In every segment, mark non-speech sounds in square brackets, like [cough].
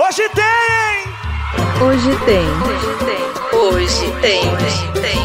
Hoje tem! Hoje tem. Hoje tem. Hoje tem. Hoje tem.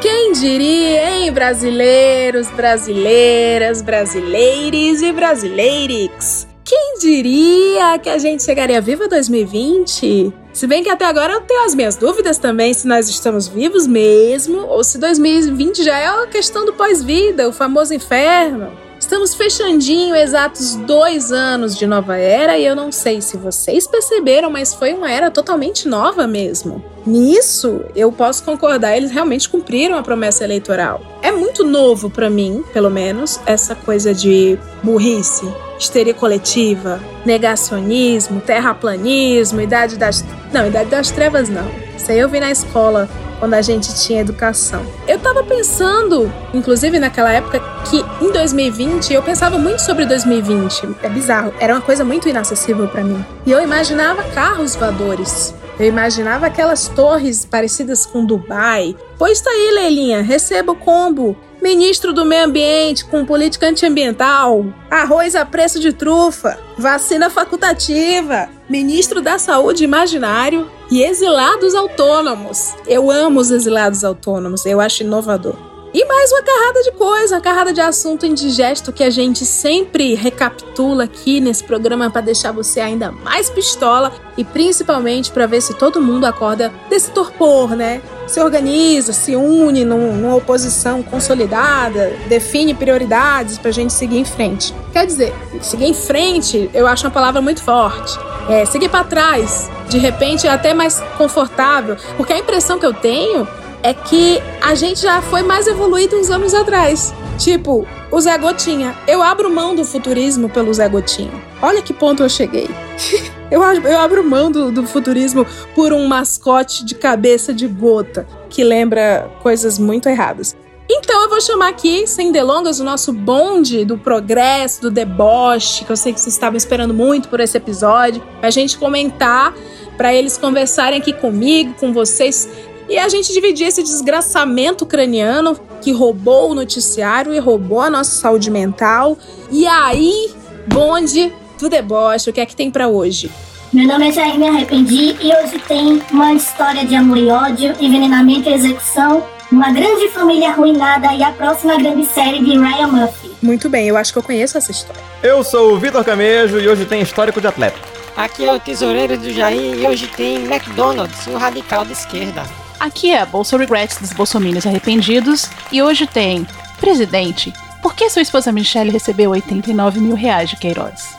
Quem diria, hein, brasileiros, brasileiras, brasileires e brasileirix? Quem diria que a gente chegaria viva 2020? Se bem que até agora eu tenho as minhas dúvidas também se nós estamos vivos mesmo ou se 2020 já é a questão do pós-vida, o famoso inferno. Estamos fechandinho exatos dois anos de nova era e eu não sei se vocês perceberam, mas foi uma era totalmente nova mesmo. Nisso, eu posso concordar, eles realmente cumpriram a promessa eleitoral. É muito novo para mim, pelo menos, essa coisa de burrice, histeria coletiva, negacionismo, terraplanismo, idade das. Não, idade das trevas não. Isso aí eu vi na escola quando a gente tinha educação. Eu tava pensando, inclusive naquela época, que em 2020 eu pensava muito sobre 2020. É bizarro, era uma coisa muito inacessível para mim. E eu imaginava carros voadores. Eu imaginava aquelas torres parecidas com Dubai. Pois tá aí, Leilinha, receba o combo. Ministro do Meio Ambiente com política antiambiental, arroz a preço de trufa, vacina facultativa, ministro da Saúde imaginário e exilados autônomos. Eu amo os exilados autônomos, eu acho inovador. E mais uma carrada de coisa, uma carrada de assunto indigesto que a gente sempre recapitula aqui nesse programa para deixar você ainda mais pistola e principalmente para ver se todo mundo acorda desse torpor, né? Se organiza, se une num, numa oposição consolidada, define prioridades para a gente seguir em frente. Quer dizer, seguir em frente eu acho uma palavra muito forte. É, seguir para trás, de repente é até mais confortável, porque a impressão que eu tenho é que a gente já foi mais evoluído uns anos atrás. Tipo, o Zé Gotinha. Eu abro mão do futurismo pelo Zé Gotinha. Olha que ponto eu cheguei. [laughs] eu, eu abro mão do, do futurismo por um mascote de cabeça de gota que lembra coisas muito erradas. Então eu vou chamar aqui, sem delongas, o nosso bonde do progresso, do deboche, que eu sei que vocês estavam esperando muito por esse episódio, pra gente comentar, para eles conversarem aqui comigo, com vocês, e a gente dividir esse desgraçamento craniano que roubou o noticiário e roubou a nossa saúde mental. E aí, bonde do deboche, o que é que tem para hoje? Meu nome é Jair Me Arrependi e hoje tem uma história de amor e ódio, envenenamento e execução, uma grande família arruinada e a próxima grande série de Ryan Murphy. Muito bem, eu acho que eu conheço essa história. Eu sou o Vitor Camejo e hoje tem histórico de atleta. Aqui é o tesoureiro do Jair e hoje tem McDonald's, o radical de esquerda. Aqui é Bolsa Regrets dos Bolsominions Arrependidos e hoje tem Presidente, por que sua esposa Michelle recebeu 89 mil reais de Queiroz?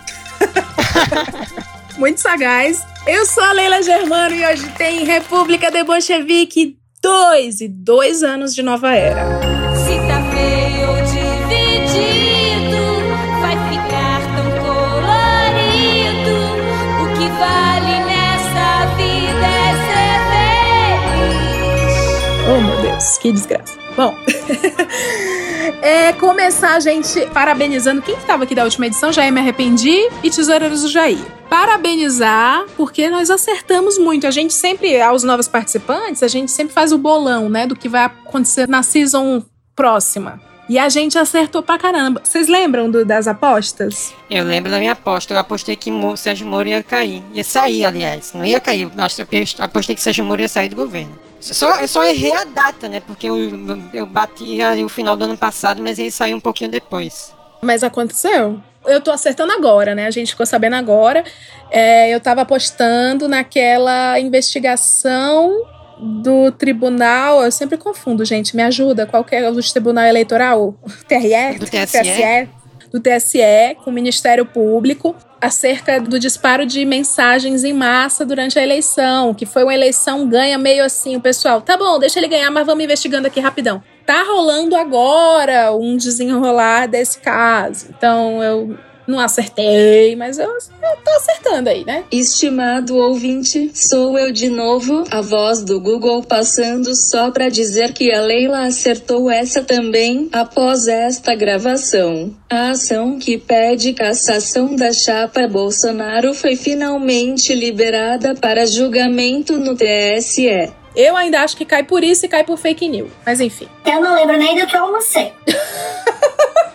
[laughs] Muito sagaz. Eu sou a Leila Germano e hoje tem República de Bolchevique 2 e dois anos de nova era. Que desgraça. Bom, [laughs] é começar a gente parabenizando quem estava aqui da última edição, Jair Me Arrependi e Tesoureiros do Jair. Parabenizar, porque nós acertamos muito. A gente sempre, aos novos participantes, a gente sempre faz o bolão, né, do que vai acontecer na season próxima. E a gente acertou pra caramba. Vocês lembram do- das apostas? Eu lembro da minha aposta, eu apostei que Mo Sérgio Moro ia cair. Ia sair, aliás, não ia cair. Nossa, eu apostei que Sérgio Moro ia sair do governo. Só, eu só errei a data, né? Porque eu, eu bati ali o final do ano passado, mas ele saiu um pouquinho depois. Mas aconteceu. Eu tô acertando agora, né? A gente ficou sabendo agora. É, eu tava apostando naquela investigação do tribunal. Eu sempre confundo, gente. Me ajuda. Qual que é o tribunal eleitoral? TRE? Do TSE. Do TSE, com o Ministério Público, acerca do disparo de mensagens em massa durante a eleição, que foi uma eleição ganha meio assim, o pessoal, tá bom, deixa ele ganhar, mas vamos investigando aqui rapidão. Tá rolando agora um desenrolar desse caso. Então eu não acertei, mas eu, eu tô acertando aí, né? Estimado ouvinte, sou eu de novo, a voz do Google passando só pra dizer que a Leila acertou essa também após esta gravação. A ação que pede cassação da chapa Bolsonaro foi finalmente liberada para julgamento no TSE. Eu ainda acho que cai por isso e cai por fake news. Mas enfim. Eu não lembro nem do que eu almocei. [laughs]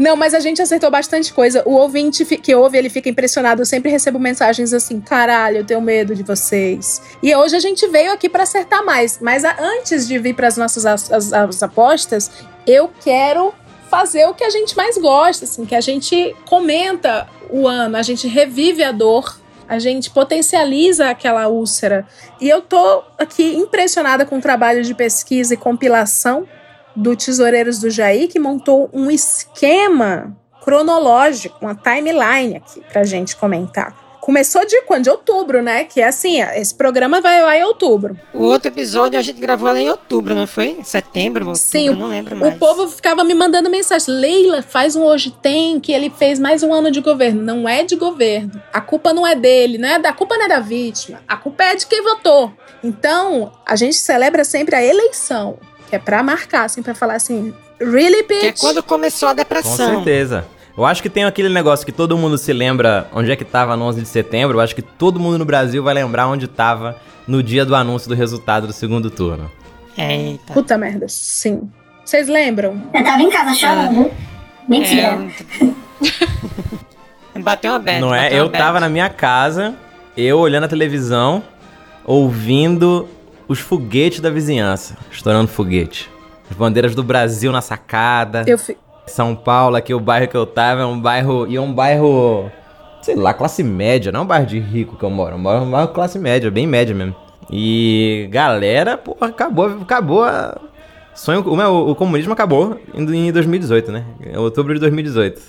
Não, mas a gente acertou bastante coisa. O ouvinte que ouve, ele fica impressionado. Eu sempre recebo mensagens assim: caralho, eu tenho medo de vocês. E hoje a gente veio aqui pra acertar mais. Mas antes de vir nossas as- as- as apostas, eu quero fazer o que a gente mais gosta, assim, que a gente comenta o ano, a gente revive a dor, a gente potencializa aquela úlcera. E eu tô aqui impressionada com o trabalho de pesquisa e compilação do Tesoureiros do Jair, que montou um esquema cronológico, uma timeline aqui pra gente comentar. Começou de quando? De outubro, né? Que é assim, esse programa vai lá em outubro. O outro episódio a gente gravou lá em outubro, não foi? Em setembro, outubro, Sim, não lembro mais. O povo ficava me mandando mensagem. Leila, faz um hoje tem que ele fez mais um ano de governo. Não é de governo. A culpa não é dele, não é da a culpa não é da vítima. A culpa é de quem votou. Então, a gente celebra sempre a eleição, que é pra marcar, assim, pra falar assim, really, bitch? Que é quando começou a Com depressão. certeza. Eu acho que tem aquele negócio que todo mundo se lembra onde é que tava no 11 de setembro. Eu acho que todo mundo no Brasil vai lembrar onde tava no dia do anúncio do resultado do segundo turno. Eita. Puta merda, sim. Vocês lembram? Eu tava em casa chorando. Mentira. É, [laughs] bateu uma beta. Não é? Eu tava na minha casa, eu olhando a televisão, ouvindo os foguetes da vizinhança, estourando foguete. As bandeiras do Brasil na sacada. Eu fi... São Paulo, aqui o bairro que eu tava, é um bairro. E é um bairro. Sei lá, classe média, não é um bairro de rico que eu moro. Eu moro um bairro classe média, bem média mesmo. E galera, porra, acabou, acabou a. Sonho, o, meu- o comunismo acabou em, em 2018, né? Em outubro de 2018.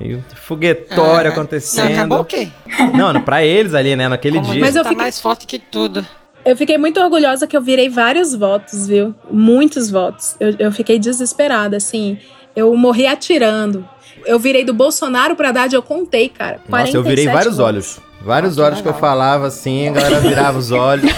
E foguetório Ah, acontecendo. Não, acabou o quê? Não, não, pra eles ali, né? Naquele Como dia. Mas eu tá fiquei- mais forte que tudo. Eu fiquei muito orgulhosa que eu virei vários votos, viu? Muitos votos. Eu, eu fiquei desesperada, assim. Eu morri atirando. Eu virei do Bolsonaro pra Haddad, eu contei, cara. Nossa, eu virei 47 vários votos. olhos. Vários Ah, que olhos que eu falava assim, a galera virava os olhos. [laughs]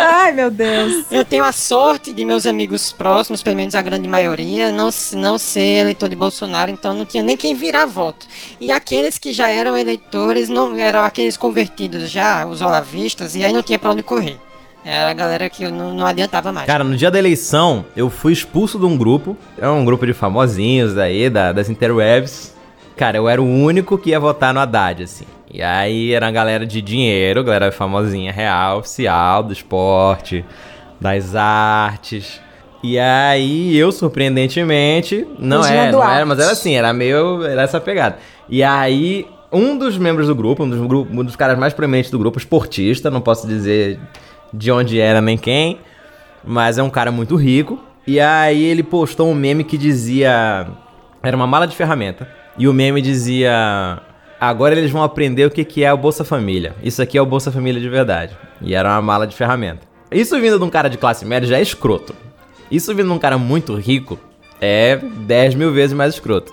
Ai, meu Deus. Eu tenho a sorte de meus amigos próximos, pelo menos a grande maioria, não, se- não ser eleitor de Bolsonaro, então não tinha nem quem virar voto. E aqueles que já eram eleitores, não eram aqueles convertidos já, os olavistas, e aí não tinha pra onde correr. Era a galera que não, não adiantava mais. Cara, no dia da eleição, eu fui expulso de um grupo. É um grupo de famosinhos aí, da, das interwebs. Cara, eu era o único que ia votar no Haddad, assim. E aí era a galera de dinheiro, galera famosinha, real, oficial, do esporte, das artes. E aí eu, surpreendentemente, não é, não era, mas era assim, era meio, era essa pegada. E aí, um dos membros do grupo, um dos, um dos caras mais proeminentes do grupo, esportista, não posso dizer de onde era nem quem, mas é um cara muito rico. E aí ele postou um meme que dizia. Era uma mala de ferramenta. E o meme dizia. Agora eles vão aprender o que, que é o Bolsa Família. Isso aqui é o Bolsa Família de verdade. E era uma mala de ferramenta. Isso vindo de um cara de classe média já é escroto. Isso vindo de um cara muito rico é 10 mil vezes mais escroto.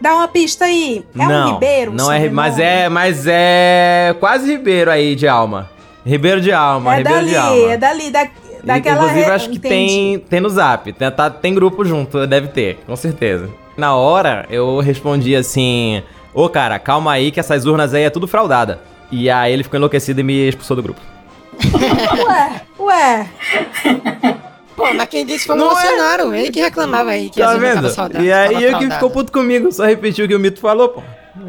Dá uma pista aí. É não, um Ribeiro? Não é, mas é, mas é quase Ribeiro aí de alma. Ribeiro de alma, É Ribeiro dali, de alma. é dali, da, daquela... Inclusive, re- acho que entendi. tem, tem no zap. Tem, tá- tem grupo junto, deve ter, com certeza. Na hora, eu respondi assim: Ô cara, calma aí que essas urnas aí é tudo fraudada. E aí ele ficou enlouquecido e me expulsou do grupo. [laughs] Ué, ué. Pô, mas quem disse foi o Não é? Bolsonaro, ele que reclamava aí que Tá as urnas vendo? saudade, E aí ele que ficou puto comigo, só repetiu o que o Mito falou, pô.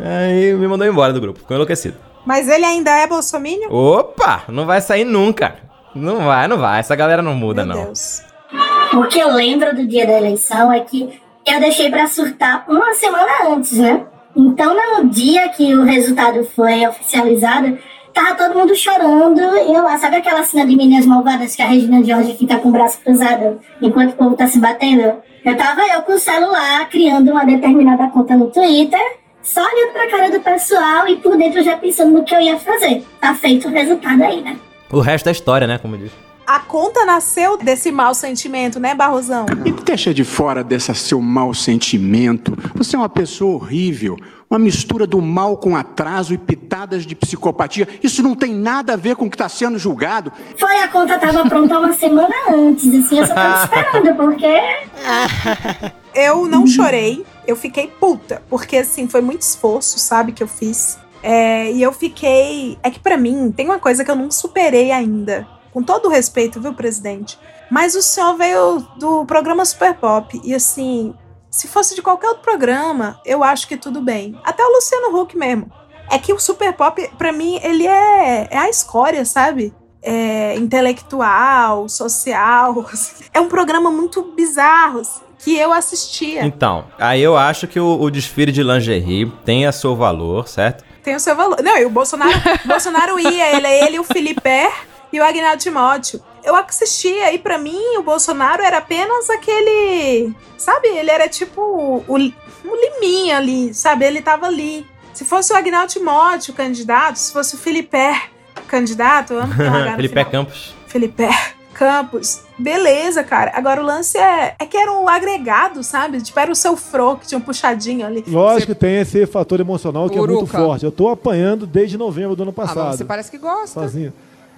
Aí me mandou embora do grupo, ficou enlouquecido. Mas ele ainda é bolsominion? Opa, não vai sair nunca. Não vai, não vai. Essa galera não muda, Meu não. Deus. O que eu lembro do dia da eleição é que eu deixei pra surtar uma semana antes, né? Então, no dia que o resultado foi oficializado, tava todo mundo chorando. Eu lá, sabe aquela cena de Meninas Malvadas que a Regina George fica com o braço cruzado enquanto o povo tá se batendo? Eu tava eu com o celular criando uma determinada conta no Twitter, só olhando pra cara do pessoal e por dentro já pensando no que eu ia fazer. Tá feito o resultado aí, né? O resto é história, né? Como diz. A conta nasceu desse mau sentimento, né, Barrosão? Me deixa de fora desse seu mau sentimento. Você é uma pessoa horrível. Uma mistura do mal com atraso e pitadas de psicopatia. Isso não tem nada a ver com o que está sendo julgado. Foi, a conta tava pronta uma semana antes, assim, eu só tava [laughs] esperando, porque Eu não chorei, eu fiquei puta, porque assim, foi muito esforço, sabe, que eu fiz. É, e eu fiquei. É que pra mim, tem uma coisa que eu não superei ainda. Com todo o respeito, viu, presidente? Mas o senhor veio do programa Super Pop. E assim, Se fosse de qualquer outro programa, eu acho que tudo bem. Até o Luciano Huck mesmo. É que o Super Pop, pra mim, ele é, é a escória, sabe? É intelectual, social. [laughs] É um programa muito bizarro assim, que eu assistia. Então, aí eu acho que o, o desfile de lingerie tem a seu valor, certo? Tem o seu valor. Não, e o Bolsonaro, Bolsonaro ia, ele, ele, o Felipe e o Agnaldo Timóteo. Eu assistia e pra mim o Bolsonaro era apenas aquele, sabe? Ele era tipo o, o liminha ali, sabe? Ele tava ali. Se fosse o Agnaldo Timóteo candidato, se fosse o Felipe candidato, eu amo [laughs] que Felipe. Campos. Felipe Campos. Beleza, cara. Agora o lance é, é que era um agregado, sabe? Tipo, era o seu fro que tinha um puxadinho ali. Lógico que tem esse fator emocional que é muito Uruca. forte. Eu tô apanhando desde novembro do ano Ah, passado. você parece que gosta. sozinho.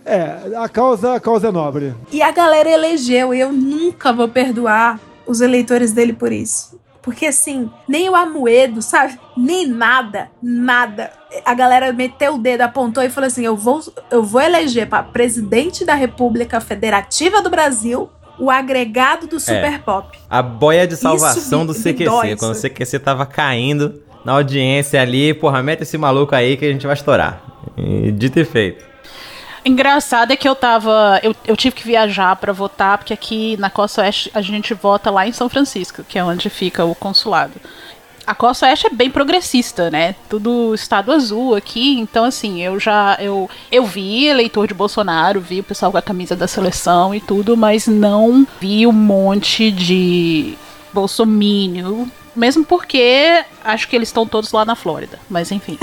É, a causa, a causa é nobre. E a galera elegeu, e eu nunca vou perdoar os eleitores dele por isso. Porque assim, nem o Amoedo, sabe? Nem nada, nada. A galera meteu o dedo, apontou e falou assim: eu vou, eu vou eleger para presidente da República Federativa do Brasil o agregado do Super Pop. A boia de salvação me- do CQC. dói, quando o? CQC tava caindo na audiência ali, porra, mete esse maluco aí que a gente vai estourar. E dito e feito. Engraçado é que eu tava. Eu, eu tive que viajar pra votar, porque aqui na Costa Oeste a gente vota lá em São Francisco, que é onde fica o consulado. A Costa Oeste é bem progressista, né? Tudo estado azul aqui, então assim, eu já eu, eu vi eleitor de Bolsonaro, vi o pessoal com a camisa da seleção e tudo, mas não vi um monte de bolsomínio, mesmo porque acho que eles estão todos lá na Flórida, mas enfim.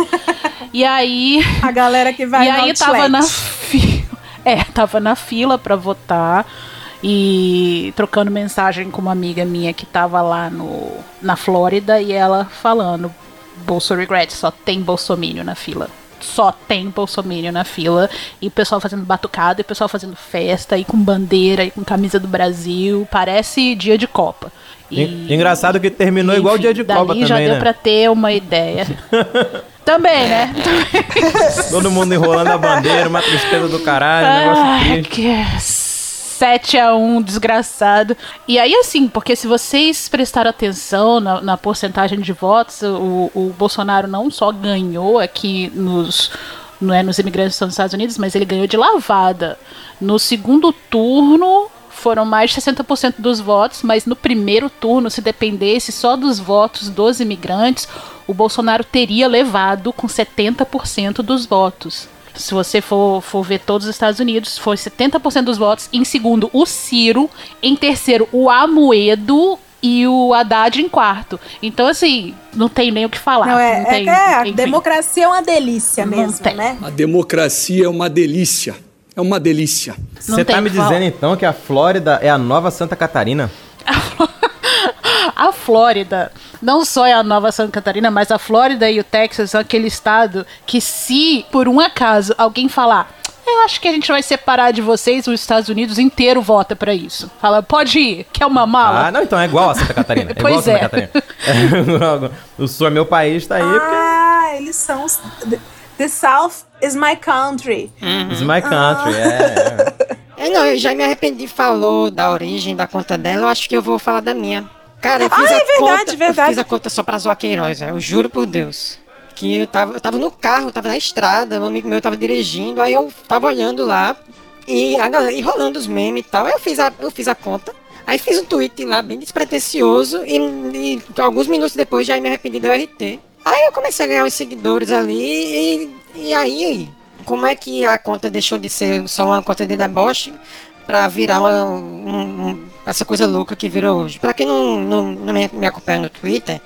e aí A galera que vai e aí tava outlet. na fila. [laughs] É, tava na fila pra votar e trocando mensagem com uma amiga minha que tava lá no, na Flórida e ela falando: Bolso regret, só tem bolsomínio na fila. Só tem bolsomínio na fila. E o pessoal fazendo batucada, e o pessoal fazendo festa, e com bandeira, e com camisa do Brasil. Parece dia de Copa. En- Engraçado que terminou igual o dia de Copa já também, deu né? pra ter uma ideia. [laughs] também, né? [laughs] Todo mundo enrolando a bandeira, uma tristeza do caralho, um negócio Ai, triste. que 7 a 1 desgraçado. E aí, assim, porque se vocês prestaram atenção na, na porcentagem de votos, o, o Bolsonaro não só ganhou aqui nos. Não é nos imigrantes nos Estados Unidos, mas ele ganhou de lavada. No segundo turno, foram mais de 60% dos votos, mas no primeiro turno, se dependesse só dos votos dos imigrantes, o Bolsonaro teria levado com 70% dos votos. Se você for, for ver todos os Estados Unidos, foi 70% dos votos. Em segundo, o Ciro. Em terceiro, o Amoedo. E o Haddad em quarto. Então, assim, não tem nem o que falar. Não, é, não tem, é, é, a democracia é uma delícia mesmo, né? A democracia é uma delícia. É uma delícia. Você tem tá o me dizendo então que a Flórida é a nova Santa Catarina? [laughs] A Flórida não só é a nova Santa Catarina, mas a Flórida e o Texas são aquele estado que, se por um acaso alguém falar. Eu acho que a gente vai separar de vocês, os Estados Unidos inteiro vota pra isso. Fala, pode ir, quer uma mala? Ah, não, então é igual a Santa Catarina. É [laughs] igual a Pois Santa é. Catarina. [laughs] o sul é meu país, tá aí, porque Ah, eles são. The, South is my country. it's my country. É, é. [laughs] É, não, eu já me arrependi, falou da origem da conta dela, eu acho que eu vou falar da minha. Cara, eu fiz Ah, a é verdade, conta, verdade. eu fiz a conta só pra zoar Queiroz, eu juro por Deus. Que eu tava, eu tava no carro, eu tava na estrada, um amigo meu tava dirigindo, aí eu tava olhando lá, e a galera, e rolando os memes e tal, aí eu fiz a, eu fiz a conta, aí fiz um tweet lá, bem despretensioso, e, e alguns minutos depois já me arrependi do RT. Aí eu comecei a ganhar uns seguidores ali, e, e aí, como é que a conta deixou de ser só uma conta de deboche pra virar uma, um- um- essa coisa louca que virou hoje? Pra quem não, não, não me, me acompanha no Twitter,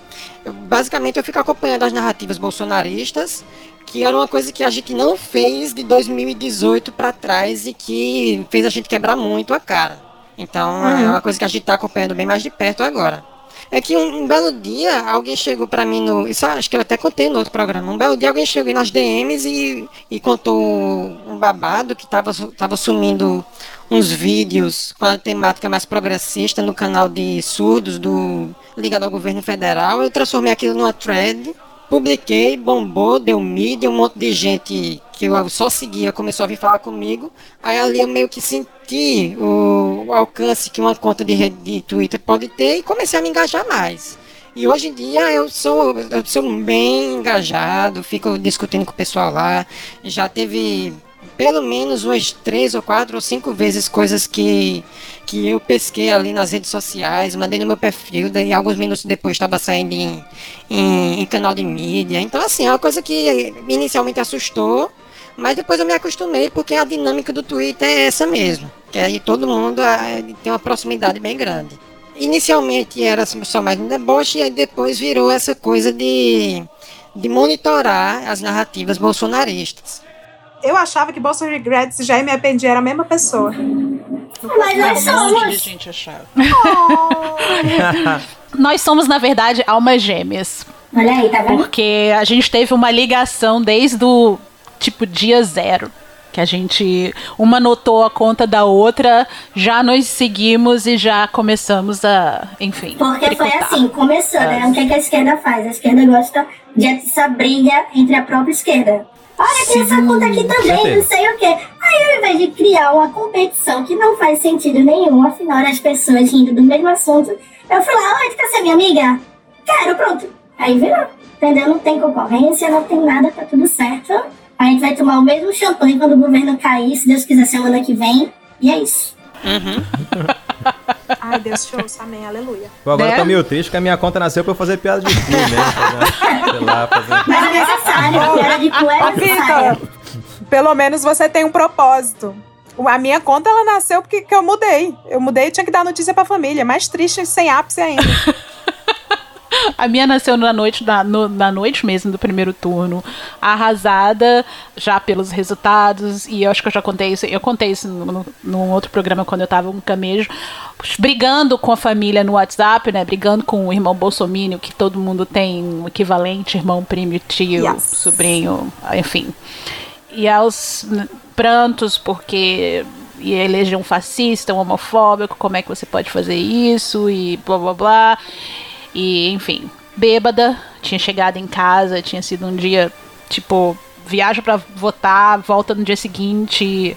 eu- basicamente eu fico acompanhando as narrativas bolsonaristas, que era uma coisa que a gente não fez de 2018 pra trás e que fez a gente quebrar muito a cara. Então é uma coisa que a gente tá acompanhando bem mais de perto agora. É que um, um belo dia alguém chegou pra mim no. Isso acho que eu até contei no outro programa. Um belo dia alguém chegou nas DMs e, e contou um babado que tava, su- tava sumindo uns vídeos com a temática mais progressista no canal de surdos do ligado ao governo federal. Eu transformei aquilo numa thread, publiquei, bombou, deu mídia, um monte de gente que eu só seguia começou a vir falar comigo. Aí ali eu meio que senti o, o alcance que uma conta de rede de Twitter pode ter e comecei a me engajar mais. E hoje em dia eu sou, eu sou bem engajado, fico discutindo com o pessoal lá. Já teve pelo menos umas três ou quatro ou cinco vezes coisas que, que eu pesquei ali nas redes sociais, mandei no meu perfil, daí alguns minutos depois estava saindo em, em, em canal de mídia. Então, assim, é uma coisa que inicialmente assustou, mas depois eu me acostumei porque a dinâmica do Twitter é essa mesmo. Que aí todo mundo ah, tem uma proximidade bem grande. Inicialmente era só mais um deboche, e aí depois virou essa coisa de, de monitorar as narrativas bolsonaristas. Eu achava que Bolsa Regrets e me arrependi era a mesma pessoa. Mas nós somos. gente achava. [laughs] Nós somos, na verdade, almas gêmeas. Olha aí, tá vendo? Porque a gente teve uma ligação desde o tipo dia zero. Que a gente. Uma notou a conta da outra, já nos seguimos e já começamos a. Enfim. Porque foi assim, começou, né? O que, que a esquerda faz? A esquerda gosta de essa briga entre a própria esquerda. Olha, tem essa conta aqui também, não sei o quê. Aí, ao invés de criar uma competição que não faz sentido nenhum, afinal, as pessoas rindo do mesmo assunto, eu fui lá, tu quer ser minha amiga? Quero, pronto. Aí virou. Entendeu? Não tem concorrência, não tem nada, tá tudo certo. A gente vai tomar o mesmo champanhe quando o governo cair, se Deus quiser, semana que vem. E é isso. [laughs] Ai, Deus te ouça, amém, aleluia. Pô, agora Né? eu tô meio triste que a minha conta nasceu pra eu fazer piada de cu mesmo. fazer- sei lá, fazer... Mas é necessário, a piada de cu é necessária. Vitor, pelo menos você tem um propósito. A minha conta, ela nasceu porque que eu mudei. Eu mudei e tinha que dar notícia pra família. Mais triste, sem ápice ainda. [laughs] A minha nasceu na noite, na, no- na noite mesmo do primeiro turno, arrasada já pelos resultados, e eu acho que eu já contei isso, eu contei isso no, num outro programa quando eu tava um camejo, brigando com a família no WhatsApp, né, brigando com o irmão Bolsomínio, que todo mundo tem um equivalente, irmão, primo, tio, Yes. sobrinho, enfim. E aos prantos, porque ia eleger um fascista, um homofóbico, como é que você pode fazer isso, e blá blá blá. E, enfim, bêbada, tinha chegado em casa, tinha sido um dia, tipo, viaja pra votar, volta no dia seguinte.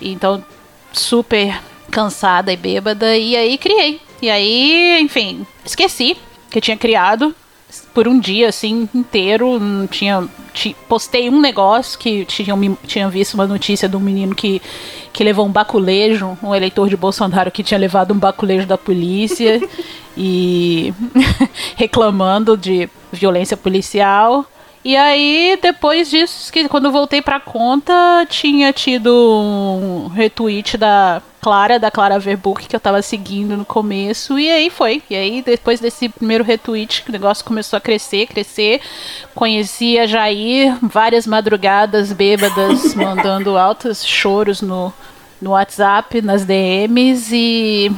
Então, super cansada e bêbada. E aí criei. E aí, enfim, esqueci que tinha criado por um dia, assim, inteiro. Tinha. ti- postei um negócio que tinha, tinha visto uma notícia de um menino que, que levou um baculejo, um eleitor de Bolsonaro que tinha levado um baculejo da polícia [laughs] e [laughs] reclamando de violência policial. E aí, depois disso, que quando voltei pra conta, tinha tido um retweet da Clara, da Clara Verbook, que eu tava seguindo no começo, e aí foi. E aí, depois desse primeiro retweet, o negócio começou a crescer, crescer. Conheci a Jair, várias madrugadas bêbadas, [laughs] mandando altos choros no, no WhatsApp, nas DMs, e,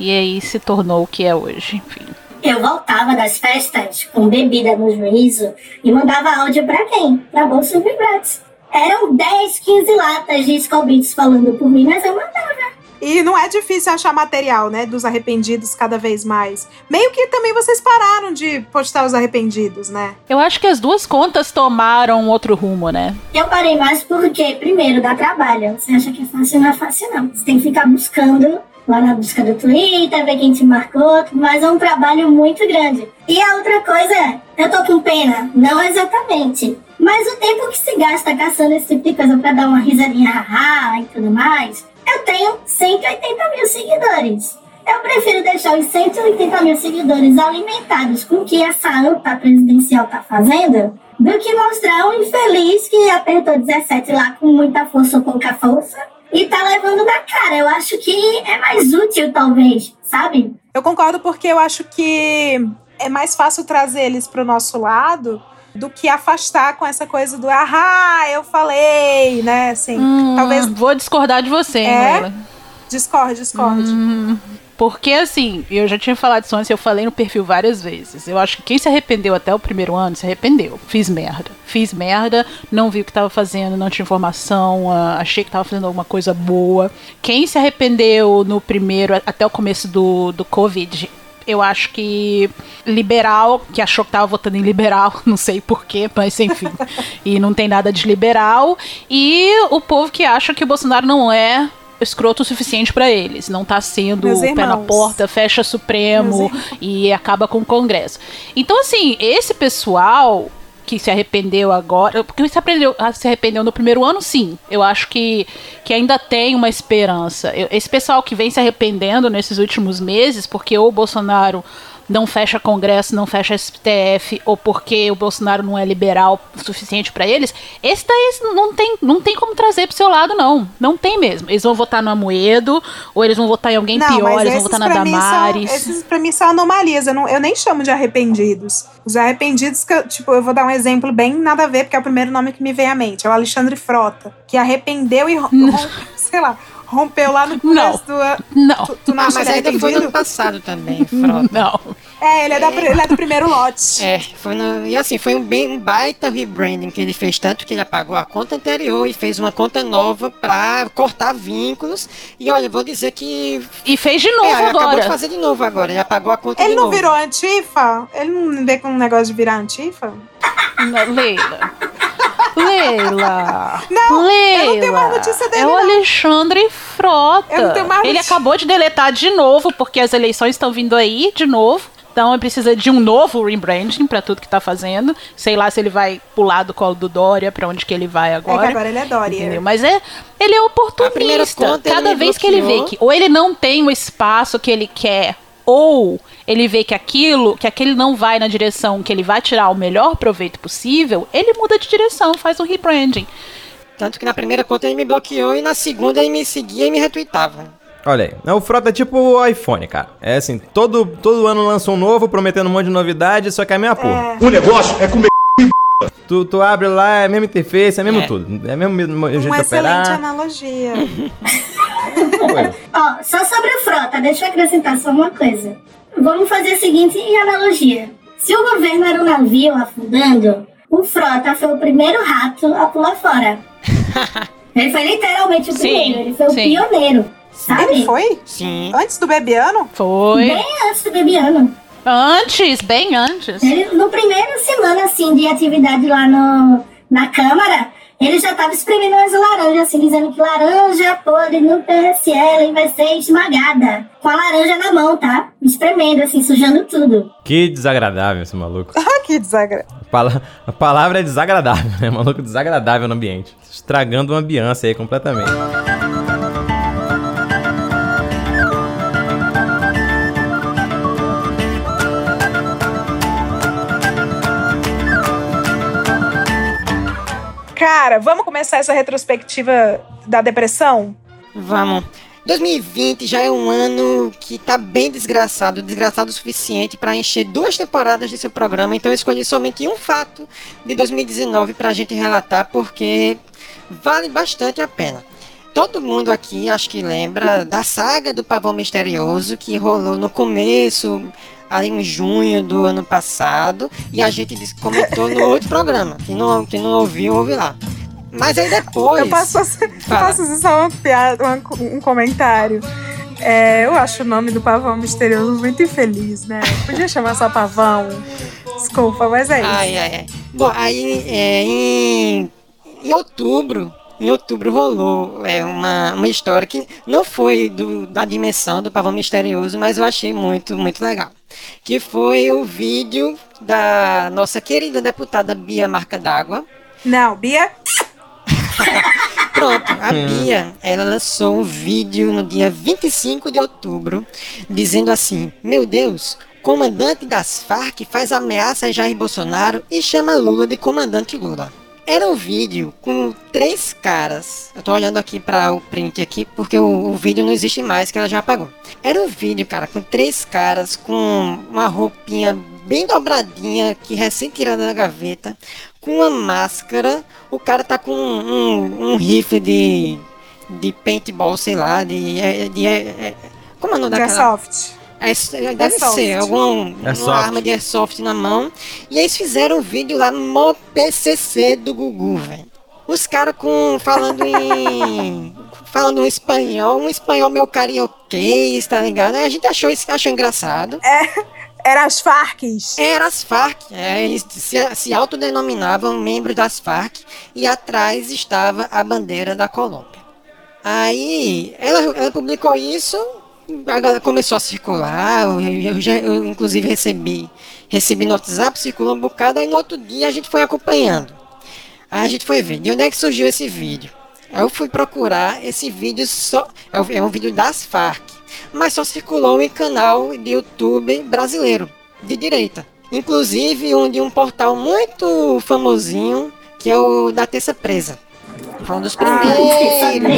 e aí se tornou o que é hoje, enfim. Eu voltava das festas com bebida no juízo e mandava áudio pra quem? Pra Bolsa Vibrantes. Eram 10, 15 latas de Skull Beats falando por mim, mas eu mandava. E não é difícil achar material, né? Dos arrependidos cada vez mais. Meio que também vocês pararam de postar os arrependidos, né? Eu acho que as duas contas tomaram outro rumo, né? Eu parei mais porque, primeiro, dá trabalho. Você acha que é fácil? Não é fácil, não. Você tem que ficar buscando lá na busca do Twitter, ver quem te marcou, mas é um trabalho muito grande. E a outra coisa é, eu tô com pena? Não exatamente. Mas o tempo que se gasta caçando esse tipo de coisa pra dar uma risadinha haha e tudo mais, eu tenho 180 mil seguidores. Eu prefiro deixar os 180 mil seguidores alimentados com o que essa anta presidencial tá fazendo do que mostrar um infeliz que apertou 17 lá com muita força ou pouca força e tá levando na cara. Eu acho que é mais útil, talvez, sabe? Eu concordo porque eu acho que é mais fácil trazer eles pro nosso lado do que afastar com essa coisa do ah, eu falei, né? Assim, Hum, talvez Vou discordar de você, hein, É? Leila? discorde, discorde. Hum, porque assim, eu já tinha falado isso antes, eu falei no perfil várias vezes. Eu acho que quem se arrependeu até o primeiro ano se arrependeu. Fiz merda. Fiz merda, não vi o que tava fazendo, não tinha informação, ah, achei que tava fazendo alguma coisa boa. Quem se arrependeu no primeiro, até o começo do, do Covid, eu acho que liberal, que achou que tava votando em liberal, [laughs] não sei porquê, mas enfim. [laughs] e não tem nada de liberal. E o povo que acha que o Bolsonaro não é escroto o suficiente pra eles. Não tá sendo Meus pé na porta, fecha Supremo e acaba com o Congresso. Então, assim, esse pessoal que se arrependeu agora, porque se arrependeu, ah, se arrependeu no primeiro ano, sim. Eu acho que, que ainda tem uma esperança. Eu- esse pessoal que vem se arrependendo nesses últimos meses, porque o Bolsonaro não fecha Congresso, não fecha STF, ou porque o Bolsonaro não é liberal o suficiente pra eles, esse daí não tem, não tem como trazer pro seu lado, não. Não tem mesmo. Eles vão votar no Amoedo, ou eles vão votar em alguém Não, pior, eles vão votar na Damares. São, esses pra mim são anomalias. Eu, não, eu nem chamo de arrependidos. Os arrependidos, que eu, tipo, eu vou dar um exemplo bem nada a ver, porque é o primeiro nome que me vem à mente. É o Alexandre Frota, que arrependeu e, [laughs] sei lá, rompeu lá no começo do ano. Não. Tu, tu não Ah, mas ainda foi no passado também, [laughs] Frota. Não. É, ele é, da, ele é do primeiro lote. É, foi no, e assim, foi um, bem, um baita rebranding que ele fez, tanto que ele apagou a conta anterior e fez uma conta nova pra cortar vínculos. E olha, vou dizer que. E fez de novo é, ele acabou agora. de fazer de novo agora, ele apagou a conta Ele de não novo. virou antifa? Ele não vê com um negócio de virar antifa? Não, Leila. Leila. Não, Leila. eu não tenho mais notícia dele, É o. Alexandre Frota. Eu não tenho mais Ele notícia. acabou de deletar de novo, porque as eleições estão vindo aí de novo. Então ele precisa de um novo rebranding pra tudo que tá fazendo. Sei lá se ele vai pular do colo do Dória, pra onde que ele vai É agora. que agora ele é Dória. Entendeu? Mas é, ele é oportunista. Cada vez que ele vê bloqueou. que ou ele não tem o espaço que ele quer, ou ele vê que aquilo, que aquele não vai na direção que ele vai tirar o melhor proveito possível, ele muda de direção, faz um rebranding. Tanto que na primeira conta ele me bloqueou e na segunda ele me seguia e me retweetava. Olha aí, o Frota é tipo o iPhone, cara. É assim, todo, todo ano lança um novo, prometendo um monte de novidade, só que é a mesma porra. O negócio é comer. [laughs] Tu, tu abre lá, é a mesma interface, é mesmo É. tudo. É mesmo, mesmo jeito Uma de excelente operar. analogia. [laughs] Coisa. Ó, só sobre o Frota, deixa eu acrescentar só uma coisa. Vamos fazer a seguinte analogia. Se o governo era um navio afundando, o Frota foi o primeiro rato a pular fora. [laughs] Ele foi literalmente o Sim, primeiro, ele foi o sim. pioneiro, sabe? Ele foi? Sim. Antes do Bebiano? Foi. Bem antes do Bebiano. Antes, bem antes. Ele, no primeiro semana, assim, de atividade lá no, na Câmara, ele já tava espremendo umas laranjas, assim, dizendo que laranja podre no PSL vai ser esmagada. Com a laranja na mão, tá? Espremendo, assim, sujando tudo. Que desagradável esse maluco. Ah, que desagradável. A pala- A palavra é desagradável, né? Maluco desagradável no ambiente. Estragando uma ambiance aí completamente. Cara, vamos começar essa retrospectiva da depressão? Vamos. 2020 já é um ano que tá bem desgraçado, desgraçado o suficiente para encher duas temporadas de seu programa, então eu escolhi somente um fato de 2019 pra gente relatar, porque vale bastante a pena. Todo mundo aqui acho que lembra da saga do pavão misterioso que rolou no começo, ali em junho do ano passado, e a gente comentou no outro programa. Quem não, quem não ouviu, ouve lá. Mas aí depois. Eu passo, passo só uma piada, uma- um comentário. É, eu acho o nome do pavão misterioso muito infeliz, né? Podia chamar só pavão. Desculpa, mas é isso. Ai, ai, ai. Bom, aí é, em, em outubro, em outubro rolou é, uma, uma história que não foi do, da dimensão do pavão misterioso, mas eu achei muito, muito legal. Que foi o vídeo da nossa querida deputada Bia Marca d'Água. Não, Bia. [laughs] Pronto, a Bia, ela lançou um vídeo no dia 25 de outubro, dizendo assim: Meu Deus, comandante das Farc faz ameaça a Jair Bolsonaro e chama Lula de comandante Lula. Era um vídeo com três caras. Eu tô olhando aqui para o print aqui porque o, o vídeo não existe mais, que ela já apagou. Era um vídeo, cara, com três caras com uma roupinha bem dobradinha, que recém tirada da gaveta, com uma máscara. O cara tá com um, um, um rifle de, de paintball, sei lá, de. de, de- é- como é o nome De daquela? Airsoft. É, deve Airsoft. ser, algum, Airsoft. uma arma de airsoft na mão. E eles fizeram um vídeo lá no PCC do Gugu, velho. Os caras com falando em [laughs] falando em espanhol, um espanhol meio carioquês, tá ligado? A gente achou isso achou engraçado. Era as Farcs. Era as Farc, é, eles se, se autodenominavam membros das Farc e atrás estava a bandeira da Colômbia. Aí ela, ela publicou isso, a galera começou a circular, eu, eu já, eu, inclusive recebi, recebi no WhatsApp, circulou um bocado, aí no outro dia a gente foi acompanhando. Aí a gente foi ver de onde é que surgiu esse vídeo. Eu fui procurar esse vídeo só. É é um vídeo das Farc. Mas só circulou em canal de YouTube brasileiro, de direita. Inclusive um de um portal muito famosinho, que é o da Terça Presa. Foi um dos primeiros,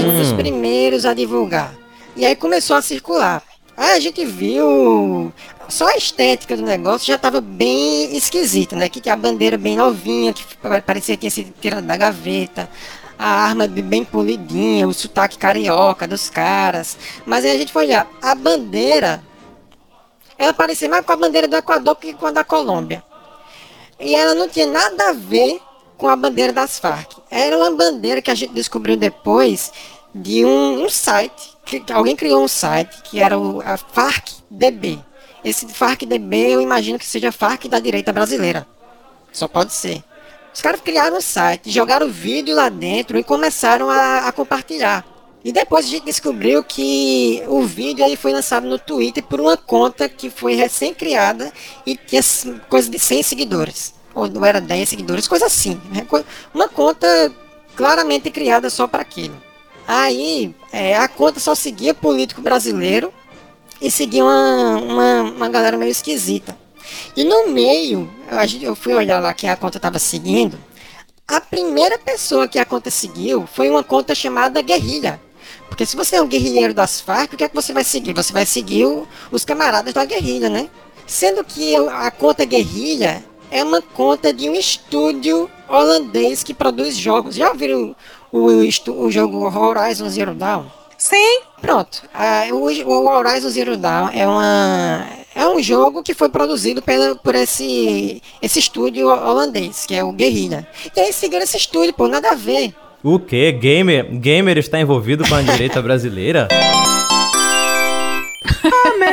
um dos primeiros a divulgar. E aí começou a circular. Aí a gente viu. Só a estética do negócio já estava bem esquisita, né? Que tinha a bandeira bem novinha, que pa- parecia que tinha sido tirada da gaveta. A arma be- bem polidinha, o sotaque carioca dos caras. Mas aí a gente foi olhar. A bandeira. Ela parecia mais com a bandeira do Equador que com a da Colômbia. E ela não tinha nada a ver com a bandeira das Farc. Era uma bandeira que a gente descobriu depois de um, um site, que alguém criou um site que era o, a FarcDB. Esse FarcDB eu imagino que seja Farc da direita brasileira. Só pode ser. Os caras criaram um site, jogaram o vídeo lá dentro e começaram a, a compartilhar. E depois a gente descobriu que o vídeo ele foi lançado no Twitter por uma conta que foi recém-criada e tinha coisa de 100 seguidores. Ou não era 10 seguidores, coisa assim. né? Uma conta claramente criada só para aquilo. Aí é, a conta só seguia político brasileiro e seguia uma, uma, uma galera meio esquisita. E no meio, eu fui olhar lá quem a conta estava seguindo. A primeira pessoa que a conta seguiu foi uma conta chamada Guerrilha. Porque se você é um guerrilheiro das Farc, o que é que você vai seguir? Você vai seguir o- os camaradas da guerrilha, né? Sendo que a conta Guerrilha é uma conta de um estúdio holandês que produz jogos. Já ouviram o, o, o jogo Horizon Zero Dawn? Sim. Pronto. Ah, o, o Horizon Zero Dawn é, uma, um jogo que foi produzido pela, por esse, esse estúdio holandês, que é o Guerrilha. E aí seguiram esse estúdio, pô, nada a ver. O quê? Gamer, gamer está envolvido com a direita brasileira?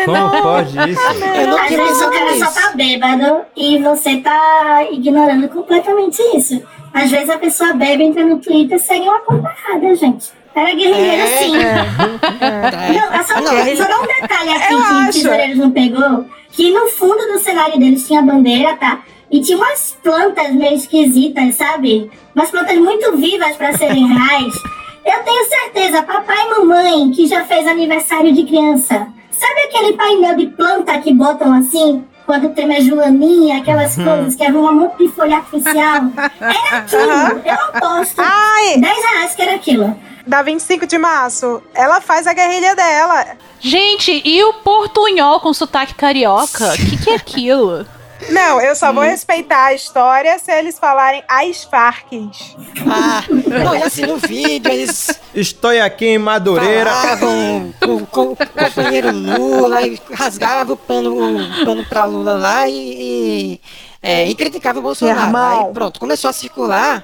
Como pode isso? Eu não Às vezes o cara só tá bêbado e você tá ignorando completamente isso. Às vezes a pessoa bebe, entra no Twitter e segue uma conta errada, gente. Era guerrilheiro É, sim. Não, é só, Não, ele- só dar um detalhe aqui Eu que o acho. Tesoureiros não pegou, que no fundo do cenário deles tinha bandeira, tá? E tinha umas plantas meio esquisitas, sabe? Umas plantas muito vivas pra serem reais. Eu tenho certeza, papai e mamãe, que já fez aniversário de criança. Sabe aquele painel de planta que botam assim? Quando tem a joaninha, aquelas coisas que é um monte de folha artificial. Era aquilo, eu aposto. Ai, 10 reais que era aquilo. Da 25 de março, ela faz a guerrilha dela. Gente, e o portunhol com sotaque carioca? O que, que é aquilo? Não, eu só vou respeitar a história se eles falarem as Farcs. Ah, [laughs] não, e assim, no vídeo eles Estou aqui em Madureira. falavam com, com o companheiro Lula e rasgava o pano, o pano pra Lula lá e, e, é, e criticava o Bolsonaro. Aí pronto, começou a circular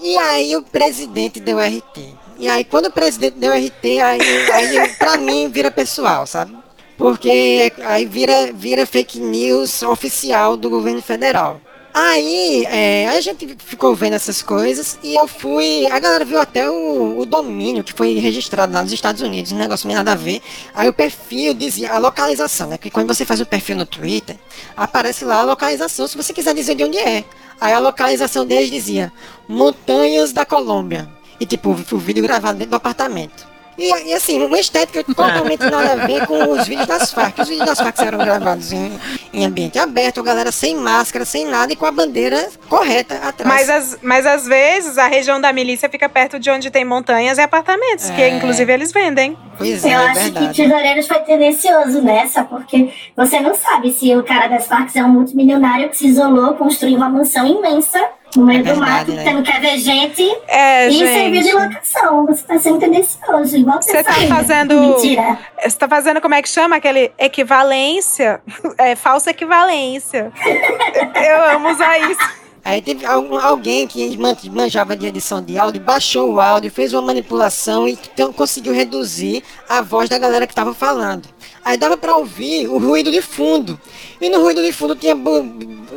e aí o presidente deu RT. E aí quando o presidente deu RT, aí, aí pra mim vira pessoal, sabe? Porque aí vira, vira fake news oficial do governo federal. Aí, é, a gente ficou vendo essas coisas e eu fui. A galera viu até o, o domínio que foi registrado lá nos Estados Unidos, um negócio meio nada a ver. Aí o perfil dizia a localização, né? Porque quando você faz o perfil no Twitter, aparece lá a localização se você quiser dizer de onde é. Aí a localização deles dizia Montanhas da Colômbia. E tipo, o vídeo gravado dentro do apartamento. E, e, assim, uma estética totalmente [laughs] nada a ver com os vídeos das Farc. Os vídeos das Farc eram gravados em, em ambiente aberto, a galera sem máscara, sem nada e com a bandeira correta atrás. Mas, as, mas às vezes a região da milícia fica perto de onde tem montanhas e apartamentos, que É. inclusive eles vendem. Pois é, Eu é acho que verdade. Tesoureiros foi tendencioso nessa, porque você não sabe se o cara das Farcs é um multimilionário que se isolou, construiu uma mansão imensa no meio É do verdade, mato, né? que não quer ver gente, É, e serviu de gente. locação. Você tá sendo tendencioso, igual Você tá faz. fazendo- Mentira. Você tá fazendo como é que chama? Aquele equivalência. [laughs] É, falsa equivalência. [laughs] Eu amo usar isso. Aí teve algum- alguém que man- manjava de edição de áudio, baixou o áudio, fez uma manipulação e então conseguiu reduzir a voz da galera que tava falando. Aí dava pra ouvir o ruído de fundo. E no ruído de fundo tinha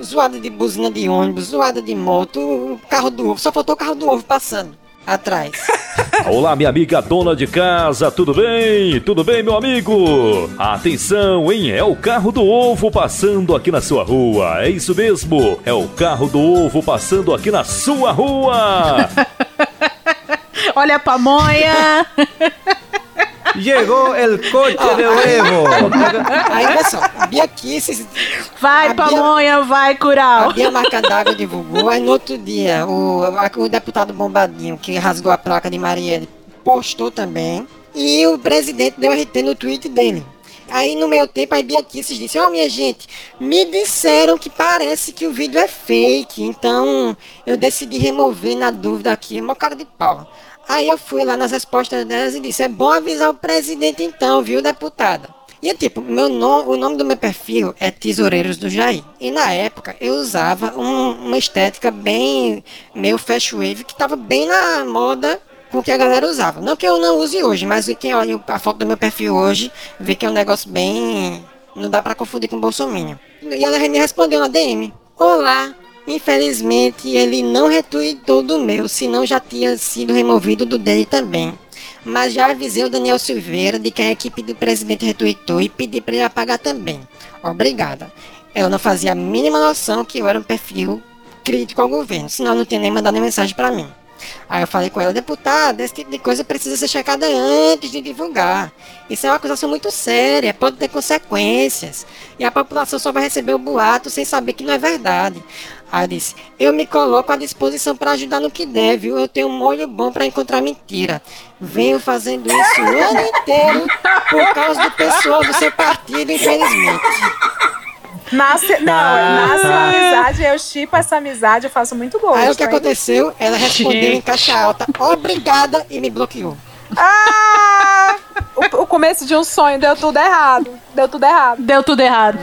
zoada de buzina de ônibus, zoada de moto, o carro do ovo. Só faltou o carro do ovo passando. atrás. [laughs] Olá, minha amiga dona de casa, tudo bem? Tudo bem, meu amigo? Atenção, hein? É o carro do ovo passando aqui na sua rua. É isso mesmo, é o carro do ovo passando aqui na sua rua. [laughs] Olha a pamonha. [laughs] Chegou el coche de huevo. Aí, olha só, a Bia Kisses... Vai, a pamonha, vai, A cural. Bia Macandaga divulgou, aí no outro dia o, a- o deputado Bombadinho, que rasgou a placa de Marielle, postou também. E o presidente deu RT no tweet dele. Aí no meio tempo a Bia Kisses disse, ó minha gente, me disseram que parece que o vídeo é fake, então eu decidi remover na dúvida aqui, uma cara de pau. Aí eu fui lá nas respostas delas e disse, é bom avisar o presidente então, viu, deputada? E é tipo, meu nome, o nome do meu perfil é Tesoureiros do Jair. E na época eu usava um- uma estética bem meio fast wave que tava bem na moda com o que a galera usava. Não que eu não use hoje, mas quem olha a foto do meu perfil hoje vê que é um negócio bem. Não dá pra confundir com Bolsonaro. E ela me respondeu na DM: Olá, infelizmente ele não retweetou do meu, senão já tinha sido removido do dele também. Mas já avisei o Daniel Silveira de que a equipe do presidente retweetou e pedi para ele apagar também. Obrigada. Eu não fazia a mínima noção que eu era um perfil crítico ao governo, senão não tinha nem mandado mensagem para mim. Aí eu falei com ela, deputada, esse tipo de coisa precisa ser checada antes de divulgar. Isso é uma acusação muito séria, pode ter consequências. E a população só vai receber o boato sem saber que não é verdade. Aí eu disse, eu me coloco à disposição para ajudar no que der, viu? Eu tenho um molho bom para encontrar mentira. Venho fazendo isso o ano inteiro por causa do pessoal do seu partido, infelizmente. Nasce, não, Ah. nasce uma amizade, eu chipo essa amizade, eu faço muito gosto. Aí o que hein? aconteceu? Ela respondeu em caixa alta, obrigada, e me bloqueou. Ah! O, o começo de um sonho deu tudo errado. Deu tudo errado. Deu tudo errado.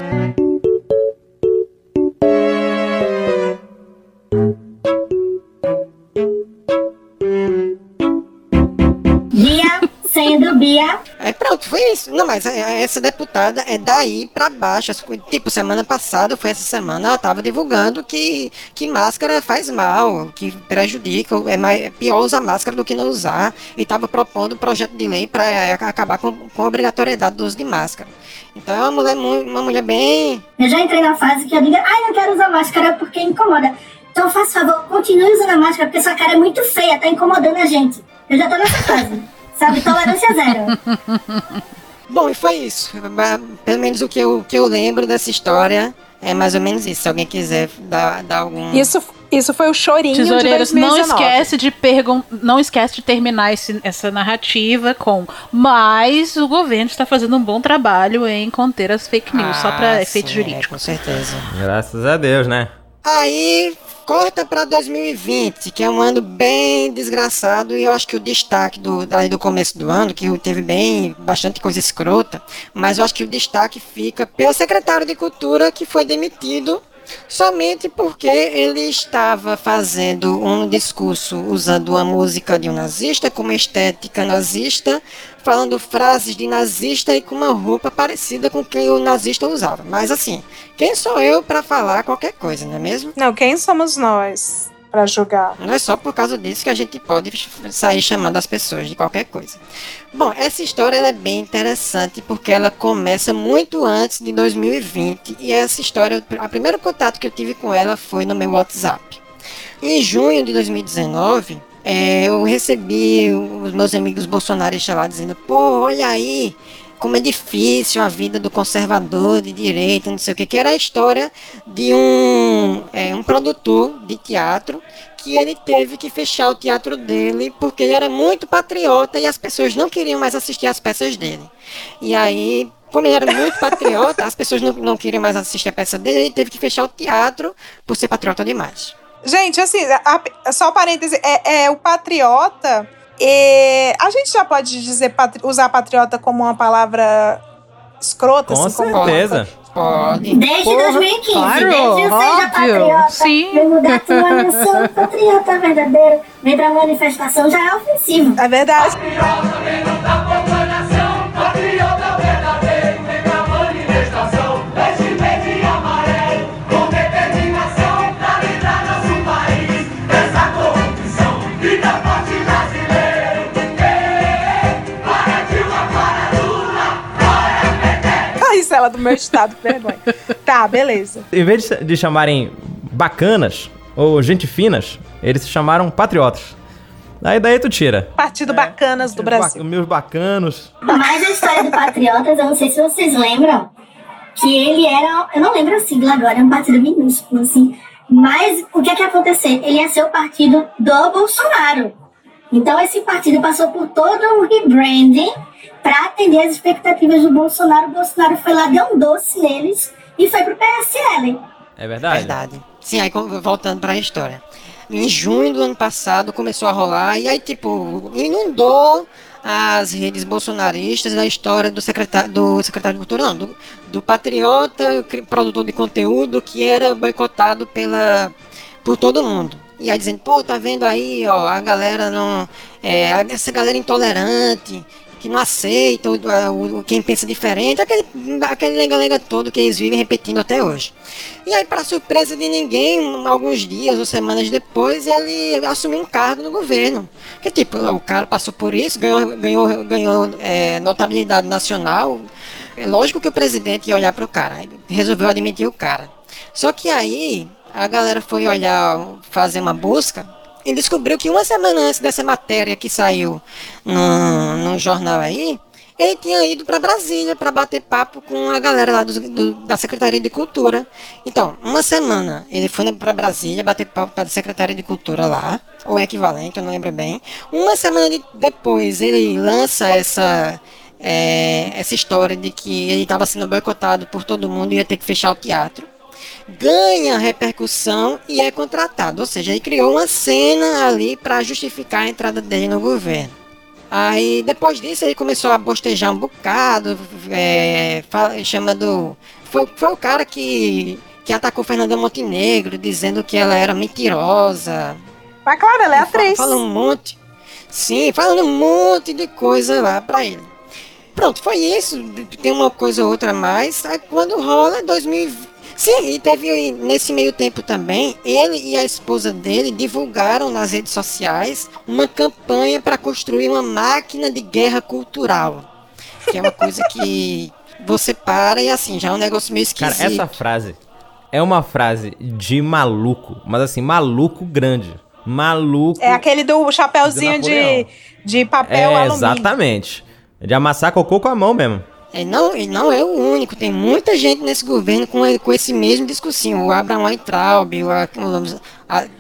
Sendo Bia. Aí pronto, foi isso. Não, mas é- essa deputada é daí pra baixo. Tipo, semana passada, foi essa semana, ela tava divulgando que, que máscara faz mal, que prejudica, é, mais, é pior usar máscara do que não usar. E tava propondo um projeto de lei pra é, acabar com, com a obrigatoriedade do uso de máscara. Então é uma mulher, mu- uma mulher bem. Eu já entrei na fase que eu digo, ai, não quero usar máscara porque incomoda. Então, faz favor, continue usando a máscara porque sua cara é muito feia, tá incomodando a gente. Eu já tô nessa fase. Sabe, tolerância zero. [laughs] Bom, e foi isso. Pelo menos o que eu, que eu lembro dessa história é mais ou menos isso. Se alguém quiser dar, dar algum. Isso, isso foi o chorinho Tesoureiros, de não 2019. esquece de pergun não esquece de terminar esse- essa narrativa com mas o governo está fazendo um bom trabalho em conter as fake news, só para Ah, efeito sim, jurídico. Com certeza. Graças a Deus, né? Aí corta pra 2020, que é um ano bem desgraçado e eu acho que o destaque do, do começo do ano, que teve bem bastante coisa escrota, mas eu acho que o destaque fica pelo secretário de Cultura que foi demitido somente porque ele estava fazendo um discurso usando a música de um nazista como estética nazista, falando frases de nazista e com uma roupa parecida com que o nazista usava. Mas assim, quem sou eu para falar qualquer coisa, não é mesmo? Não, quem somos nós pra julgar? Não é só por causa disso que a gente pode sair chamando as pessoas de qualquer coisa. Bom, essa história é bem interessante porque ela começa muito antes de 2020 e essa história, o primeiro contato que eu tive com ela foi no meu WhatsApp. Em junho de 2019, é, eu recebi os meus amigos bolsonaristas lá dizendo: pô, olha aí, como é difícil a vida do conservador de direita, não sei o que, que era a história de um, é, um produtor de teatro que ele teve que fechar o teatro dele porque ele era muito patriota e as pessoas não queriam mais assistir às peças dele. E aí, como ele era muito [laughs] patriota, as pessoas não, não queriam mais assistir a peça dele, ele teve que fechar o teatro por ser patriota demais. Gente, assim, a- a- só um parêntese, é, é o patriota. É, a gente já pode dizer patri- usar patriota como uma palavra escrota, Com assim, como certeza. Pode. Desde Porra, 2015, claro, desde o Seja óbvio, Patriota, sim. vem mudar tua nação, patriota verdadeiro, vem pra manifestação, já é ofensivo. É verdade. Vida pro meu estado, vergonha. Tá, beleza. Em vez de, de chamarem bacanas ou gente finas, eles se chamaram patriotas. Aí daí tu tira. Partido Bacanas do Brasil. Ba- meus bacanos. Mas a história do Patriotas, eu não sei se vocês lembram, que ele era. Eu não lembro a sigla agora, é um partido minúsculo, assim. Mas o que é que ia acontecer? Ele ia ser o partido do Bolsonaro. Então esse partido passou por todo um rebranding para atender as expectativas do Bolsonaro. O Bolsonaro foi lá, deu um doce neles e foi pro PSL. É verdade? Verdade. Sim, aí voltando pra história. Em junho do ano passado começou a rolar e aí, tipo, inundou as redes bolsonaristas da história do secretário, do secretário de Cultura, não, do, do patriota, produtor de conteúdo que era boicotado pela, por todo mundo. E aí dizendo, pô, tá vendo aí, ó, a galera não. É, essa galera intolerante, que não aceita o, o- quem pensa diferente, aquele, aquele lenga-lenga todo que eles vivem repetindo até hoje. E aí, para surpresa de ninguém, alguns dias ou semanas depois, ele assumiu um cargo no governo. Que tipo, o cara passou por isso, ganhou, ganhou, ganhou é, notabilidade nacional. É lógico que o presidente ia olhar para o cara, resolveu admitir o cara. Só que aí a galera foi olhar, fazer uma busca e descobriu que uma semana antes dessa matéria que saiu no, no jornal aí, ele tinha ido para Brasília para bater papo com a galera lá do- do- da Secretaria de Cultura. Então, uma semana ele foi para Brasília bater papo com a Secretaria de Cultura lá, ou equivalente, eu não lembro bem. Uma semana de- depois ele lança essa é, essa história de que ele estava sendo boicotado por todo mundo e ia ter que fechar o teatro ganha repercussão e é contratado. Ou seja, ele criou uma cena ali para justificar a entrada dele no governo. Aí depois disso ele começou a bostejar um bocado, é, fala- chamando. Foi, foi o cara que, que atacou Fernanda Montenegro, dizendo que ela era mentirosa. Mas claro, ela é atriz. Fala um monte. Sim, falando um monte de coisa lá pra ele. Pronto, foi isso. Tem uma coisa ou outra a mais. Aí quando rola 2020. Sim, e teve nesse meio tempo também, ele e a esposa dele divulgaram nas redes sociais uma campanha para construir uma máquina de guerra cultural. Que é uma coisa que você para e assim, já é um negócio meio Cara, esquisito. essa frase é uma frase de maluco, mas assim, maluco grande. Maluco. É aquele do chapéuzinho de, Napoleão. de papel É, alumínio. exatamente. De amassar cocô com a mão mesmo. Ele não, ele não é o único, tem muita gente nesse governo com, ele- com esse mesmo discursinho. O Abraham Weintraub, o, a-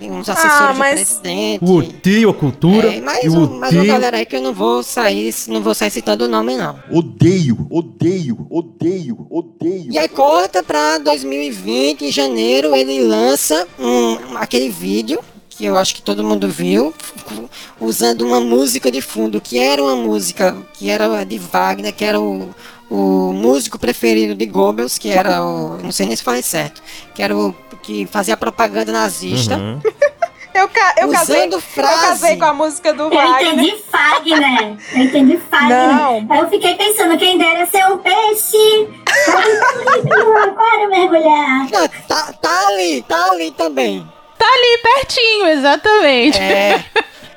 uns assessores Ah, mas- do presidente. O tio, a cultura. É, mas, o mas uma galera aí que eu não vou sair, não vou sair citando o nome, não. Odeio, odeio, odeio, odeio. E aí corta pra 2020, em janeiro, ele lança um, aquele vídeo que eu acho que todo mundo viu, usando uma música de fundo, que era uma música que era de Wagner, que era o, o músico preferido de Goebbels, que era o. não sei nem se falei certo, que era o que fazia propaganda nazista. Uhum. Eu, ca eu, casei, Usando eu frase. casei com a música do Eu Wagner. entendi Fagner. Eu entendi Fagner. Não. Aí eu fiquei pensando, quem dera ser um peixe. aquário mergulhar. Não, tá, tá ali, tá ali também. Tá ali pertinho, exatamente. É.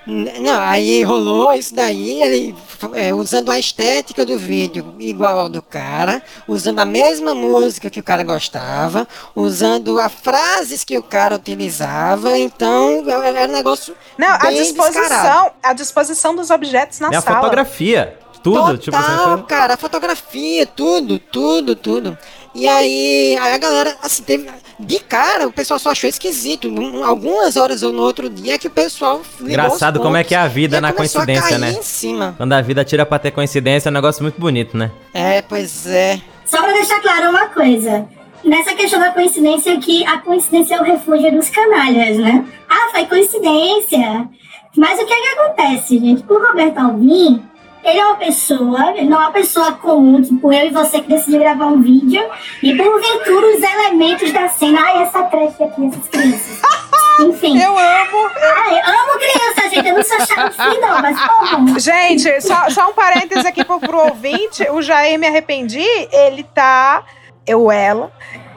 Não, aí rolou isso daí, ele é, usando a estética do vídeo igual ao do cara, usando a mesma música que o cara gostava, usando as frases que o cara utilizava, então era um negócio. Não, a bem disposição, descarado. a disposição dos objetos na É a sala. fotografia. Tudo, tipo assim. Total, foi- cara, a fotografia, tudo, tudo, tudo. E aí, aí a galera, assim, teve. De cara, o pessoal só achou esquisito. Num- Algumas horas ou no outro dia que o pessoal. ligou Engraçado os como é que é a vida na coincidência, cair né? em cima. Quando a vida tira pra ter coincidência, é um negócio muito bonito, né? É, pois é. Só pra deixar claro uma coisa. Nessa questão da coincidência, que a coincidência é o refúgio dos canalhas, né? Ah, foi coincidência. Mas o que é que acontece, gente? O Roberto Alvim, ele é uma pessoa, ele não é uma pessoa comum, tipo eu e você que decidiu gravar um vídeo, e porventura os elementos da cena, ai, essa creche aqui, essas crianças. [laughs] Enfim. Eu amo. Ai, amo criança, gente. Eu não sou fim, não, mas como? Gente, só, só um parênteses aqui pro, pro ouvinte. O Jair Me Arrependi, ele tá... Eu, ela...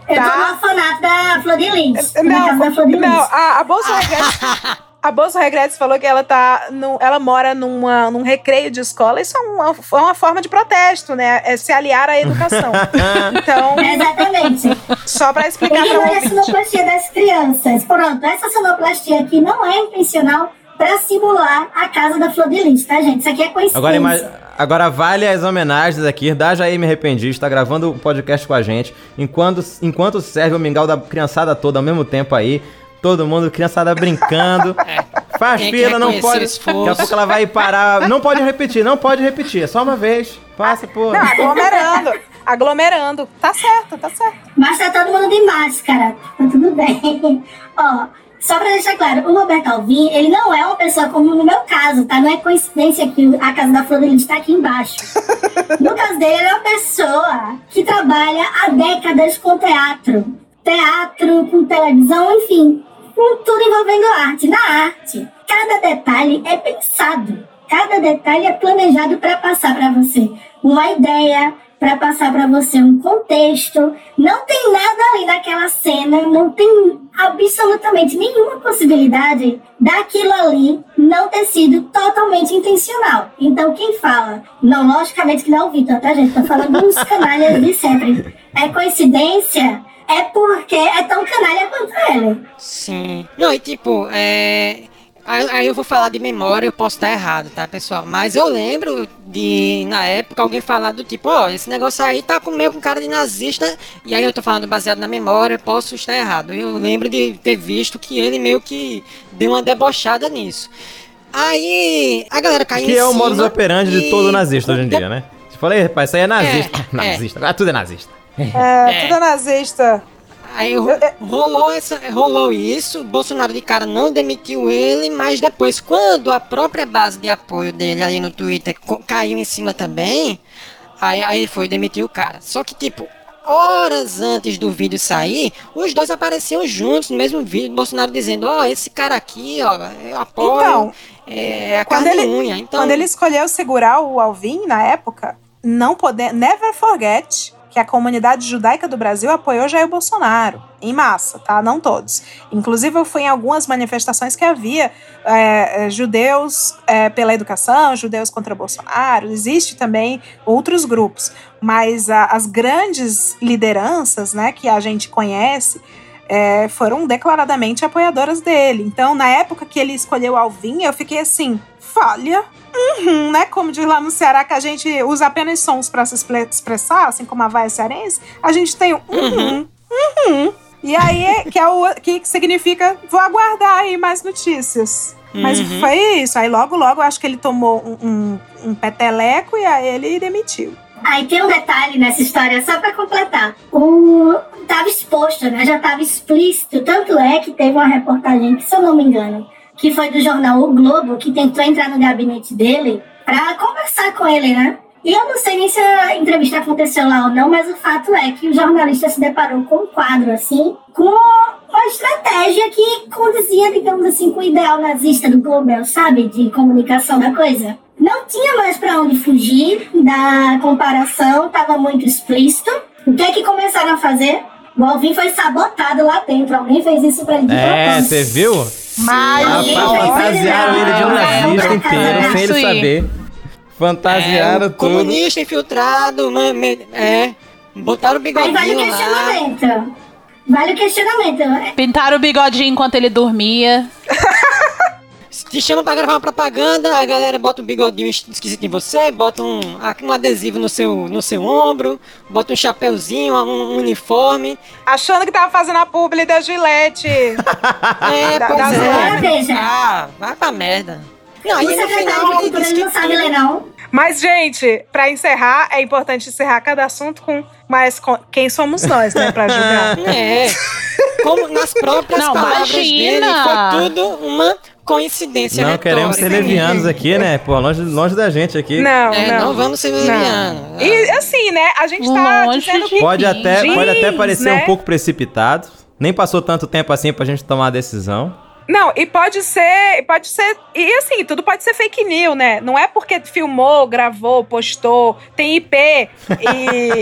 Eu tô no Tá... orfanato da Flor de Lis. Na Não, casa da Flor de Lis. não a, a Bolsa Regante... [laughs] A Bolsa Regretes falou que ela tá. No, ela mora numa, num recreio de escola. Isso é uma, é uma forma de protesto, né? É se aliar à educação. [laughs] então. Exatamente. Só pra explicar pra olha a sonoplastia das crianças. Pronto, essa sonoplastia aqui não é intencional pra simular a casa da Flor de Lis, tá, gente? Isso aqui é coincidência. Agora, agora vale as homenagens aqui. Da Jair Me Arrependi, está gravando o podcast com a gente. Enquanto, enquanto serve o mingau da criançada toda ao mesmo tempo aí. Todo mundo, criançada brincando. [laughs] Faz Tem que fila, não pode. Daqui a pouco ela vai parar. Não pode repetir, não pode repetir. É só uma vez. Passa, pô. Não, aglomerando. Aglomerando. Tá certo, tá certo. Mas tá todo mundo de máscara. Tá tudo bem. [laughs] Ó, só pra deixar claro, o Roberto Alvim, ele não é uma pessoa como no meu caso, tá? Não é coincidência que a casa da Flor de Lis tá aqui embaixo. [laughs] No caso dele, ele é uma pessoa que trabalha há décadas com teatro. Teatro, com televisão, enfim. Tudo envolvendo arte. Na arte, cada detalhe é pensado. Cada detalhe é planejado para passar para você uma ideia, para passar para você um contexto. Não tem nada ali naquela cena, não tem absolutamente nenhuma possibilidade daquilo ali não ter sido totalmente intencional. Então, quem fala, não, logicamente que não é o Vitor, tá, gente? Tô falando dos canalhas de sempre. É coincidência? É porque é tão canalha quanto ele. Sim. Não, e tipo, é. Aí, aí eu vou falar de memória, eu posso estar errado, tá, pessoal? Mas eu lembro de, na época, alguém falar do tipo, ó, esse negócio aí tá com meio com cara de nazista. E aí eu tô falando baseado na memória, eu posso estar errado. Eu lembro de ter visto que ele meio que deu uma debochada nisso. Aí a galera caiu Que em é o cima modus operandi de e- todo nazista hoje em dia, né? Você falei, rapaz, isso aí é nazista. É, é. nazista. [laughs] Ah, tudo é nazista. É, tudo é nazista. Aí ro- rolou, essa, rolou isso, Bolsonaro de cara não demitiu ele, mas depois, quando a própria base de apoio dele ali no Twitter caiu em cima também, aí, aí ele foi demitir o cara. Só que, tipo, horas antes do vídeo sair, os dois apareciam juntos no mesmo vídeo, Bolsonaro dizendo, ó, esse cara aqui, ó, eu apoio, Então, é a Quando ele, unha. Então, quando ele escolheu segurar o Alvin na época, não poder, never forget que a comunidade judaica do Brasil apoiou Jair Bolsonaro em massa, tá? Não todos. Inclusive, eu fui em algumas manifestações que havia é, é, judeus é, pela educação, judeus contra Bolsonaro. Existe também outros grupos, mas a- as grandes lideranças, né, que a gente conhece, é, foram declaradamente apoiadoras dele. Então, na época que ele escolheu Alvin, eu fiquei assim, falha. Uhum, né? Como diz lá no Ceará que a gente usa apenas sons para se expre- expressar, assim como a vaia cearense, a gente tem o uhum, uhum. E aí, que é o que significa vou aguardar aí mais notícias. Mas Uhum. foi isso. Aí logo, logo, eu acho que ele tomou um, um, um peteleco e aí ele demitiu. Aí tem um detalhe nessa história, só pra completar. O tava exposto, né? Já tava explícito. Tanto é que teve uma reportagem, que se eu não me engano, que foi do jornal O Globo, que tentou entrar no gabinete dele pra conversar com ele, né? E eu não sei nem se a entrevista aconteceu lá ou não, mas o fato é que o jornalista se deparou com um quadro assim, com uma estratégia que conduzia, digamos assim, com o ideal nazista do Goebbels, sabe? De comunicação da coisa. Não tinha mais pra onde fugir da comparação, tava muito explícito. O que é que começaram a fazer? O Alvin foi sabotado lá dentro. Alguém fez isso pra ele de É, você viu? Mas- Rapaz, fantasiaram ele de um nazista inteiro, sem ele saber. Fantasiaram é, tudo. comunista infiltrado, ma- me- é, botaram o Aí vale o bigodinho lá. questionamento. Vale o questionamento. Pintaram o bigodinho enquanto ele dormia. [laughs] Te chama pra gravar uma propaganda, a galera bota um bigodinho es- esquisito em você, bota um, um adesivo no seu, no seu ombro, bota um chapeuzinho, um, um uniforme. Achando que tava fazendo a publi da Gillette. [laughs] É, Da- pois é. Ah, vai pra merda. Não, aí no final ele não que sabe ler, não. Mas, gente, pra encerrar, é importante encerrar cada assunto com. Mas com- quem somos nós, né, pra julgar? [laughs] É. Como nas próprias Não, palavras dele, imagina. foi tudo uma coincidência Não queremos ser levianos aqui, né? Pô, longe, longe da gente aqui. Não, É, não. não vamos ser levianos. E assim, né? A gente tá Longe dizendo que. Pode até, pode até parecer né? um pouco precipitado. Nem passou tanto tempo assim pra gente tomar a decisão. Não, e pode ser, pode ser, e assim, tudo pode ser fake news, né? Não é porque filmou, gravou, postou, tem IP e,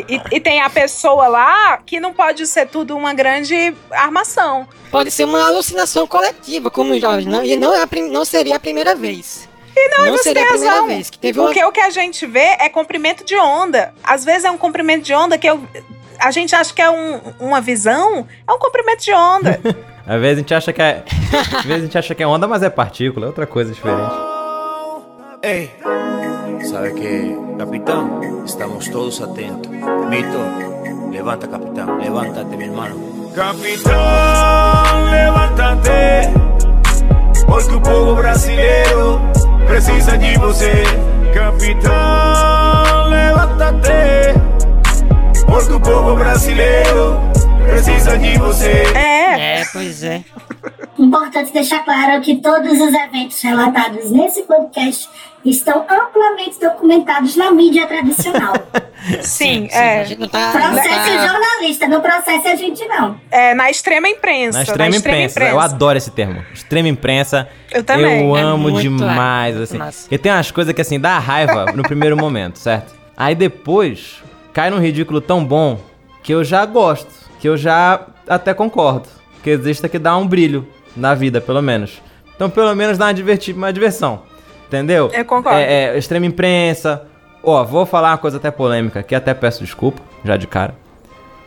e, e tem a pessoa lá que não pode ser tudo uma grande armação. Pode ser uma alucinação coletiva, como o Jorge, não, e não, é prim- não seria a primeira vez. E não, Não você seria tem a primeira razão. vez que teve uma- Porque o que a gente vê é comprimento de onda. Às vezes é um comprimento de onda que eu- a gente acha que é um- uma visão, é um comprimento de onda. [laughs] Às vezes a gente acha que é. [laughs] Às vezes a gente acha que é onda, mas é partícula, é outra coisa diferente. Ey, ¿sabe qué, capitán? Estamos todos atentos. Mito, levanta, capitán, levántate, mi hermano. Capitão, levanta-te, porque o povo brasileiro precisa de você. Capitão, levanta-te, porque o povo brasileiro precisa de você. É. É, pois é. Importante deixar claro que todos os eventos relatados nesse podcast estão amplamente documentados na mídia tradicional. [laughs] Sim, é. Processo jornalista, não processa a gente não. É, na extrema imprensa. Na extrema, imprensa. Eu adoro esse termo. Extrema imprensa. Eu também. Eu É amo muito demais, legal. assim. Massa. Porque tem umas coisas que, assim, dá raiva [laughs] no primeiro momento, certo? Aí depois cai num ridículo tão bom que eu já gosto. Que eu já até concordo. Que exista que dá um brilho na vida, pelo menos. Então, pelo menos dá uma, diverti uma diversão. Entendeu? Eu concordo. É, é, extrema imprensa. Ó, vou falar uma coisa até polêmica, que até peço desculpa, já de cara.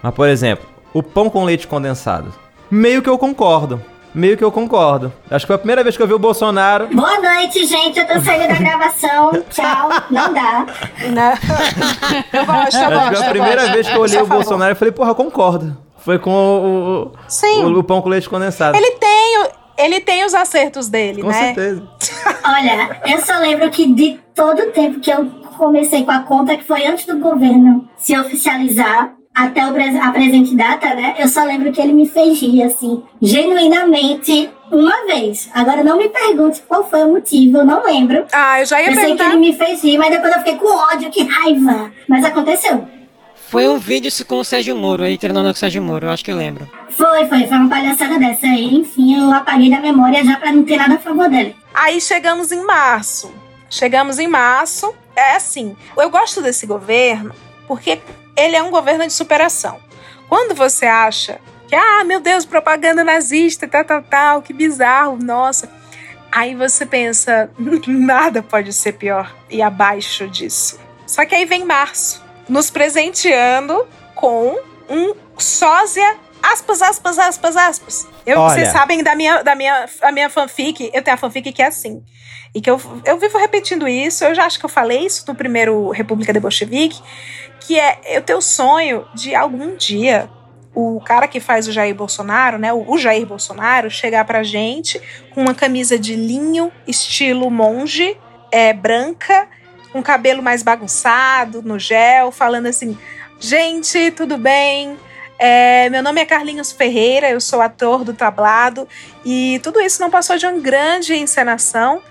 Mas, por exemplo, o pão com leite condensado. Meio que eu concordo. Meio que eu concordo. Acho que foi a primeira vez que eu vi o Bolsonaro. Boa noite, gente. Eu tô saindo da gravação. [laughs] Tchau. Não dá. [laughs] Eu gosto, eu Acho que gosto. foi a primeira gosto. vez que eu olhei o. Bolsonaro e falei, porra, eu concordo. Foi com o, o, Sim. o, o pão com leite condensado. Ele tem, o- ele tem os acertos dele, Com né? certeza. [laughs] Olha, eu só lembro que de todo o tempo que eu comecei com a conta, que foi antes do governo se oficializar, até pres- a presente data, né? Eu só lembro que ele me fez rir, assim, genuinamente, uma vez. Agora não me pergunte qual foi o motivo, eu não lembro. Ah, eu já ia Eu sei que perguntar. ele me fez rir, mas depois eu fiquei com ódio, que raiva. Mas aconteceu. Foi um vídeo com o Sérgio Moro, aí treinando com o Sérgio Moro, eu acho que eu lembro. Foi, foi, foi uma palhaçada dessa aí. Enfim, eu apaguei da memória já pra não ter nada a favor dele. Aí chegamos em março. Chegamos em março. É assim, eu gosto desse governo porque ele é um governo de superação. Quando você acha que, ah, meu Deus, propaganda nazista, tal, tal, tal, que bizarro, nossa. Aí você pensa, [laughs] nada pode ser pior e abaixo disso. Só que aí vem março, nos presenteando com um sósia, aspas, aspas, aspas, aspas. Eu, Olha. vocês sabem da minha, da minha, a minha fanfic, eu tenho a fanfic que é assim. E que eu, eu vivo repetindo isso, eu já acho que eu falei isso no primeiro República de Bolchevique, que é eu tenho o sonho de algum dia o cara que faz o Jair Bolsonaro, né, o, o Jair Bolsonaro, chegar pra gente com uma camisa de linho, estilo monge, é, branca, com cabelo mais bagunçado, no gel, falando assim: gente, tudo bem? É, meu nome é Carlinhos Ferreira, eu sou ator do tablado e tudo isso não passou de uma grande encenação.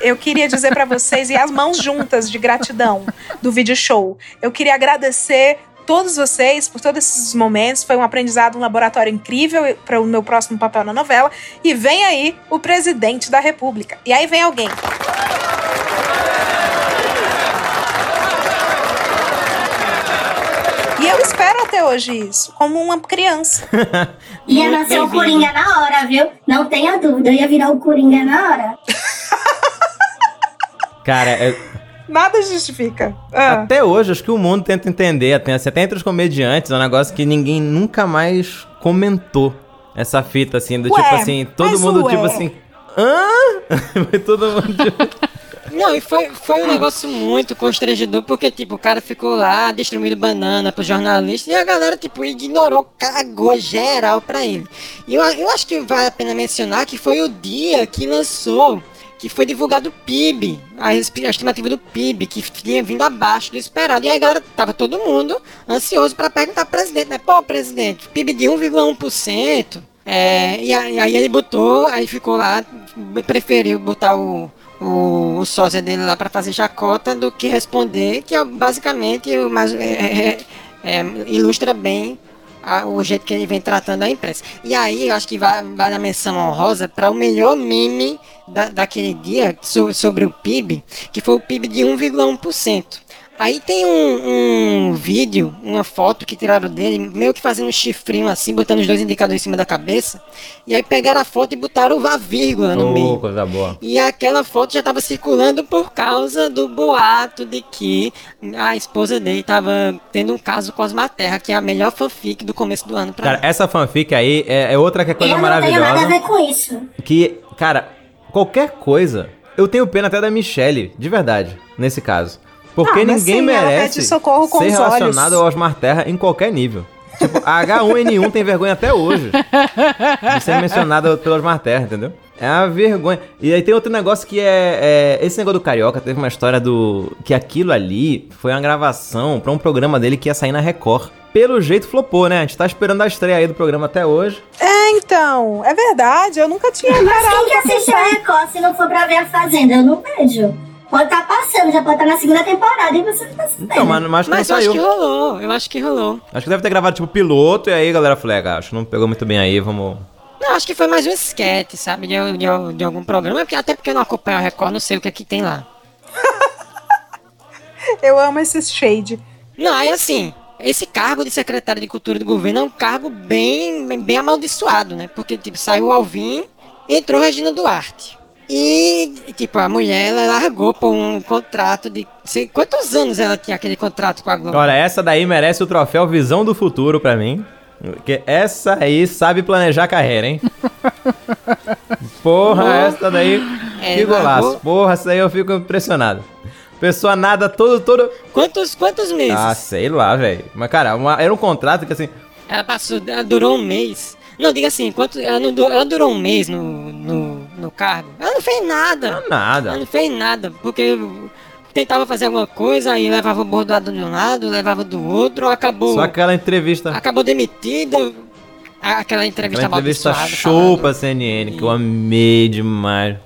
Eu queria dizer pra vocês, e as mãos juntas de gratidão do vídeo show. Eu queria agradecer todos vocês por todos esses momentos. Foi um aprendizado, um laboratório incrível para o meu próximo papel na novela. E vem aí o presidente da República. E aí vem alguém. Eu espero até hoje isso, como uma criança. [laughs] Ia nascer o Coringa na hora, viu? Não tenha dúvida, eu ia virar o Coringa na hora. [laughs] Cara, é- Nada justifica. Ah. até hoje acho que o mundo tenta entender, até, até entre os comediantes, é um negócio que ninguém nunca mais comentou. Essa fita, assim, do Ué, tipo assim, todo mundo, ué. tipo assim, hã? [laughs] Foi todo mundo, tipo... Não, e foi, foi um negócio muito constrangedor, porque, tipo, o cara ficou lá distribuindo banana pro jornalista e a galera, tipo, ignorou, cagou geral pra ele. E eu, eu acho que vale a pena mencionar que foi o dia que lançou, que foi divulgado o PIB, a, a estimativa do PIB, que tinha vindo abaixo do esperado. E aí, galera, tava todo mundo ansioso pra perguntar pro presidente, né? Pô, presidente, PIB de 1,1%. É, e aí ele botou, aí ficou lá, preferiu botar o, o, o sósia dele lá pra fazer chacota do que responder, que é basicamente o mais é, é, é, ilustra bem a- o jeito que ele vem tratando a imprensa. E aí, eu acho que vai, vai a menção honrosa para o melhor meme da, daquele dia so- sobre o PIB, que foi o PIB de 1,1%. Aí tem um, um vídeo, uma foto que tiraram dele, meio que fazendo um chifrinho assim, botando os dois indicadores em cima da cabeça. E aí pegaram a foto e botaram a vírgula no Ô, meio. coisa boa. E aquela foto já estava circulando por causa do boato de que a esposa dele estava tendo um caso com Osmar Terra, que é a melhor fanfic do começo do ano pra Cara, essa fanfic aí é, é outra que é coisa eu não tenho nada a maravilhosa. ver com isso. Que, cara, qualquer coisa. Eu tenho pena até da Michelle, de verdade, nesse caso. Porque Ah, ninguém sim, ela merece pede socorro com ser os relacionado olhos. ao Osmar Terra em qualquer nível. Tipo, a H1N1 tem vergonha até hoje de ser mencionada pelo Osmar Terra, entendeu? É uma vergonha. E aí tem outro negócio que é, é- Esse negócio do Carioca teve uma história do. Que aquilo ali foi uma gravação pra um programa dele que ia sair na Record. Pelo jeito flopou, né? A gente tá esperando a estreia aí do programa até hoje. É, então, é verdade, eu nunca tinha Mas quem que assiste a Record se não for pra ver a Fazenda? Eu não vejo. Pode estar passando, já pode estar na segunda temporada e você não tá sabendo. Não, mas, mas, Mas não eu acho que saiu. rolou, eu acho que rolou. Acho que deve ter gravado tipo piloto e aí a galera falou, é, cara, acho que não pegou muito bem aí, vamos. Não, acho que foi mais um esquete, sabe, de, de, de algum programa, até porque eu não acompanho a Record, não sei o que é que tem lá. [laughs] Eu amo esse shade. Não, aí assim, esse cargo de secretário de cultura do governo é um cargo bem, bem, bem amaldiçoado, né? Porque, tipo, saiu o Alvim, entrou Regina Duarte. E, tipo, a mulher, ela largou por um contrato de... Sei, quantos anos ela tinha aquele contrato com a Globo? Olha, essa daí merece o troféu Visão do Futuro pra mim. Porque essa aí sabe planejar carreira, hein? [laughs] Porra, essa daí. É, que golaço. largou. Porra, essa daí eu fico impressionado. Pessoa nada todo, todo. Quantos, quantos meses? Ah, sei lá, velho. Mas, cara, uma- era um contrato que assim. Ela passou, ela durou um mês. Não, diga assim, quanto, ela, não ela durou um mês no, no, no cargo. Ela não fez nada. Ela Nada. não fez nada, porque tentava fazer alguma coisa, aí levava o bordado de um lado, levava do outro, acabou. Só aquela entrevista. Acabou demitida. Aquela entrevista Aquela entrevista show pra CNN, que eu amei demais.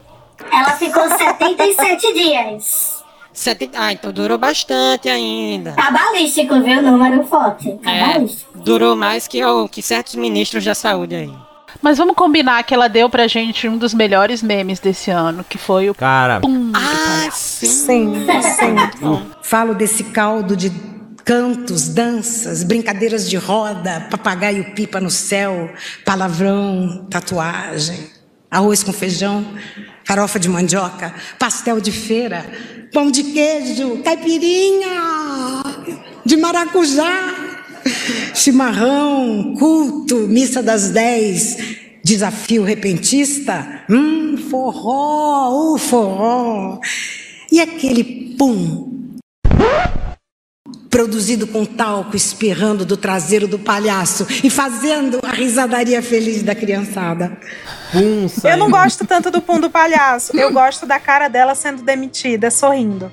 Ela ficou 77 dias. Setenta- Ah, então durou bastante ainda. Cabalístico, viu? Número forte. É, Cabalístico. durou mais que, o- que certos ministros da saúde aí. Mas vamos combinar que ela deu pra gente um dos melhores memes desse ano, que foi o Cara, Pum Ah, palhaço. Sim, sim. Falo desse caldo de cantos, danças, brincadeiras de roda, papagaio pipa no céu, palavrão, tatuagem, arroz com feijão, farofa de mandioca, pastel de feira, pão de queijo, caipirinha de maracujá, chimarrão, culto, missa das dez, desafio repentista, hum, forró, o forró. E aquele pum produzido com talco espirrando do traseiro do palhaço e fazendo a risadaria feliz da criançada. Pum, Eu não gosto tanto do pum do palhaço. Eu gosto da cara dela sendo demitida, sorrindo.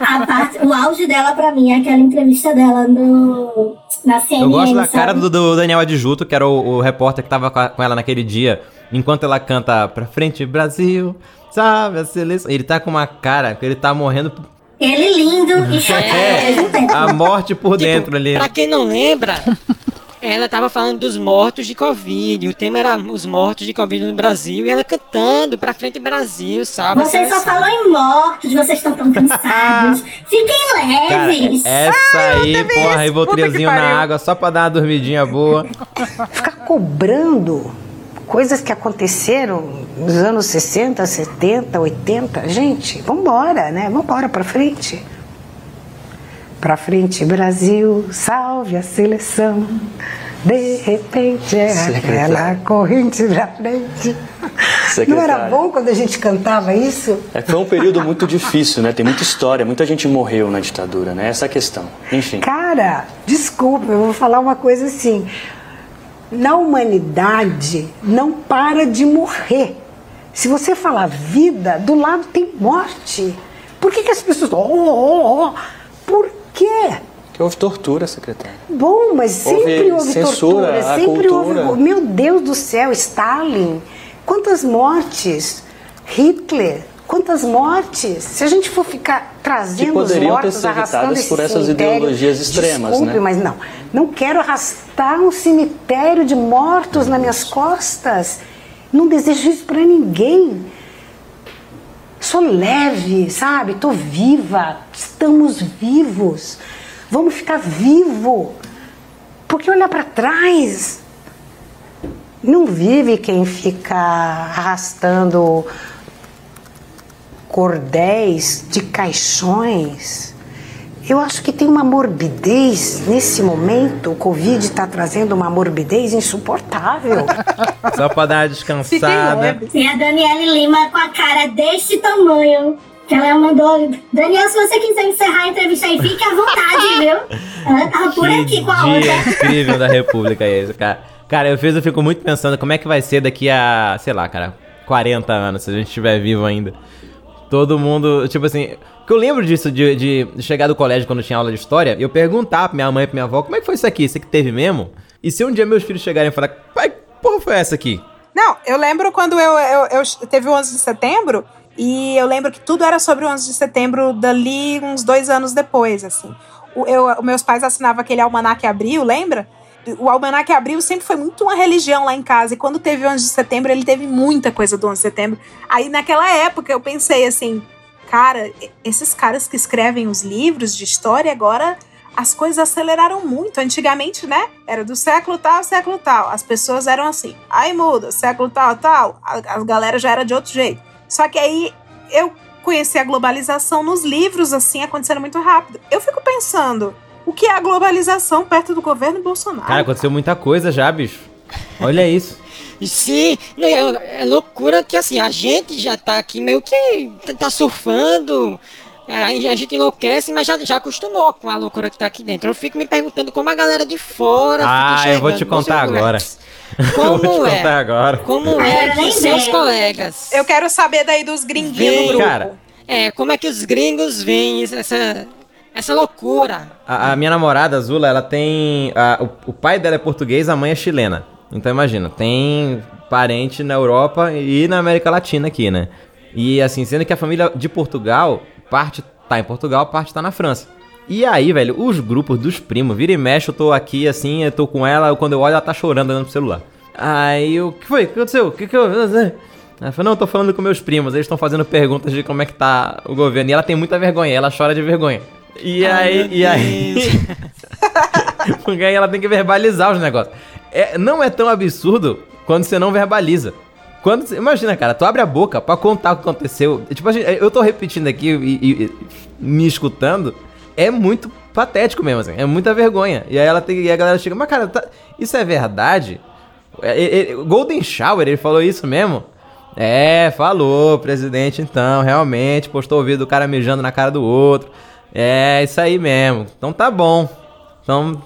A parte- o auge dela pra mim é aquela entrevista dela no, na CNN. Eu gosto da sabe? cara do, do Daniel Adjuto, que era o, o repórter que tava com, a- com ela naquele dia, enquanto ela canta Pra frente Brasil, sabe, a seleção. Ele tá com uma cara que ele tá morrendo. Ele lindo e [laughs] chocado ao mesmo tempo. A morte por dentro ali. Pra quem não lembra, ela tava falando dos mortos de Covid. O tema era os mortos de Covid no Brasil. E ela cantando pra frente Brasil, sabe? Vocês só falam em mortos, vocês estão tão cansados. [laughs] Fiquem Cara, leves. essa aí, porra, Rivotrilzinho na água só pra dar uma dormidinha boa. Cobrando coisas que aconteceram nos anos 60, 70, 80. Gente, vambora, né? Vambora pra frente. Pra frente, Brasil, salve a seleção. De repente é aquela corrente pra frente. Não era bom quando a gente cantava isso? É, foi um período muito difícil, né? Tem muita história, muita gente morreu na ditadura, né? Essa é a questão. Enfim. Cara, desculpa, eu vou falar uma coisa assim. Na humanidade não para de morrer. Se você falar vida, do lado tem morte. Por que, que as pessoas. Oh, oh, oh. Por quê? Que houve tortura, secretária. Bom, mas sempre Houve censura tortura, sempre cultura. houve. Meu Deus do céu, Stalin, quantas mortes? Hitler, Quantas mortes? Se a gente for ficar Que trazendo os poderiam ter mortos, sido arrastando evitadas esse por essas cemitério, ideologias extremas, desculpe, né? mas não. Não quero arrastar um cemitério de mortos nas minhas costas. Não desejo isso para ninguém. Sou leve, sabe? Tô viva. Estamos vivos. Vamos ficar vivo. Porque olhar para trás não vive quem fica arrastando cordéis de caixões. Eu acho que tem uma morbidez nesse momento. O Covid está trazendo uma morbidez insuportável. [laughs] Só pra dar uma descansada. E a Daniele Lima com a cara deste tamanho. Que ela mandou. Daniel, se você quiser encerrar a entrevista aí, fique à vontade, [laughs] viu? Ela tava por aqui com a Dia outra. incrível da República esse, cara. Cara, eu fiz, eu fico muito pensando como é que vai ser daqui a, sei lá, cara, 40 anos, se a gente estiver vivo ainda. Todo mundo, tipo assim, que eu lembro disso, de, de chegar do colégio quando tinha aula de história, eu perguntar pra minha mãe e pra minha avó, como é que foi isso aqui? Isso aqui teve mesmo? E se um dia meus filhos chegarem e falar, pai, que porra foi essa aqui? Não, eu lembro quando eu, eu, eu teve o 11 de setembro e eu lembro que tudo era sobre o 11 de setembro dali uns dois anos depois, assim. O, eu, meus pais assinavam aquele almanac Abril, lembra? O almanac Abril sempre foi muito uma religião lá em casa e quando teve o 11 de setembro ele teve muita coisa do 11 de setembro. Aí naquela época eu pensei assim, cara, esses caras que escrevem os livros de história agora as coisas aceleraram muito. Antigamente, né? Era do século tal, século tal. As pessoas eram assim. Aí muda, século tal, tal. A, a galera já era de outro jeito. Só que aí eu conheci a globalização nos livros, assim, acontecendo muito rápido. Eu fico pensando, o que é a globalização perto do governo Bolsonaro? Cara, aconteceu muita coisa já, bicho. Olha isso. [laughs] Sim, não, é, é loucura que assim, a gente já tá aqui meio que tá- surfando, a gente enlouquece, mas já, já acostumou com a loucura que tá aqui dentro. Eu fico me perguntando como a galera de fora Ah, fica eu vou te enxergando. contar agora. Como [laughs] eu vou te é? contar agora. Como é que seus colegas Eu quero saber daí dos gringuinhos do veem, grupo. Cara. é, como é que os gringos veem essa, essa loucura? A, a minha namorada, Zula, ela tem. a- o, o pai dela é português, a mãe é chilena. Então imagina, tem parente na Europa e na América Latina aqui, né? E assim, sendo que a família de Portugal, parte tá em Portugal, parte tá na França. E aí, velho, os grupos dos primos, vira e mexe, eu tô aqui assim, eu tô com ela, quando eu olho, ela tá chorando olhando pro celular. Aí. O que foi? O que aconteceu? O que que eu. Ela falou, não, eu tô falando com meus primos, eles estão fazendo perguntas de como é que tá o governo. E ela tem muita vergonha, ela chora de vergonha. E Ai, aí, e aí. [laughs] Porque aí ela tem que verbalizar os negócios. É, não é tão absurdo quando você não verbaliza. Quando você- imagina, cara, tu abre a boca pra contar o que aconteceu. Tipo, eu tô repetindo aqui e, e- e me escutando. É muito patético mesmo, assim. É muita vergonha. E aí ela tem, e a galera chega, mas cara, tá- isso é verdade? É, é, é, Golden Shower, ele falou isso mesmo? É, falou, presidente, então, realmente, postou o vídeo do cara mijando na cara do outro. É, isso aí mesmo. Então tá bom. Então,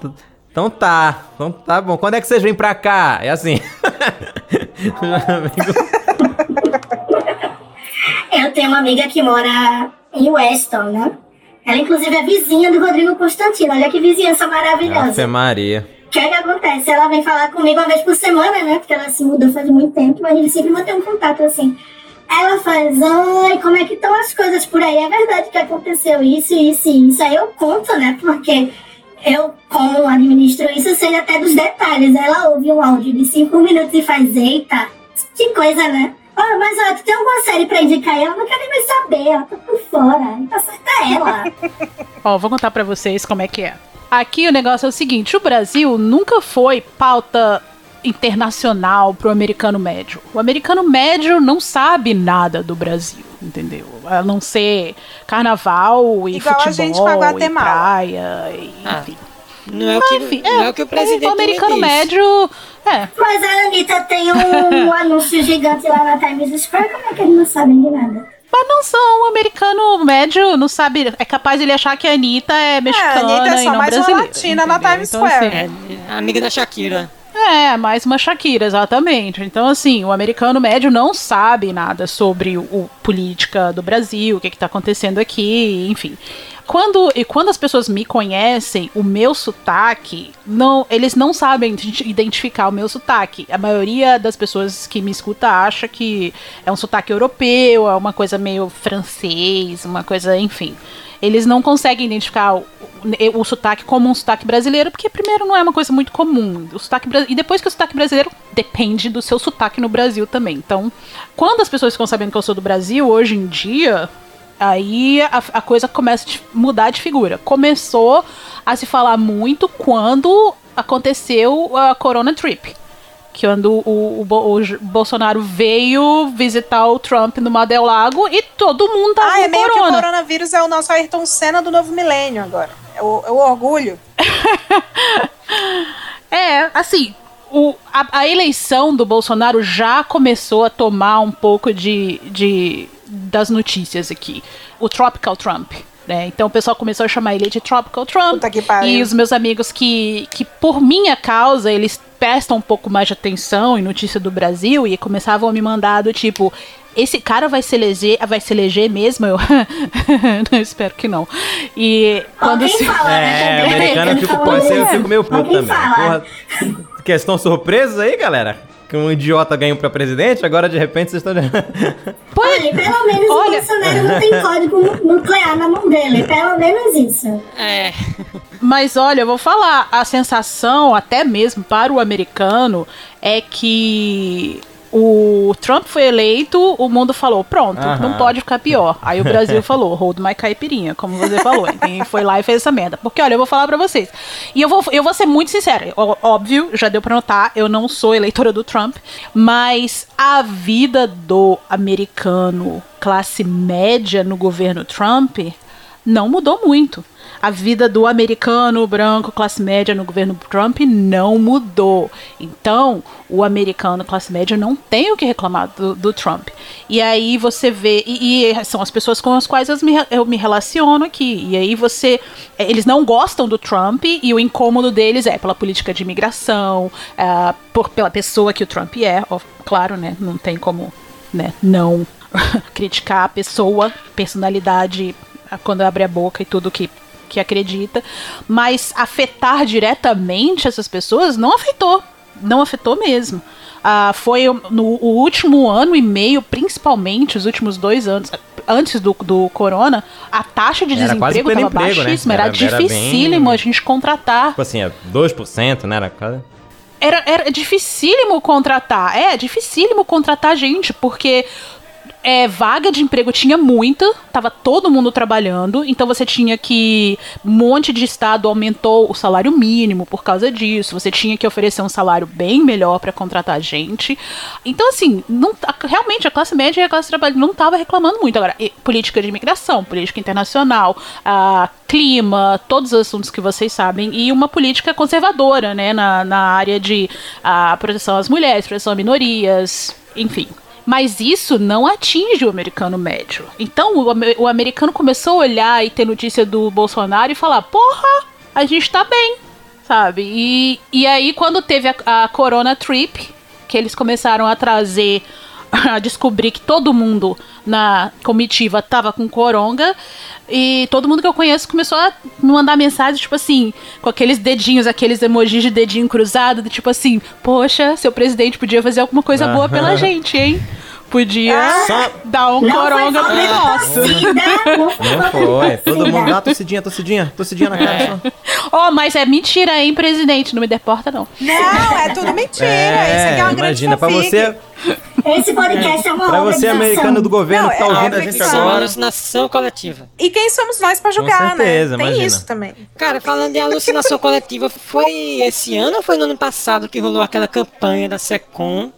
então tá. Então tá bom. Quando é que vocês vêm pra cá? É assim. [laughs] Eu tenho uma amiga que mora em Weston, né? Ela, inclusive, é vizinha do Rodrigo Constantino. Olha que vizinhança maravilhosa. Ave Maria. O que é que acontece? Ela vem falar comigo uma vez por semana, né? Porque ela se mudou faz muito tempo, mas a gente sempre mantém um contato assim. Ela faz, oi, como é que estão as coisas por aí? É verdade que aconteceu isso, isso e isso. Aí eu conto, né? Porque eu, como administro isso, sei até dos detalhes. Ela ouve um áudio de cinco minutos e faz, eita, que coisa, né? Ah, mas ó, tu tem alguma série pra indicar? Ela não quer nem mais saber, ela tá por fora. Tá certa ela. [laughs] Ó, vou contar pra vocês como é que é. Aqui o negócio é o seguinte: o Brasil nunca foi pauta internacional pro americano médio. O americano médio não sabe nada do Brasil, entendeu? A não ser carnaval e Igual a futebol gente com a e Guatemala. praia, e, enfim. Não é o que, Enfim, não é o que o presidente o americano médio é. Mas a Anitta tem um [laughs] anúncio gigante lá na Times Square, como é que eles não sabem de nada? Mas não são, o americano médio não sabe, é capaz de ele achar que a Anitta é mexicana Anitta é e só não mais uma brasileira. latina na entendeu? Times Então, Square. assim, É, amiga da Shakira. É, mais uma Shakira, exatamente. Então, assim, o americano médio não sabe nada sobre o, o política do Brasil, o que, está acontecendo aqui, enfim. quando, e quando as pessoas me conhecem, o meu sotaque, não, eles não sabem identificar o meu sotaque. A maioria das pessoas que me escuta acha que é um sotaque europeu, é uma coisa meio francês, uma coisa, enfim. Eles não conseguem identificar o, o, o sotaque como um sotaque brasileiro, porque primeiro não é uma coisa muito comum. O sotaque, e depois que o sotaque brasileiro depende do seu sotaque no Brasil também. Então, quando as pessoas ficam sabendo que eu sou do Brasil, hoje em dia, aí a, a coisa começa a mudar de figura. Começou a se falar muito quando aconteceu a Corona Trip. Que quando o, o o Bolsonaro veio visitar o Trump no Madel Lago e todo mundo tava Ah, é meio que o corona. coronavírus é o nosso Ayrton Senna do novo milênio agora. É o, é o orgulho. [laughs] É, assim, o, a, a eleição do Bolsonaro já começou a tomar um pouco de, de das notícias aqui. O Tropical Trump. Né? Então o pessoal começou a chamar ele de Tropical Trump. pariu. E os meus amigos que, que, por minha causa, eles prestam um pouco mais de atenção em notícia do Brasil e começavam a me mandar do tipo. Esse cara vai se eleger, vai se eleger mesmo? Eu [laughs] não espero que não. E quando Alguém se... fala, É, o americano eu fico, pode ser, eu fico meio puto Alguém também. Porra, que estão surpresos aí, galera? Que um idiota ganhou pra presidente, agora de repente vocês estão. [laughs] Olha, pelo menos o Bolsonaro não tem código nu- nuclear na mão dele. Pelo menos isso. É. Mas olha, eu vou falar, a sensação, até mesmo para o americano, é que o Trump foi eleito, o mundo falou, pronto, Aham. não pode ficar pior. Aí o Brasil [laughs] falou, hold my caipirinha, como você falou. E foi lá e fez essa merda. Porque, olha, eu vou falar pra vocês. E eu vou, eu vou ser muito sincera. Óbvio, já deu pra notar, eu não sou eleitora do Trump, mas a vida do americano classe média no governo Trump não mudou muito. A vida do americano branco classe média no governo Trump não mudou. Então, o americano classe média não tem o que reclamar do, do Trump. E aí você vê. E, e são as pessoas com as quais eu me, eu me relaciono aqui. E aí você. é, Eles não gostam do Trump e o incômodo deles é pela política de imigração, ah, por, pela pessoa que o Trump é. claro, né? Não tem como né, não [laughs] criticar a pessoa, personalidade, quando abre a boca e tudo que, que acredita. Mas afetar diretamente essas pessoas não afetou. Não afetou mesmo. Ah, foi no o último ano e meio, principalmente os últimos dois anos, antes do, do corona, a taxa de Era desemprego estava né? baixíssima. Era, Era- era bem- dificílimo a gente contratar. Tipo assim, é 2%, né? Era quase. Era, era dificílimo contratar. É, dificílimo contratar gente, porque é, vaga de emprego tinha muita, tava todo mundo trabalhando, então você tinha que. Um monte de estado aumentou o salário mínimo por causa disso, você tinha que oferecer um salário bem melhor para contratar gente. Então, assim, não, realmente a classe média e a classe trabalhadora não tava reclamando muito. Agora, política de imigração, política internacional, a clima, todos os assuntos que vocês sabem, e uma política conservadora, né, na, na área de a proteção às mulheres, proteção a minorias, enfim. Mas isso não atinge o americano médio. Então o, o americano começou a olhar e ter notícia do Bolsonaro e falar: porra, a gente tá bem, sabe? E, e aí, quando teve a, a Corona Trip, que eles começaram a trazer, [laughs] a descobrir que todo mundo na comitiva tava com coronga. E todo mundo que eu conheço começou a me mandar mensagem, tipo assim, com aqueles dedinhos, aqueles emojis de dedinho cruzado, do tipo assim, poxa, seu presidente podia fazer alguma coisa boa pela gente, hein? Podia Só- dar um coronga pro de torcida, não foi de. [laughs] Todo mundo. Ah, tossidinha, tossidinha, tossidinha na cara. só. Oh, mas é mentira, hein, presidente? Não me deporta, não. Não, é tudo mentira. Isso aqui é uma grande imagina, pra você, Esse podcast é uma pra você americano do governo Não, que tá é ouvindo a gente agora. Alucinação coletiva. E quem somos nós pra julgar, certeza, né? Tem imagina. isso também. Cara, falando de alucinação coletiva, foi esse ano ou foi no ano passado que rolou aquela campanha da Secom?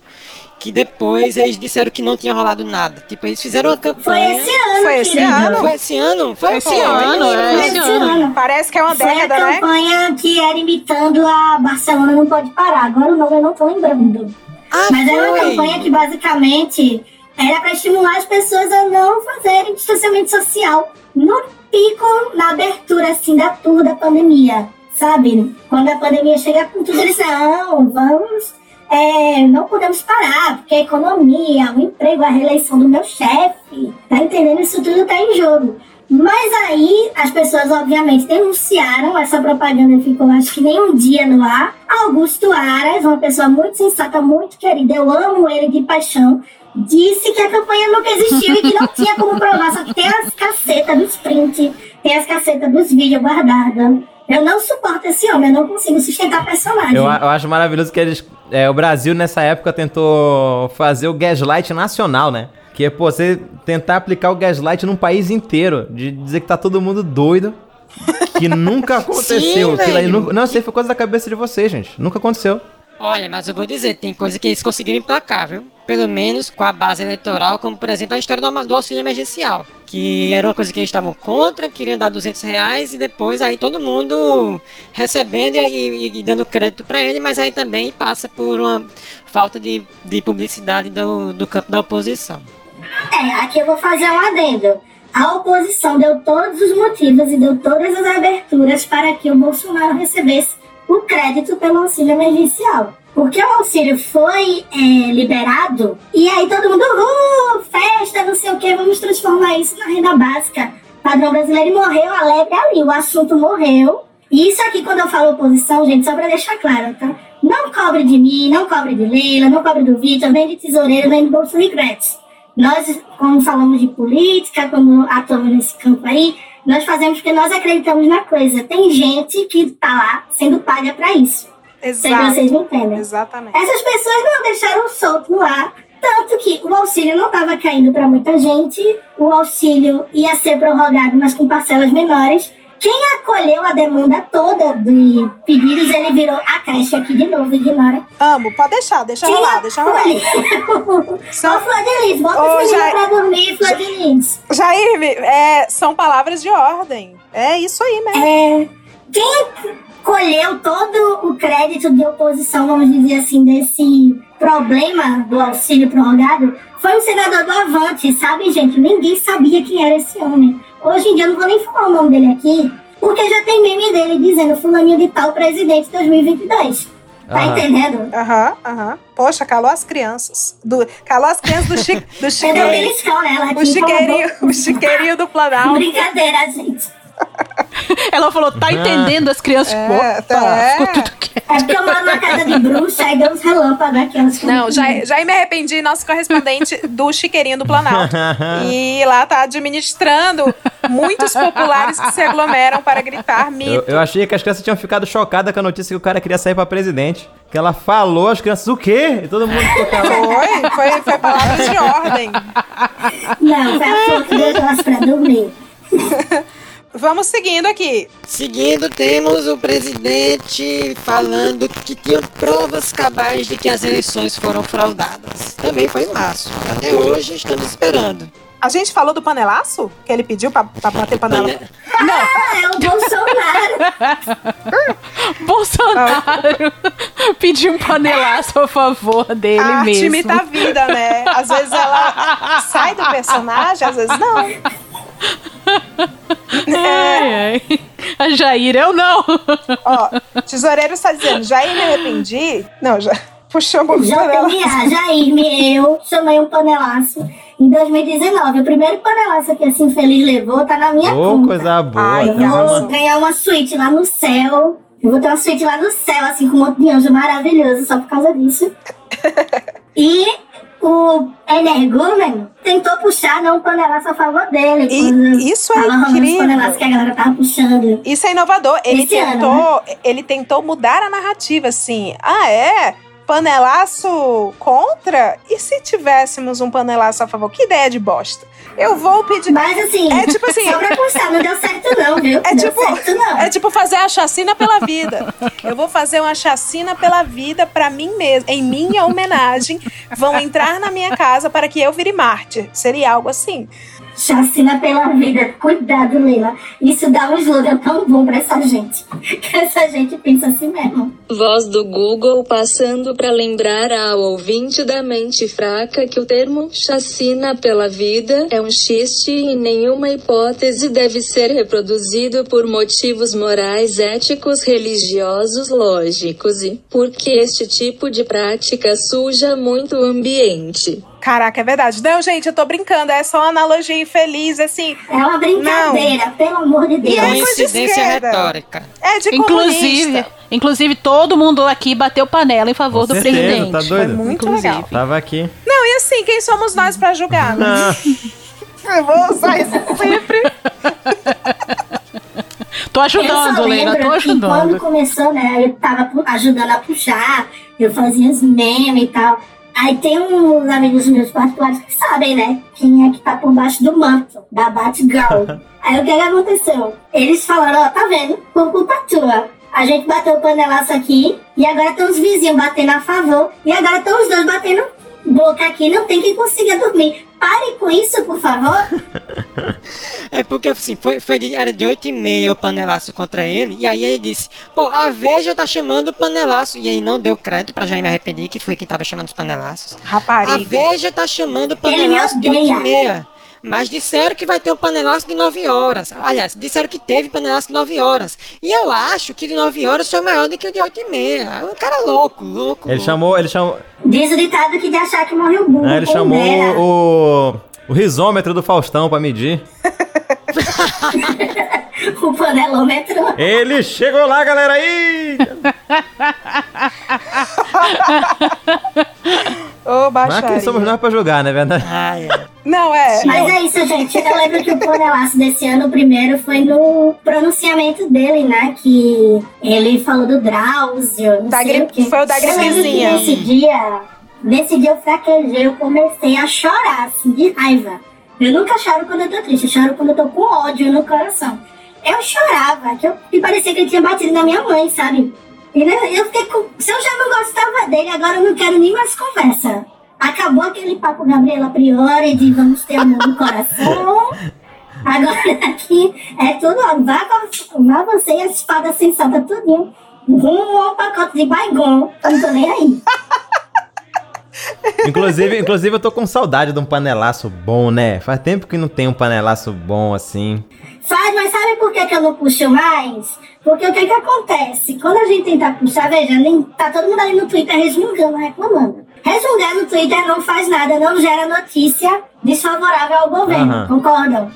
Que depois eles disseram que não tinha rolado nada. Tipo, eles fizeram uma Foi campanha. esse ano, Foi esse querido. ano? Foi esse ano? Foi Esse Foi. ano, é. Foi esse ano. ano. Parece que é uma Foi a década, né? campanha que era imitando a Barcelona Não Pode Parar. Agora o nome eu não tô lembrando. Ah, Mas era uma foi. campanha que basicamente era para estimular as pessoas a não fazerem distanciamento social no pico, na abertura assim da tour da pandemia, sabe? Quando a pandemia chega com tudo, eles não, vamos é, não podemos parar, porque a economia, o emprego, a reeleição do meu chefe, tá entendendo? Isso tudo tá em jogo. Mas aí as pessoas, obviamente, denunciaram essa propaganda, ficou acho que nem um dia no ar. Augusto Aras, uma pessoa muito sensata, muito querida, eu amo ele de paixão, disse que a campanha nunca existiu e que não tinha como provar, só que tem as cacetas dos print, tem as cacetas dos vídeos guardadas. Eu não suporto esse homem, eu não consigo sustentar personagem. Eu, eu acho maravilhoso que eles. é, o Brasil, nessa época, tentou fazer o gaslight nacional, né? Que é, pô, você tentar aplicar o gaslight num país inteiro. De dizer que tá todo mundo doido. Que nunca [laughs] aconteceu. Sim, Aquilo aí velho. nu- não, isso aí foi coisa da cabeça de vocês, gente. Nunca aconteceu. Olha, mas eu vou dizer, tem coisa que eles conseguiram emplacar, viu? Pelo menos com a base eleitoral, como por exemplo a história do, do auxílio emergencial. Que era uma coisa que eles estavam contra, queriam dar 200 reais e depois aí todo mundo recebendo e, e- e dando crédito pra ele, mas aí também passa por uma falta de, de publicidade do, do campo da oposição. É, aqui eu vou fazer um adendo. A oposição deu todos os motivos e deu todas as aberturas para que o Bolsonaro recebesse o crédito pelo auxílio emergencial. Porque o auxílio foi é, liberado e aí todo mundo, uh, festa, não sei o que, vamos transformar isso na renda básica. Padrão brasileiro morreu alegre ali, o assunto morreu. E isso aqui, quando eu falo oposição, gente, só pra deixar claro, tá? Não cobre de mim, não cobre de Leila, não cobre do Vitor, nem de tesoureiro, nem do Bolso Regrets. Nós, quando falamos de política, quando atuamos nesse campo aí, nós fazemos porque nós acreditamos na coisa. Tem gente que tá lá sendo paga pra isso. Sei que vocês me entendem. Exatamente. Essas pessoas não deixaram solto no ar. Tanto que o auxílio não estava caindo para muita gente, o auxílio ia ser prorrogado, mas com parcelas menores. Quem acolheu a demanda toda de pedidos, ele virou a creche aqui de novo, ignora. Amo, pode deixar, deixa Quem rolar, deixa rolar. de Lis, bota Ô, esse menino Jair- pra dormir, Flor de Lis. Jair, é, são palavras de ordem. É isso aí mesmo. É, quem colheu todo o crédito de oposição, vamos dizer assim, desse problema do auxílio prorrogado foi o senador do Avante, sabe, gente? Ninguém sabia quem era esse homem. Hoje em dia eu não vou nem falar o nome dele aqui, porque já tem meme dele dizendo fulaninho de tal presidente 2022. Tá Aham. entendendo? Aham, aham. Poxa, calou as crianças. Do, calou as crianças do, chi, do chiqueirinho. falam, ela O te chiqueirinho, o chiqueirinho do Planalto. Brincadeira, gente. [laughs] Ela falou, tá entendendo as crianças? É, Opa, tá, ficou é. tudo quieto. É porque eu moro numa casa de bruxa, aí deu uns relâmpagos aqui. Elas Não, já, já me arrependi, nosso correspondente do Chiqueirinho do Planalto. [laughs] E lá tá administrando muitos populares que se aglomeram para gritar Eu, mito. eu achei que as crianças tinham ficado chocadas com a notícia que o cara queria sair pra presidente. Que ela falou, as crianças, o quê? E todo mundo ficou calado. [laughs] Foi, foi, foi palavras de ordem. Não, foi a flor que elas pra dormir. Vamos seguindo aqui. Seguindo, temos o presidente falando que tinha provas cabais de que as eleições foram fraudadas. Também foi em março. Até hoje estamos esperando. A gente falou do panelaço? Que ele pediu pra, pra bater panela. Ah, é o Bolsonaro. [laughs] Bolsonaro pediu um panelaço a favor dele A arte mesmo. imita a vida, né? Às vezes ela sai do personagem, às vezes não. Ai, ai. A Jair, eu não. Ó, tesoureiro está dizendo, Jair me arrependi. Não, já [laughs] puxou muito panela. Jair, eu chamei um panelaço em 2019. O primeiro panelaço que esse infeliz levou tá na minha Ô, conta. coisa boa. Ai, tá eu vou ganhar uma suíte lá no céu. Eu vou ter uma suíte lá no céu, assim, com um monte de anjo maravilhoso, só por causa disso. [laughs] e o Energumen tentou puxar não um panelaço a favor dele. E isso é incrível. que a galera tava puxando. Isso é inovador. Ele Esse ano, tentou, ele tentou mudar a narrativa, assim. Ah, é? Panelaço contra? E se tivéssemos um panelaço a favor? Que ideia de bosta. Eu vou pedir. Mas assim, é tipo assim. só pra constar, não deu certo não, viu? É Deu tipo, certo não. é tipo fazer a chacina pela vida. Eu vou fazer uma chacina pela vida pra mim mesmo, em minha homenagem. Vão entrar na minha casa para que eu vire mártir. Seria algo assim. Chacina pela vida. Cuidado, Leila. Isso dá um slogan tão bom pra essa gente. [laughs] Que essa gente pensa assim mesmo. Voz do Google passando para lembrar ao ouvinte da mente fraca que o termo chacina pela vida é um xiste e nenhuma hipótese deve ser reproduzido por motivos morais, éticos, religiosos, lógicos e porque este tipo de prática suja muito o ambiente. Caraca, é verdade. Não, gente, eu tô brincando. É só uma analogia infeliz, assim. É uma brincadeira, pelo amor de Deus. E é de Coincidência esquerda. retórica. É de Inclusive, comunista. inclusive, todo mundo aqui bateu panela em favor Com do certeza, presidente. tá doido? Foi muito Inclusive. legal. Tava aqui. Não, e assim, quem somos nós pra julgar? né? Ah, [laughs] Eu vou usar isso sempre. Tô ajudando, Leila, tô que quando ajudando. começou, né, eu tava ajudando a puxar, eu fazia os memes e tal. Aí tem uns amigos meus particulares que sabem, né, quem é que tá por baixo do manto da Batgirl. [laughs] Aí o que que aconteceu? Eles falaram, ó, tá vendo, por culpa tua. A gente bateu o panelaço aqui, e agora estão os vizinhos batendo a favor, e agora estão os dois batendo boca aqui, não tem quem consiga dormir. Pare com isso, por favor. [laughs] É porque assim, foi, foi de, era de 8 e meia o panelaço contra ele, e aí ele disse, pô, a Veja tá chamando o panelaço, e aí não deu crédito pra Jaime Arrependi, que foi quem tava chamando os panelaços. A Rapariga. Veja tá chamando o panelaço de 8 e meia. Mas disseram que vai ter um panelaço de 9 horas. Aliás, disseram que teve panelaço de 9 horas. E eu acho que de 9 horas foi maior do que o de 8 e meia. Um cara louco, louco. Ele louco. chamou, ele chamou, Diz o ditado que de achar que morreu burro. ah, ele chamou o, o risômetro do Faustão pra medir. [laughs] o panelômetro. Ele chegou lá, galera aí! Ô, Mas quem somos nós pra julgar, não é verdade? Ah, é. Não, é. Mas é isso, gente. Eu lembro que o panelaço desse ano, o primeiro, foi no pronunciamento dele, né? Que ele falou do Drauzio, não Da sei gri- o quê. foi o da Eu lembro que gripezinha. nesse dia, nesse dia eu fraquejei, eu comecei a chorar, assim, de raiva. Eu nunca choro quando eu tô triste, eu choro quando eu tô com ódio no coração. Eu chorava, que eu, e parecia que ele tinha batido na minha mãe, sabe? E né, eu fiquei com. Se eu já não gostava dele, agora eu não quero nem mais conversa. Acabou aquele papo Gabriela Priori de vamos ter amor no coração. Agora aqui é tudo, ó, vá, vá você e a espada sensata tudinho. Rumo ao pacote de Baigon. Eu Não tô nem aí. Inclusive, inclusive, eu tô com saudade de um panelaço bom, né? Faz tempo que não tem um panelaço bom assim. Faz, mas sabe por que, que eu não puxo mais? Porque o que que acontece? Quando a gente tenta puxar, veja, nem, tá todo mundo ali no Twitter resmungando, reclamando. Resmungar no Twitter não faz nada, não gera notícia desfavorável ao governo, Aham. concordam?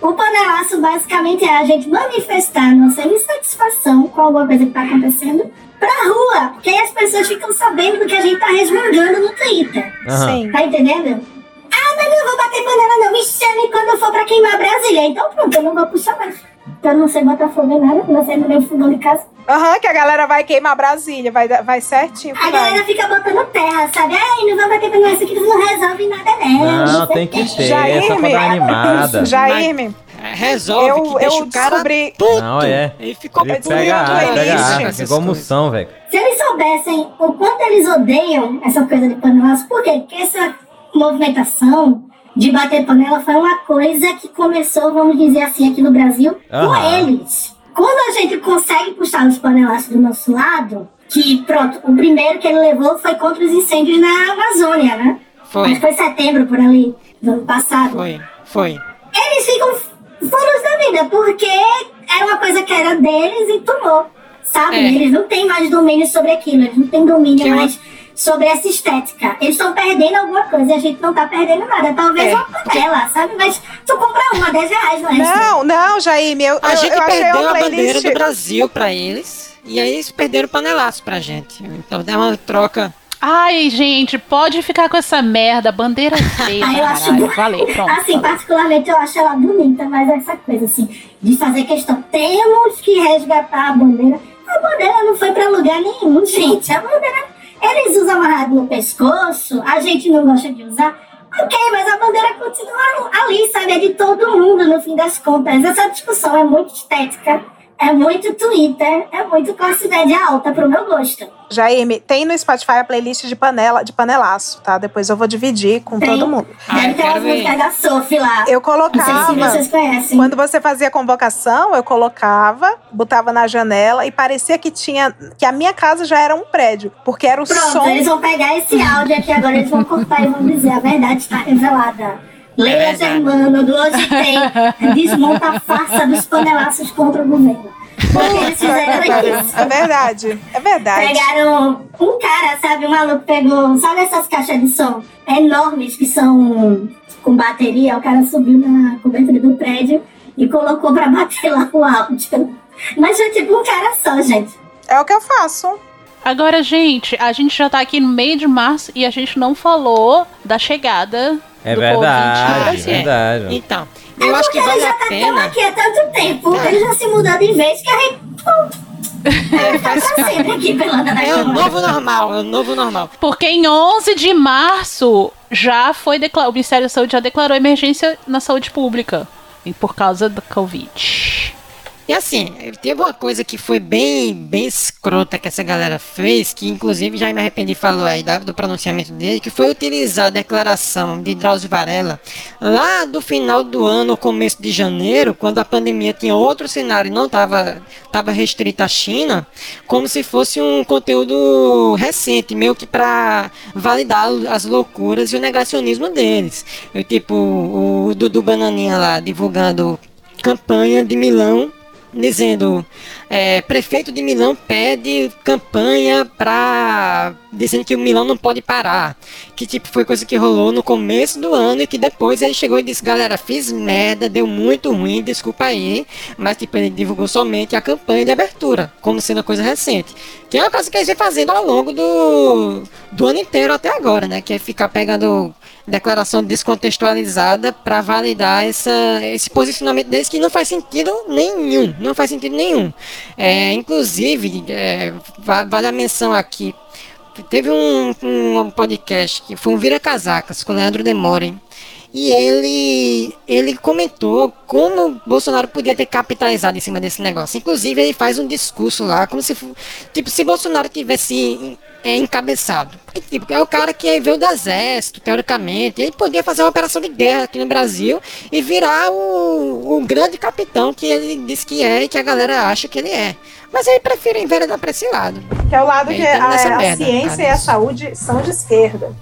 O panelaço basicamente é a gente manifestar nossa insatisfação com alguma coisa que tá acontecendo pra rua, porque aí as pessoas ficam sabendo do que a gente tá resmungando no Twitter. Sim. Tá entendendo? Ah, mas não vou bater panela não, me chame quando eu for pra queimar Brasília. Então pronto, eu não vou puxar mais. Então eu não sei botar fogo em nada, não sei no meu fogão de casa. Aham, que a galera vai queimar Brasília, vai, vai certinho. A vai. galera fica botando terra, sabe? Ai, não vou bater panela, isso aqui não resolve nada não. Não, tem que ter, é só pra dar animada. [laughs] Jaime, É, Resolve Eu- que deixa eu o cara descobri- puto. Não, é. Ele ficou Ele puto. pega arma, essas igual moção, velho. Se eles soubessem o quanto eles odeiam essa coisa de panelaço, por quê? Porque essa movimentação de bater panela foi uma coisa que começou, vamos dizer assim, aqui no Brasil, com Aham. eles. Quando a gente consegue puxar os panelaços do nosso lado, que pronto, o primeiro que ele levou foi contra os incêndios na Amazônia, né? Foi. Que foi setembro por ali, do ano passado. Foi, foi. Eles ficam furos da vida, porque era uma coisa que era deles e tomou. Sabe? É. Eles não têm mais domínio sobre aquilo, eles não têm domínio Que eu- mais sobre essa estética. Eles estão perdendo alguma coisa e a gente não tá perdendo nada. Talvez É. uma panela, sabe? Mas tu compra uma, 10 reais, não é? Não, não, Jaime, eu, A eu, gente eu perdeu a bandeira do Brasil pra eles. E aí eles perderam o panelaço pra gente. Então dá uma troca. Ai, gente, pode ficar com essa merda, bandeira [laughs] feia. Ah, eu acho bu- Falei, pronto. Assim, particularmente eu acho ela bonita, mas essa coisa assim, de fazer questão, temos que resgatar a bandeira. A bandeira não foi pra lugar nenhum, gente. A bandeira, eles usam amarrado no pescoço, a gente não gosta de usar. Ok, mas a bandeira continua ali, sabe? É de todo mundo, no fim das contas. Essa discussão é muito estética. É muito Twitter, é muito classe média alta pro meu gosto. Jaime, tem no Spotify a playlist de panela, de panelaço, tá? Depois eu vou dividir com Tem. todo mundo. Deve ter umas músicas da Sophie lá. Eu colocava. Não sei se vocês conhecem. Quando você fazia convocação, eu colocava, botava na janela e parecia que tinha. que a minha casa já era um prédio. Porque era o Pronto, som. eles vão pegar esse áudio aqui agora, eles vão cortar e vão dizer a verdade está revelada. Leia Germano, do Hoje Tem, desmonta a farsa dos panelaços contra o governo. Porque eles fizeram isso. É verdade, é verdade. Pegaram um cara, sabe? Um maluco pegou, sabe essas caixas de som enormes que são com bateria? O cara subiu na cobertura do prédio e colocou pra bater lá o áudio. Mas foi tipo um cara só, gente. É o que eu faço. Agora, gente, a gente já tá aqui no meio de março e a gente não falou da chegada É do verdade, Covid no é Brasil. verdade. Então, Eu acho que vale já tá tão aqui há tanto tempo, ele já se mudou de vez que a gente. É, tá aqui pela É o novo normal, é o novo normal. Porque em 11 de março já foi declarado, o Ministério da Saúde já declarou emergência na saúde pública e por causa da Covid. E assim, teve uma coisa que foi bem, bem escrota que essa galera fez, que inclusive já me arrependi falou aí do pronunciamento dele, que foi utilizar a declaração de Drauzio Varela lá do final do ano, começo de janeiro, quando a pandemia tinha outro cenário e não estava tava restrita à China, como se fosse um conteúdo recente, meio que para validar as loucuras e o negacionismo deles. Eu, tipo, o Dudu Bananinha lá divulgando campanha de Milão dizendo é, prefeito de Milão pede campanha para dizendo que o Milão não pode parar. Que tipo foi coisa que rolou no começo do ano e que depois ele chegou e disse galera fiz merda deu muito ruim desculpa aí mas tipo ele divulgou somente a campanha de abertura como sendo coisa recente. Que é uma coisa que eles vem fazendo ao longo do, do ano inteiro até agora né? Que é ficar pegando declaração descontextualizada para validar essa, esse posicionamento deles que não faz sentido nenhum, não faz sentido nenhum. É, inclusive, é, va- vale a menção aqui, teve um, um podcast que foi um Vira Casacas com o Leandro Demoren. E ele, ele comentou como Bolsonaro podia ter capitalizado em cima desse negócio. Inclusive, ele faz um discurso lá, como se tipo se Bolsonaro tivesse é, encabeçado. Porque, tipo, é o cara que veio do exército, teoricamente. Ele podia fazer uma operação de guerra aqui no Brasil e virar o, o grande capitão que ele diz que é e que a galera acha que ele é. Mas ele prefere enveredar pra esse lado. Que é o lado que Ele tá a, a merda, ciência e a saúde são de esquerda.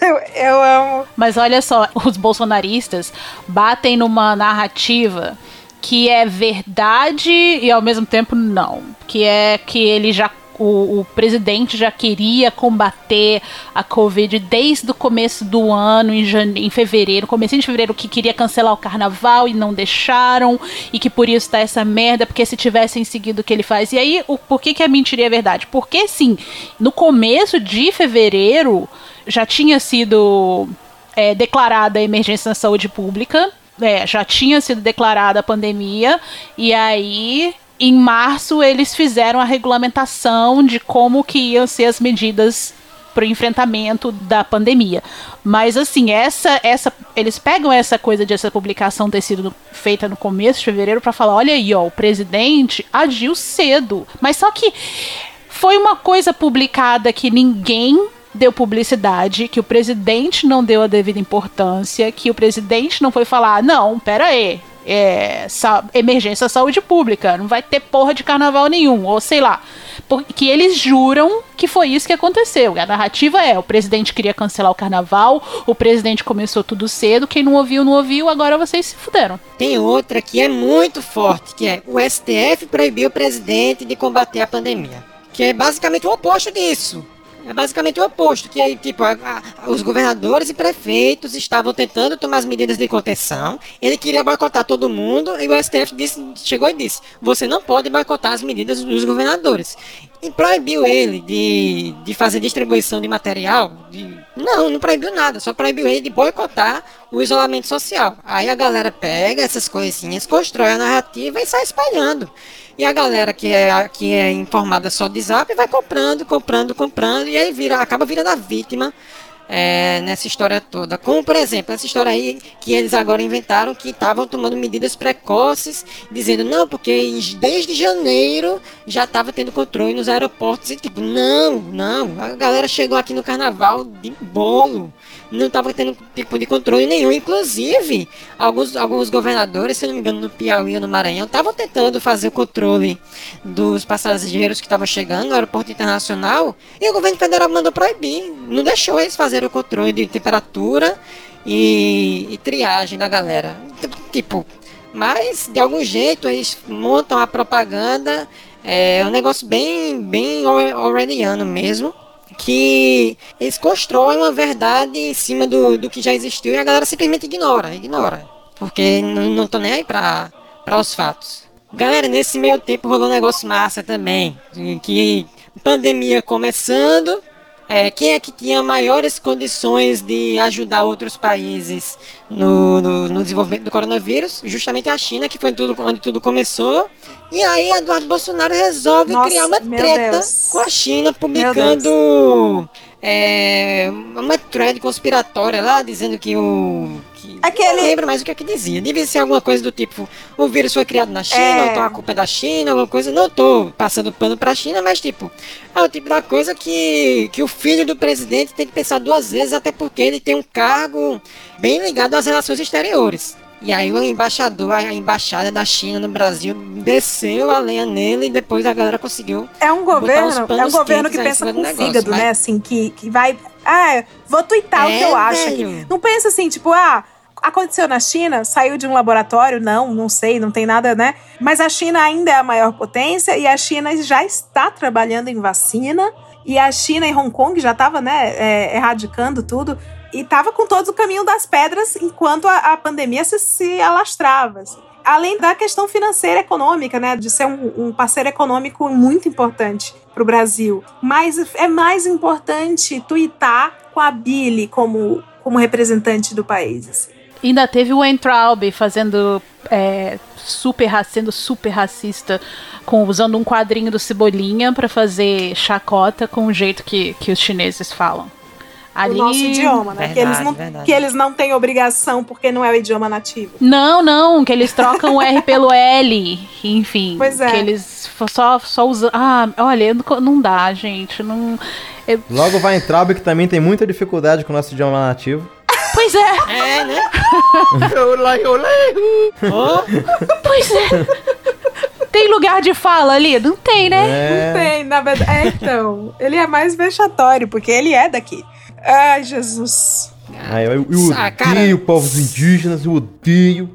eu, [laughs] eu amo. Mas olha só, os bolsonaristas batem numa narrativa que é verdade e ao mesmo tempo não. Que é que ele já. O, o presidente já queria combater a Covid desde o começo do ano, em, jane... em fevereiro, comecinho de fevereiro, que queria cancelar o carnaval e não deixaram, e que por isso tá essa merda, porque se tivessem seguido o que ele faz. E aí, o, por que, que é mentira é verdade? Porque, sim, no começo de fevereiro já tinha sido é, declarada a emergência na saúde pública, é, já tinha sido declarada a pandemia, e aí em março eles fizeram a regulamentação de como que iam ser as medidas para o enfrentamento da pandemia. Mas assim, essa essa eles pegam essa coisa de essa publicação ter sido feita no começo de fevereiro para falar, olha aí, ó, o presidente agiu cedo. Mas só que foi uma coisa publicada que ninguém deu publicidade, que o presidente não deu a devida importância, que o presidente não foi falar, não, pera aí, é, sa- emergência saúde pública, não vai ter porra de carnaval nenhum, ou sei lá. Porque eles juram que foi isso que aconteceu. A narrativa é: o presidente queria cancelar o carnaval, o presidente começou tudo cedo, quem não ouviu, não ouviu, agora vocês se fuderam. Tem outra que é muito forte, que é o STF proibiu o presidente de combater a pandemia. Que é basicamente o oposto disso. É basicamente o oposto, que tipo, a- a- os governadores e prefeitos estavam tentando tomar as medidas de contenção. Ele queria boicotar todo mundo e o STF disse- chegou e disse: você não pode boicotar as medidas dos governadores. E proibiu ele de, de fazer distribuição de material. de- não, não proibiu nada, só proibiu ele de boicotar o isolamento social. Aí a galera pega essas coisinhas, constrói a narrativa e sai espalhando. E a galera que é, que é informada só de zap vai comprando, comprando, comprando, e aí vira, acaba virando a vítima é, nessa história toda. Como, por exemplo, essa história aí que eles agora inventaram que estavam tomando medidas precoces, dizendo, não, porque desde janeiro já estava tendo controle nos aeroportos. E tipo, não, não, a galera chegou aqui no carnaval de bolo. Não estava tendo tipo de controle nenhum. Inclusive, alguns, alguns governadores, se não me engano, no Piauí ou no Maranhão, estavam tentando fazer o controle dos passageiros que estavam chegando no aeroporto internacional. E o governo federal mandou proibir. Não deixou eles fazerem o controle de temperatura e, e triagem da galera. Tipo, mas de algum jeito eles montam a propaganda. É um negócio bem, bem orwelliano mesmo que eles constroem uma verdade em cima do, do que já existiu e a galera simplesmente ignora, ignora. Porque não, não tô nem aí pra, pra os fatos. Galera, nesse meio tempo rolou um negócio massa também. Que pandemia começando, é, quem é que tinha maiores condições de ajudar outros países no, no, no, desenvolvimento do coronavírus? Justamente a China, que foi tudo, onde tudo começou. E aí Eduardo Bolsonaro resolve Nossa, criar uma treta Deus. com a China, publicando é, uma thread conspiratória lá, dizendo que o... Que, Aquele- Não lembro mais o que é que dizia. Devia ser alguma coisa do tipo, o vírus foi criado na China, É. então a culpa é da China, alguma coisa. Não tô passando pano pra China, mas tipo, é o tipo da coisa que, que o filho do presidente tem que pensar duas vezes, até porque ele tem um cargo bem ligado às relações exteriores. E aí o embaixador, a embaixada da China no Brasil desceu a lenha nele e depois a galera conseguiu. É um governo, é um governo que pensa com fígado, né? Assim, que, que vai. Ah, vou twittar o que É, eu acho. aqui. Não pensa assim, tipo, ah, aconteceu na China, saiu de um laboratório, não, não sei, não tem nada, né? Mas a China ainda é a maior potência e a China já está trabalhando em vacina. E a China e Hong Kong já estava, né, é, erradicando tudo. E tava com todo o caminho das pedras enquanto a, a pandemia se, se alastrava. assim. Além da questão financeira econômica, né? De ser um, um parceiro econômico muito importante para o Brasil. Mas é mais importante tuitar com a Billy como, como representante do país. assim. Ainda teve o Entraub fazendo é, super sendo super racista, com usando um quadrinho do Cebolinha pra fazer chacota com o jeito que, que os chineses falam. Ali... O nosso idioma, né? que, eles não, que eles não têm obrigação porque não é o idioma nativo. Não, não, que eles trocam o R pelo L, enfim. Pois é. Que eles só, só usam. Ah, olha, não, não dá, gente. Não. eu- Logo vai em Traub, que também tem muita dificuldade com o nosso idioma nativo. Pois é. É, né? [laughs] Pois é. Tem lugar de fala ali? Não tem, né? É. Não tem, na verdade. É, então. Ele é mais vexatório, porque ele é daqui. Ai, Jesus. Ai, eu, eu Ah, odeio cara. povos indígenas, eu odeio.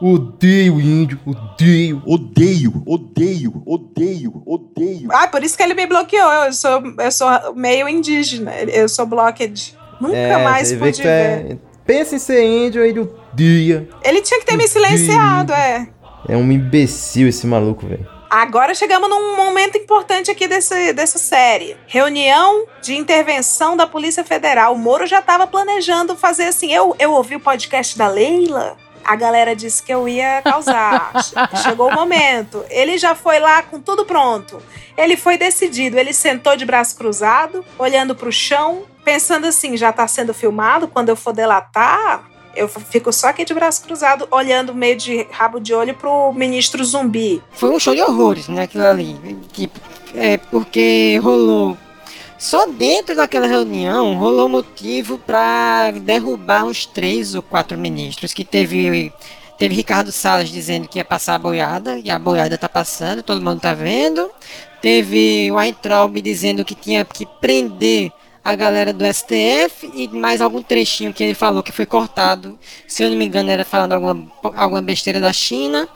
Odeio índio, odeio. Odeio, odeio, odeio, odeio. Ah, por isso que ele me bloqueou. Eu sou, eu sou meio indígena. Eu sou blocked. Nunca É, mais pude é- ver. Pensa em ser índio, ele odeia. Ele tinha que ter me silenciado, é. É um imbecil esse maluco, velho. Agora chegamos num momento importante aqui desse, dessa série. Reunião de intervenção da Polícia Federal. O Moro já estava planejando fazer assim. Eu, eu ouvi o podcast da Leila. A galera disse que eu ia causar. [laughs] Chegou o momento. Ele já foi lá com tudo pronto. Ele foi decidido. Ele sentou de braço cruzado, olhando pro chão, pensando assim: já tá sendo filmado. Quando eu for delatar, eu fico só aqui de braço cruzado, olhando meio de rabo de olho pro ministro zumbi. Foi um show de horrores, né, aquilo ali. Tipo, é porque rolou. Só dentro daquela reunião rolou motivo pra derrubar uns três ou quatro ministros. Que teve. Teve Ricardo Salles dizendo que ia passar a boiada, e a boiada tá passando, todo mundo tá vendo. Teve o Weintraub dizendo que tinha que prender a galera do STF e mais algum trechinho que ele falou que foi cortado. Se eu não me engano, era falando alguma, alguma besteira da China.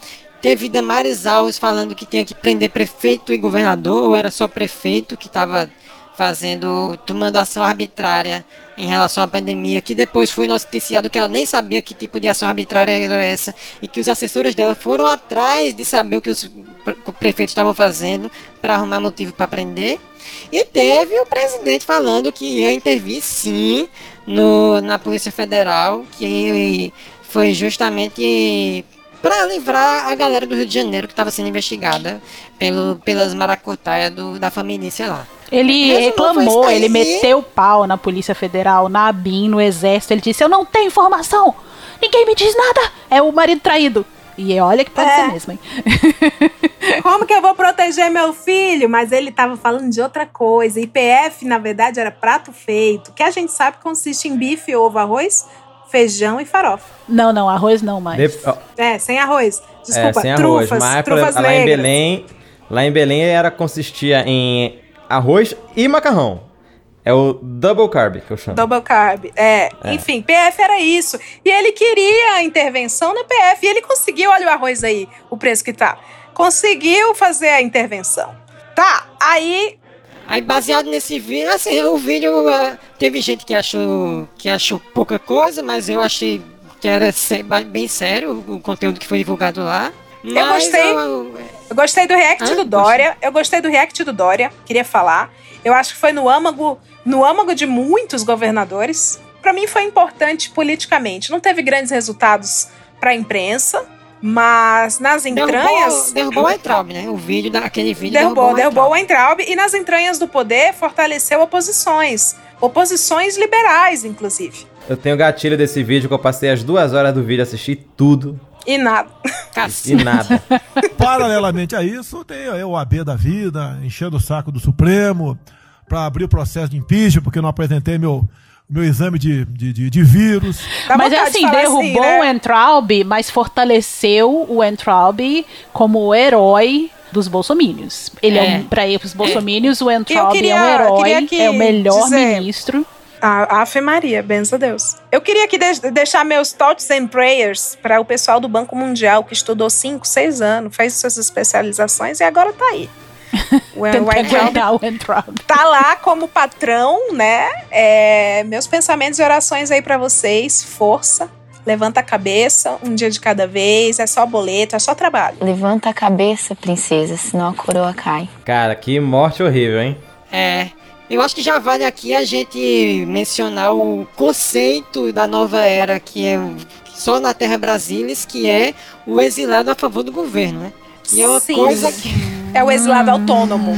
Teve Damares Alves falando que tinha que prender prefeito e governador, ou era só prefeito que estava fazendo, tomando ação arbitrária em relação à pandemia, que depois foi noticiado que ela nem sabia que tipo de ação arbitrária era essa, e que os assessores dela foram atrás de saber o que os pre- prefeitos estavam fazendo para arrumar motivo para prender. E teve o presidente falando que ia intervir sim no, na Polícia Federal, que foi justamente para livrar a galera do Rio de Janeiro que estava sendo investigada pelo, pelas maracutaias do, da família lá. Ele reclamou, ele meteu o pau na Polícia Federal, na ABIN, no Exército. Ele disse: Eu não tenho informação, ninguém me diz nada. É o marido traído. E olha que pode É. ser mesmo, hein? [laughs] Como que eu vou proteger meu filho? Mas ele tava falando de outra coisa. IPF, na verdade, era prato feito, que a gente sabe que consiste em bife, ovo, arroz, feijão e farofa. Não, não, arroz não mais. De- É, sem arroz. Desculpa, é, sem arroz. trufas, Mas por trufas exemplo, lá em. Belém, lá em Belém era consistia em arroz e macarrão. É o double carb que eu chamo. Double carb. É. É. Enfim, PF era isso. E ele queria a intervenção na PF. E ele conseguiu, olha o arroz aí, o preço que tá. Conseguiu fazer a intervenção. Tá, aí. Aí, baseado nesse vídeo, assim, o vídeo. eh, teve gente que achou, que achou pouca coisa, mas eu achei que era bem sério o conteúdo que foi divulgado lá. Eu Mas gostei. eu- Eu gostei do react Ah, do Dória. Eu gostei do react do Dória. Queria falar. Eu acho que foi no âmago, no âmago de muitos governadores. Pra mim foi importante politicamente. Não teve grandes resultados pra imprensa, mas nas entranhas. Derrubou, derrubou o Entraub, né? O vídeo daquele vídeo Derrubou, derrubou, o Entraub e nas entranhas do poder fortaleceu oposições. Oposições liberais, inclusive. Eu tenho gatilho desse vídeo que eu passei as duas horas do vídeo, assisti tudo E nada. e nada. [laughs] Paralelamente a isso, tem aí o AB da vida, enchendo o saco do Supremo, para abrir o processo de impeachment, porque eu não apresentei meu, meu exame de, de, de, de vírus. mas é assim, derrubou né? o Entraub, mas fortaleceu o Entraub como o herói dos bolsomínios. Ele é, É. um, pra os bolsomínios, o Entraub queria- é um herói, é o melhor dizer- ministro. A Ave Maria, benção a Deus. Eu queria aqui de- deixar meus thoughts and prayers para o pessoal do Banco Mundial, que estudou 5, 6 anos, fez suas especializações e agora tá aí. [laughs] O, tá lá como patrão, né? É, meus pensamentos e orações aí para vocês. Força, levanta a cabeça, um dia de cada vez. É só boleto, é só trabalho. Levanta a cabeça, princesa, senão a coroa cai. Cara, que morte horrível, hein? É. Eu acho que já vale aqui a gente mencionar o conceito da nova era, que é só na Terra Brasilis, que é o exilado a favor do governo, né? E é uma Sim. coisa que. É o exilado autônomo.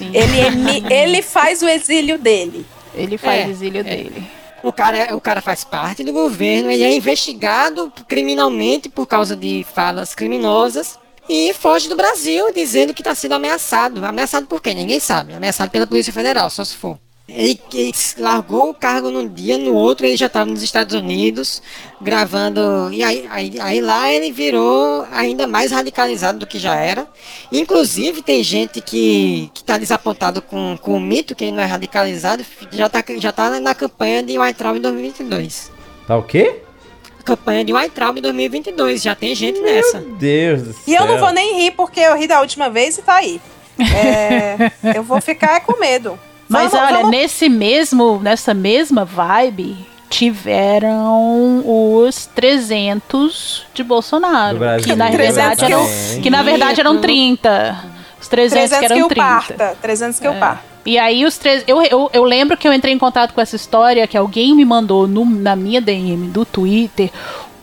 Ele, emi- ele faz o exílio dele. Ele faz o exílio dele. O cara, o cara faz parte do governo, ele é investigado criminalmente por causa de falas criminosas e foge do Brasil dizendo que está sendo ameaçado. Ameaçado por quê? Ninguém sabe. Ameaçado pela Polícia Federal, só se for. Ele, ele largou o cargo num dia, no outro ele já estava nos Estados Unidos gravando. E aí, aí, aí lá ele virou ainda mais radicalizado do que já era. Inclusive tem gente que, que tá desapontado com, com o mito que ele não é radicalizado, já tá, já tá na campanha de White Traum em 2022. Tá o quê? Campanha de White Traum em 2022, já tem gente nessa. Meu Deus do céu. E eu não vou nem rir, porque eu ri da última vez e tá aí. É, eu vou ficar com medo. [laughs] Mas Vamos- olha, vamos- nesse mesmo, nessa mesma vibe, tiveram os 300 de Bolsonaro, que na 300 verdade que eram, eu- que na verdade eram 30. Os 300, 300 que que eram eu 30. parta. 300 que eu É. parta. E aí os três. Eu, eu, eu lembro que eu entrei em contato com essa história que alguém me mandou no- na minha DM do Twitter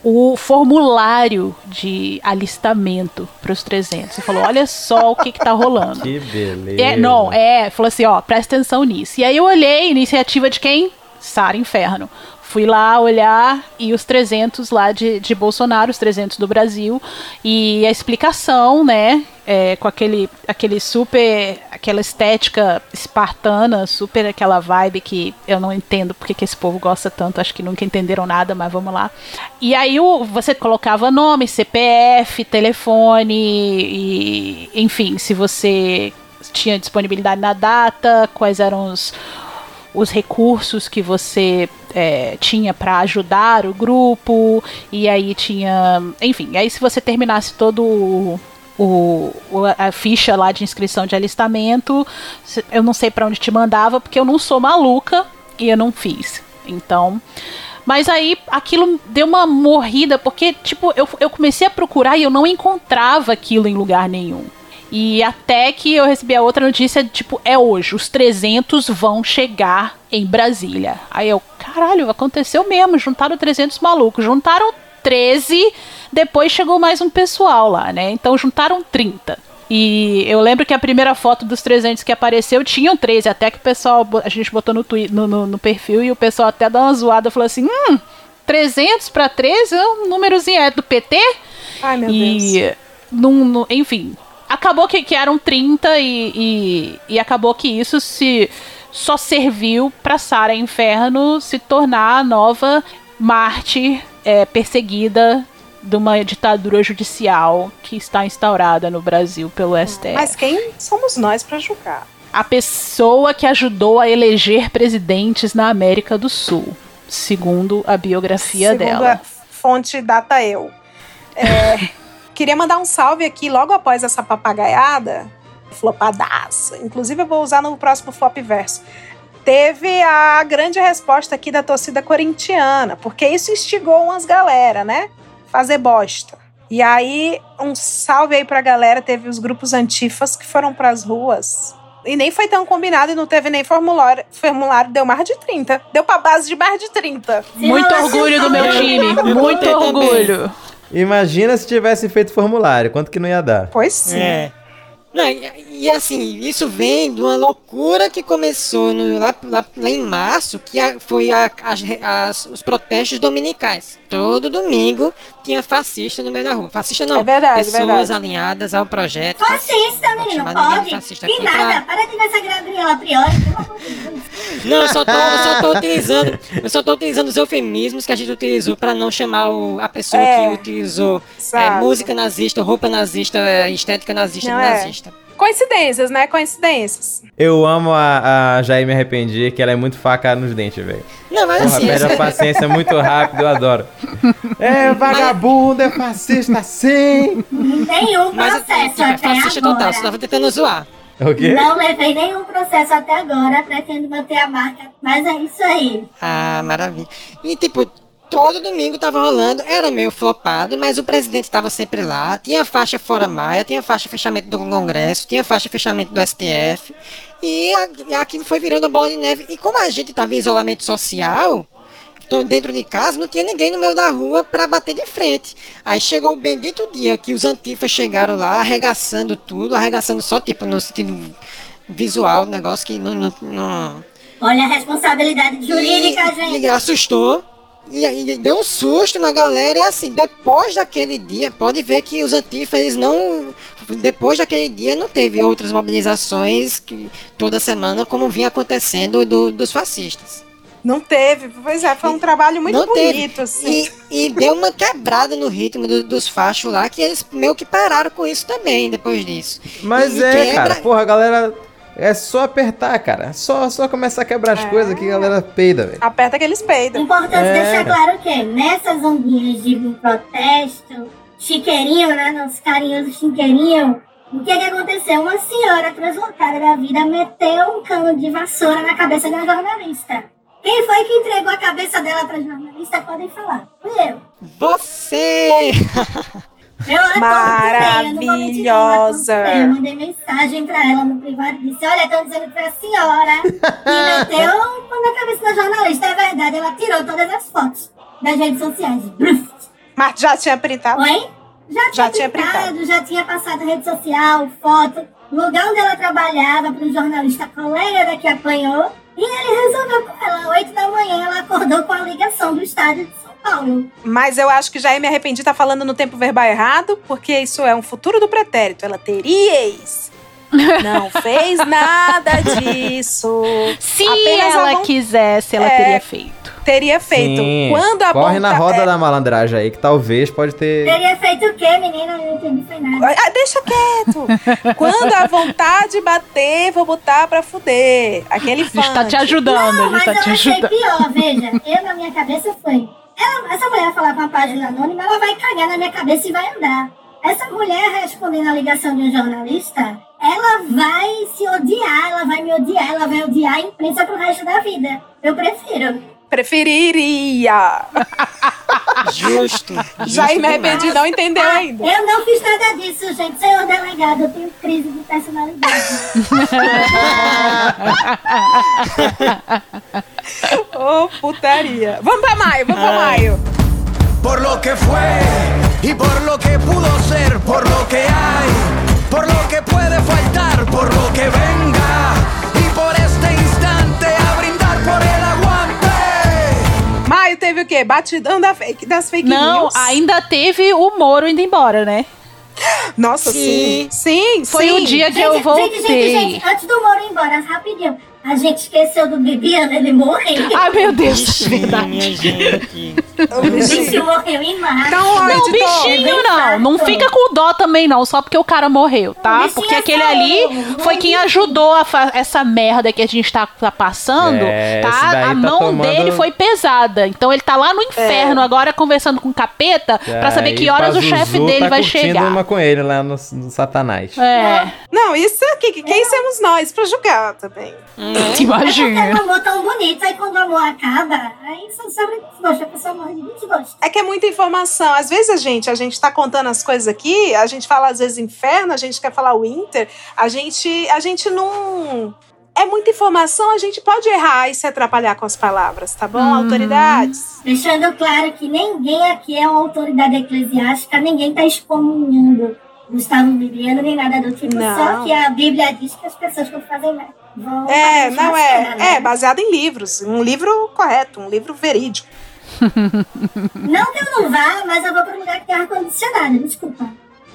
o formulário de alistamento para os 300. E falou: olha só o que, que tá rolando. [laughs] Que beleza. É, não, é, falou assim, ó, presta atenção nisso. E aí eu olhei, iniciativa de quem? Sara Inferno. Fui lá olhar e os 300 lá de, de Bolsonaro, os 300 do Brasil, e a explicação, né, é, com aquele, aquele super, aquela estética espartana, super aquela vibe que eu não entendo porque que esse povo gosta tanto, acho que nunca entenderam nada, mas vamos lá. E aí o, você colocava nome, CPF, telefone, e, enfim, se você tinha disponibilidade na data, quais eram os, os recursos que você é, tinha para ajudar o grupo, e aí tinha. Enfim, aí se você terminasse todo o. o- a ficha lá de inscrição de alistamento, eu não sei para onde te mandava, porque eu não sou maluca e eu não fiz. Então. Mas aí aquilo deu uma morrida, porque, tipo, eu, eu comecei a procurar e eu não encontrava aquilo em lugar nenhum. E até que eu recebi a outra notícia, tipo, é hoje, os 300 vão chegar em Brasília. Aí eu, caralho, aconteceu mesmo, juntaram 300 malucos, juntaram 13, depois chegou mais um pessoal lá, né? Então juntaram 30. E eu lembro que a primeira foto dos 300 que apareceu tinham 13, até que o pessoal, a gente botou no, twi- no, no, no perfil e o pessoal até dá uma zoada, falou assim, hum, 300 pra 13 é um númerozinho, é do PT? Ai, meu e, Deus. num- num- enfim, acabou que, que eram 30 e, e, e acabou que isso se só serviu pra Sarah Inferno se tornar a nova mártir é, perseguida de uma ditadura judicial que está instaurada no Brasil pelo STF. Mas quem somos nós pra julgar? A pessoa que ajudou a eleger presidentes na América do Sul, segundo a biografia Segundo dela. a fonte data eu. É, [laughs] queria mandar um salve aqui logo após essa papagaiada, flopadaça. Inclusive eu vou usar no próximo flop verso. Teve a grande resposta aqui da torcida corintiana, porque isso instigou umas galera, né? Fazer bosta. E aí, um salve aí pra galera. Teve os grupos antifas que foram pras ruas. E nem foi tão combinado e não teve nem formulário. Formulário deu mais de 30. Deu pra base de mais de 30. Muito orgulho do meu time, muito orgulho. Imagina se tivesse feito formulário, quanto que não ia dar? Pois sim. É. Não, e, e assim, isso vem de uma loucura que começou no- lá, lá- lá em março, que a- foi a- re- as- os protestos dominicais. Todo domingo tinha fascista no meio da rua. Fascista não, É verdade, pessoas verdade. alinhadas ao projeto. Fascista, menino, ninguém de pode. fascista Que nada, pra- para de ver essa Gabriela Priori, pelo amor de Deus. Não, eu só tô, eu só tô utilizando, eu só tô utilizando os eufemismos que a gente utilizou pra não chamar o- a pessoa É, que utilizou é, música nazista, roupa nazista, é, estética nazista Não de Coincidências, né? Coincidências. Eu amo a, a Jair Me Arrependi, que ela é muito faca nos dentes, velho. Não, mas Porra, assim, perde a paciência muito rápido, eu adoro. [laughs] É vagabundo, é fascista sim! Nenhum Mas processo é até fascista agora. total, você tava tentando zoar. O quê? Não levei nenhum processo até agora, pretendo manter a marca, mas é isso aí. Ah, maravilha. E tipo, todo domingo tava rolando, era meio flopado, mas o presidente estava sempre lá. Tinha faixa fora Maia, tinha faixa fechamento do Congresso, tinha faixa fechamento do STF. E, aquilo foi virando bola de neve. E como a gente tava em isolamento social, dentro de casa, não tinha ninguém no meio da rua pra bater de frente. Aí chegou o bendito dia que os antifas chegaram lá, arregaçando tudo, arregaçando só tipo no sentido visual, negócio que não- não- não Olha a responsabilidade jurídica, e, gente. e assustou. E aí deu um susto na galera. E assim, depois daquele dia, pode ver que os antifas eles não. Depois daquele dia não teve outras mobilizações que, toda semana, como vinha acontecendo do- dos fascistas. Não teve. Pois é, foi um trabalho muito não bonito, teve. assim. E, e deu uma quebrada no ritmo do- dos fachos lá, que eles meio que pararam com isso também depois disso. Mas E é, quebra- cara, porra, a galera. É só apertar, cara. É Só, só começar a quebrar as coisas que a galera peida, velho. Aperta que eles peidam. Importante É. deixar claro que nessas ondinhas de protesto, chiqueirinho, né? Nosso carinhoso chiqueirinho, o que que aconteceu? Uma senhora translocada da vida meteu um cano de vassoura na cabeça de uma jornalista. Quem foi que entregou a cabeça dela pra jornalista? Podem falar. Fui eu. Você! [laughs] Ela Maravilhosa. Eu mandei mensagem pra ela no privado e disse: Olha, estão dizendo que foi a senhora que [laughs] meteu na cabeça da jornalista. É verdade, ela tirou todas as fotos das redes sociais. Mas já tinha printado? Oi? Já tinha, Já tinha printado, já tinha passado rede social, foto, lugar onde ela trabalhava para um jornalista colega da que apanhou. E ele resolveu com ela. Oito da manhã ela acordou com a ligação do estádio de São Paulo. Mas eu acho que já me arrependi tá falando no tempo verbal errado, porque isso é um futuro do pretérito. Ela teria ex. [laughs] Não fez nada disso. Se Apenas ela quisesse, ela É, teria feito. Teria feito. Sim. Quando a Corre na roda é- da malandragem aí, que talvez pode ter. Teria feito o quê, menina? Eu não entendi foi nada. Ah, deixa quieto. [laughs] Quando a vontade bater, vou botar pra fuder. Aquele fã. A gente tá te ajudando, Não, a mas gente eu tá te achei ajudando. pior, veja. Eu, na minha cabeça, foi... Ela, essa mulher falar com uma página anônima, ela vai cagar na minha cabeça e vai andar. Essa mulher respondendo a ligação de um jornalista, ela vai se odiar, ela vai me odiar, ela vai odiar a imprensa pro resto da vida. Eu prefiro. Preferiria. Justo. Já justo me arrependi, demais. não entendeu ainda. Eu não fiz nada disso, gente. Senhor delegado, eu tenho crise de personalidade. [laughs] Ô, putaria. Vamos pra maio, vamos pra maio. Por lo que fue y por lo que pudo ser, por lo que hay, por por lo que puede faltar, por lo que venga. Y por este instante teve o quê? Batidão da fake, das fake Não, news. ainda teve o Moro indo embora, né? Nossa, sim. Sim, Foi sim. o dia que eu Gente, voltei. Gente, gente, gente, antes do Moro ir embora, rapidinho. A gente esqueceu do Bibiano, ele morreu. Ai, meu Deus, é verdade. O bichinho morreu em março. Não, bichinho não. Não fica com dó também, não. Só porque o cara morreu, tá? Porque é aquele ali foi quem ajudou essa merda que a gente tá, tá passando, É, tá? A tá mão tomando- dele foi pesada. Então ele tá lá no inferno agora conversando com o capeta pra saber que horas o chefe Pazuzu dele tá vai curtindo chegar. uma com ele lá no, no Satanás. É. Não, isso aqui, quem somos nós pra julgar também? [laughs] Imagina. É porque o amor tão bonito, aí quando o amor acaba, aí só sabe desgosto, a pessoa É que é muita informação. Às vezes a gente, a gente tá contando as coisas aqui, a gente fala às vezes inferno, a gente quer falar winter, a gente, a gente não. É muita informação, a gente pode errar e se atrapalhar com as palavras, tá bom? Uhum. Autoridades. Deixando claro que ninguém aqui é uma autoridade eclesiástica, ninguém tá excomunhando Gustavo Bibiano nem nada do tipo, Não. só que a Bíblia diz que as pessoas que fazem merda vão É, não lasqueira, né? é. É, baseado em livros. Um livro correto, um livro verídico. [laughs] Não que eu não vá, mas eu vou para um lugar que tem ar-condicionado, desculpa.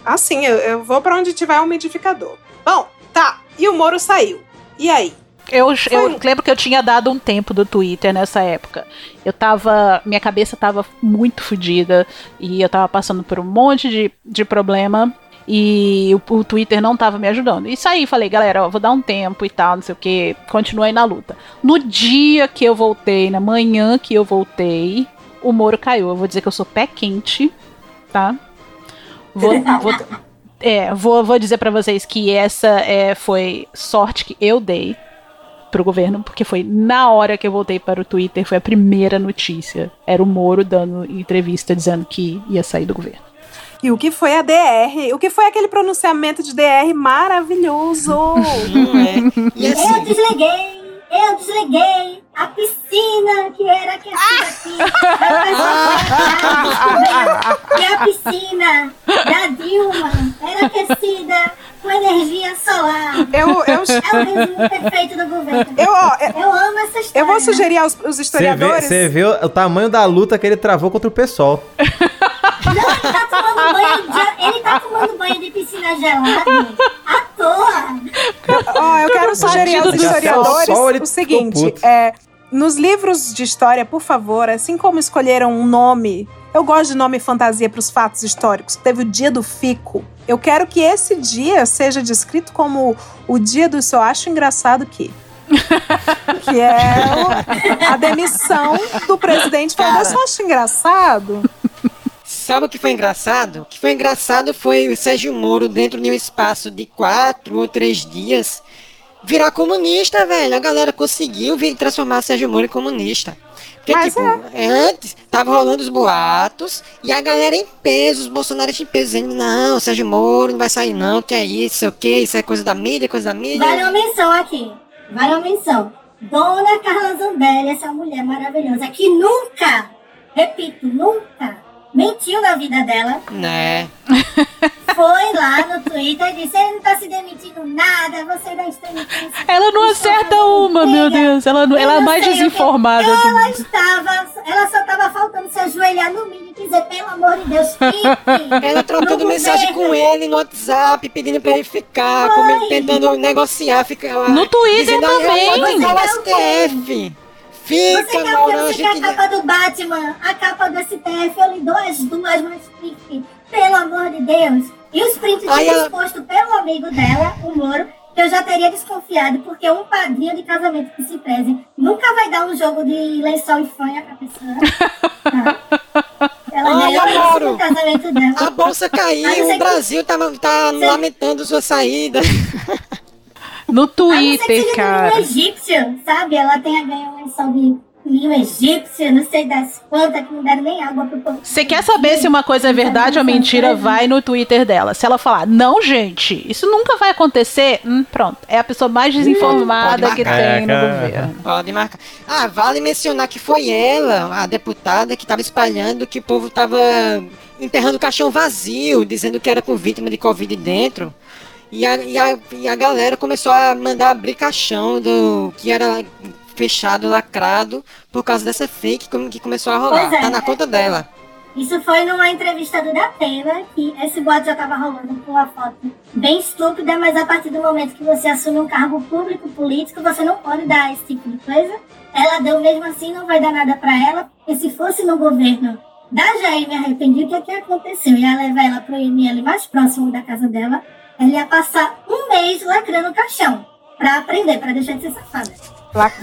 Assim, eu, eu vou pra onde tiver um umidificador. Bom, tá. E o Moro saiu. E aí? Eu, eu lembro que eu tinha dado um tempo do Twitter nessa época. Eu tava. Minha cabeça tava muito fodida e eu tava passando por um monte de, de problema. E o, o Twitter não tava me ajudando. E saí, falei, galera, ó, vou dar um tempo e tal, não sei o que. Continuei na luta. No dia que eu voltei, na manhã que eu voltei, o Moro caiu. Eu vou dizer que eu sou pé quente, tá? Vou, vou, é, vou, vou dizer pra vocês que essa é, foi sorte que eu dei pro governo, porque foi na hora que eu voltei para o Twitter, foi a primeira notícia. Era o Moro dando entrevista dizendo que ia sair do governo. E o que foi a DR? O que foi aquele pronunciamento de DR maravilhoso? E Eu assim, desliguei, eu desliguei a piscina que era aquecida aqui. E a piscina da Dilma era aquecida com energia solar. Eu, eu, É o resumo perfeito do governo. eu, eu, Eu amo essa história. eu vou sugerir aos, vê, historiadores. você vê o, tamanho da luta que ele travou contra o pessoal. Não, ele tá tomando banho de, ele tá tomando banho de piscina gelada [laughs] toa. Ó, eu quero sugerir aos historiadores sol, o seguinte: é, nos livros de história, por favor, assim como escolheram um nome, eu gosto de nome fantasia para os fatos históricos. Teve o dia do fico. Eu quero que esse dia seja descrito como o dia do só acho engraçado que. [laughs] que é o- a demissão do presidente falando, eu só acho engraçado. Sabe o que foi engraçado? O que foi engraçado foi o Sérgio Moro, dentro de um espaço de quatro ou três dias, virar comunista, velho. A galera conseguiu vir, transformar Sérgio Moro em comunista. Porque, Mas tipo, antes tava rolando os boatos e a galera em peso, os bolsonaristas em peso, dizendo: não, Sérgio Moro não vai sair, não, que é isso, sei o que, isso é coisa da mídia, coisa da mídia. Vale uma menção aqui. Vale uma menção. Dona Carla Zambelli, essa mulher maravilhosa, que nunca, repito, nunca mentiu na vida dela, Né? [laughs] foi lá no Twitter e disse: ele não tá se demitindo nada, você não está demitindo. Ela não acerta uma, meu Deus. Ela, não- ela é a mais desinformada. do Ela mundo. estava, ela só estava faltando se ajoelhar no mínimo e dizer, pelo amor de Deus, fique. [laughs] Ela trocando mensagem com governo." ele no WhatsApp, pedindo pra ele ficar, como- tentando negociar, ficar. No Twitter dizendo, "Ah, também." eu vou mandar o STF. Você Fica, quer o Mauro, quê? a Você quer a capa do Batman, a capa do STF, eu lhe dou as duas, mas fique, pelo amor de Deus. E os prints Aí ela- pelo amigo dela, o Moro, que eu já teria desconfiado, porque um padrinho de casamento que se preze nunca vai dar um jogo de lençol e fanha pra pessoa. Tá? [laughs] Ela Olha, Moro. casamento dela. A bolsa caiu, você- o Brasil tá, tá você- lamentando sua saída. [laughs] No Twitter, seja cara. do linho egípcio, sabe? Ela um lençol de linho egípcio, não sei das quantas, que não deram nem água pro povo. Você quer saber se uma coisa é verdade ou mentira? Vai no Twitter dela. Se ela falar, não, gente, isso nunca vai acontecer, hum, pronto. É a pessoa mais desinformada que tem no É, governo. Pode marcar. Ah, vale mencionar que foi ela, a deputada, que tava espalhando que o povo tava enterrando caixão vazio, dizendo que era com vítima de Covid dentro. E a, e, a, e a galera começou a mandar abrir caixão do que era fechado, lacrado, por causa dessa fake que começou a rolar. É. Tá na conta dela. Isso foi numa entrevista do Datena, que esse boato já tava rolando com uma foto bem estúpida, mas a partir do momento que você assume um cargo público, político, você não pode dar esse tipo de coisa. Ela deu mesmo assim, não vai dar nada pra ela, porque se fosse no governo da Jair me arrependi, o que, que aconteceu? Ia levar ela pro IML mais próximo da casa dela, ela ia passar um mês lacrando o caixão, pra aprender, pra deixar de ser safada.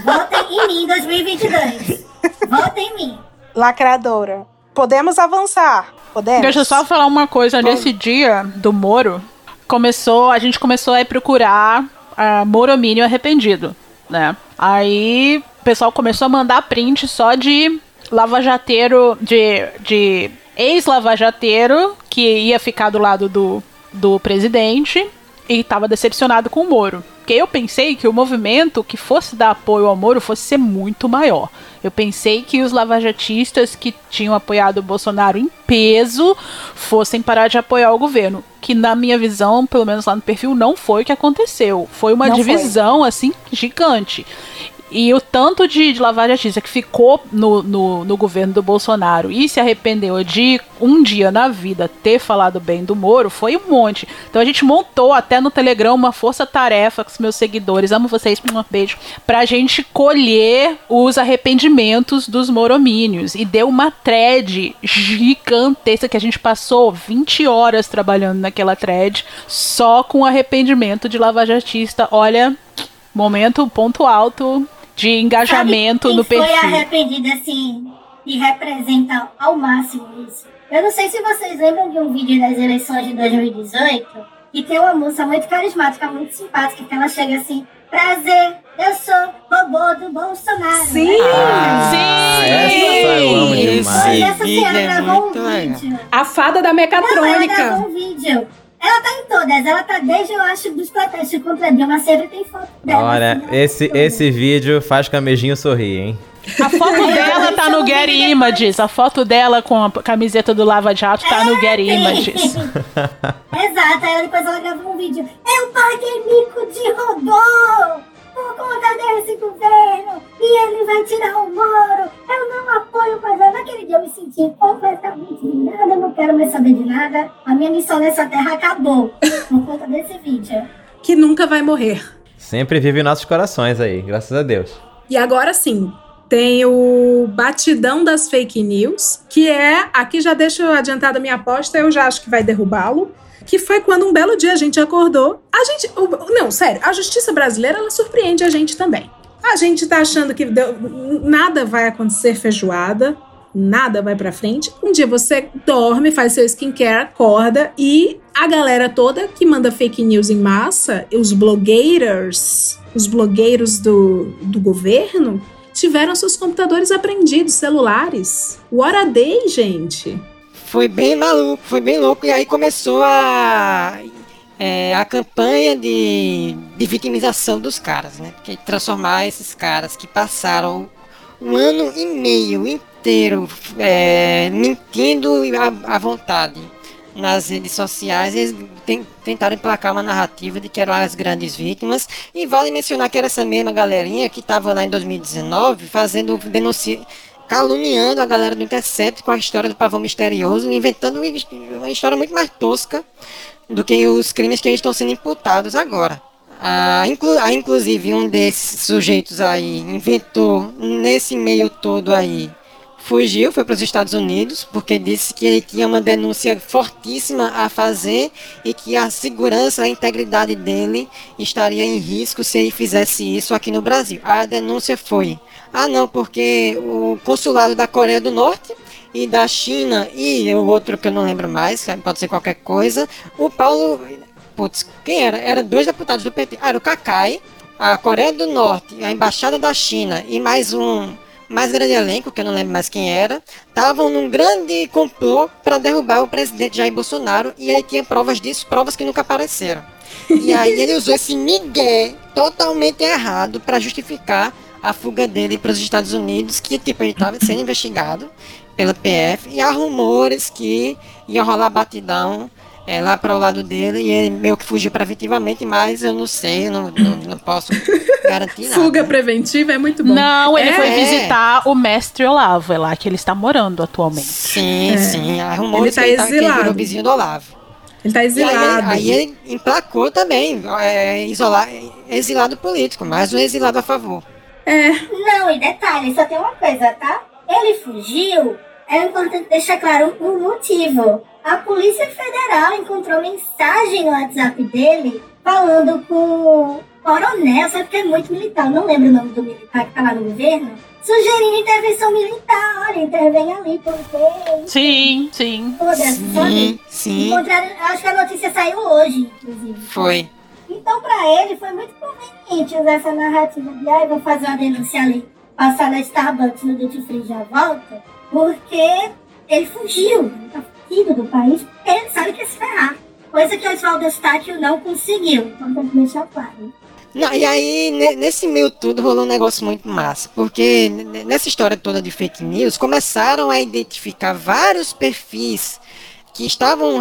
Votem em mim em 2022. [laughs] Votem em mim. Lacradora. Podemos avançar. Podemos. Deixa eu só falar uma coisa. Nesse dia do Moro, começou, a gente começou a ir procurar a Moromínio arrependido, né? Aí o pessoal começou a mandar print só de lava-jateiro, de, de ex-lava-jateiro que ia ficar do lado do, do presidente e estava decepcionado com o Moro. Porque eu pensei que o movimento que fosse dar apoio ao Moro fosse ser muito maior. Eu pensei que os lavajatistas que tinham apoiado o Bolsonaro em peso fossem parar de apoiar o governo. Que na minha visão, pelo menos lá no perfil, não foi o que aconteceu. Foi uma Não foi. divisão, assim, gigante. E o tanto de, de lavajatista que ficou no, no, no governo do Bolsonaro e se arrependeu de um dia na vida ter falado bem do Moro foi um monte. Então a gente montou até no Telegram uma força-tarefa com os meus seguidores, amo vocês, um beijo, pra gente colher os arrependimentos dos moromínios. E deu uma thread gigantesca que a gente passou 20 horas trabalhando naquela thread só com arrependimento de lavajatista. Olha, momento, ponto alto de engajamento Sabe no perfil. foi arrependida assim e representa ao máximo isso? Eu não sei se vocês lembram de um vídeo das eleições de 2018 e tem uma moça muito carismática, muito simpática, que ela chega assim: Prazer, eu sou robô do Bolsonaro. Sim! Ah, essa eu amo demais. Essa senhora é gravou um muito legal. vídeo. A fada da Não, ela mecatrônica. gravou um vídeo. Ela tá em todas, ela tá desde, eu acho, dos protestos contra Dilma, sempre tem foto dela. Olha, assim, esse, esse vídeo faz Camejinho sorrir, hein? A foto [laughs] dela tá no Getty Images. A foto dela com a camiseta do Lava Jato tá no Getty Images. [laughs] Exato, aí depois ela gravou um vídeo. Eu paguei mico de robô por conta desse governo e ele vai tirar o Moro. Eu não apoio mais nada. Naquele dia eu me senti completamente nada, não quero mais saber de nada. A minha missão nessa terra acabou por conta desse vídeo. Que nunca vai morrer. Sempre vive em nossos corações aí, graças a Deus. E agora sim, tem o batidão das fake news, que é, aqui já deixo adiantada a minha aposta, eu já acho que vai derrubá-lo, que foi quando um belo dia a gente acordou. A gente, não, sério, a justiça brasileira ela surpreende a gente também. A gente tá achando que deu- nada vai acontecer feijoada, nada vai pra frente. Um dia você dorme, faz seu skincare, acorda e a galera toda que manda fake news em massa, os blogueiros, os blogueiros do, do governo, tiveram seus computadores apreendidos, celulares. What a day, gente! Foi bem maluco, foi bem louco. E aí começou a, é, a campanha de, de vitimização dos caras, né? Porque transformar esses caras que passaram um ano e meio inteiro é, mentindo à, vontade nas redes sociais, eles ten- tentaram emplacar uma narrativa de que eram as grandes vítimas. E vale mencionar que era essa mesma galerinha que estava lá em 2019 fazendo denúncia caluniando a galera do Intercept com a história do pavão misterioso, inventando uma his- uma história muito mais tosca do que os crimes que estão sendo imputados agora. Ah, inclu- ah, inclusive, um desses sujeitos aí inventou, nesse meio todo aí, fugiu, foi para os Estados Unidos, porque disse que ele tinha uma denúncia fortíssima a fazer e que a segurança, a integridade dele estaria em risco se ele fizesse isso aqui no Brasil. A denúncia foi: ah, não, porque o consulado da Coreia do Norte e da China e o outro que eu não lembro mais, pode ser qualquer coisa, o Paulo. Putz, quem era? Era dois deputados do PT. Ah, era o Kakai, a Coreia do Norte, a Embaixada da China e mais um mais grande elenco, que eu não lembro mais quem era, estavam num grande complô para derrubar o presidente Jair Bolsonaro e ele tinha provas disso, provas que nunca apareceram. E aí ele usou esse migué totalmente errado para justificar a fuga dele para os Estados Unidos, que tipo, ele estava sendo investigado pela PF, e há rumores que ia rolar batidão é, lá para o lado dele e ele meio que fugiu preventivamente, mas eu não sei, eu não, não, não posso garantir nada. Fuga preventiva é muito bom. Não, ele É. foi visitar o mestre Olavo, é lá que ele está morando atualmente. Sim, É. sim, rumores Ele tá ele tá, ele exilado. virou vizinho do Olavo. Ele tá E exilado. aí, aí ele emplacou também, é, isolar, exilado político, mais um exilado a favor. É. Não, e detalhe, só tem uma coisa, tá? Ele fugiu, é importante deixar claro o motivo. A Polícia Federal encontrou mensagem no WhatsApp dele falando com o coronel, sabe que é muito militar, não lembro o nome do militar que tá lá no governo, sugerindo intervenção militar, olha, intervém ali, porque... Sim, sim. Toda, Sim, sabe? sim. Encontraram, acho que a notícia saiu hoje, inclusive. Foi. Então, pra ele, foi muito conveniente usar essa narrativa de, ai, vou fazer uma denúncia ali, passar na Starbucks no Duty Free já volta, porque ele fugiu, tá fugido do país, ele sabe que ia se ferrar. Coisa que o Oswaldo Eustáquio não conseguiu, então tem que deixar claro. Não, e aí, ne- nesse meio tudo, rolou um negócio muito massa. Porque nessa história toda de fake news, começaram a identificar vários perfis que estavam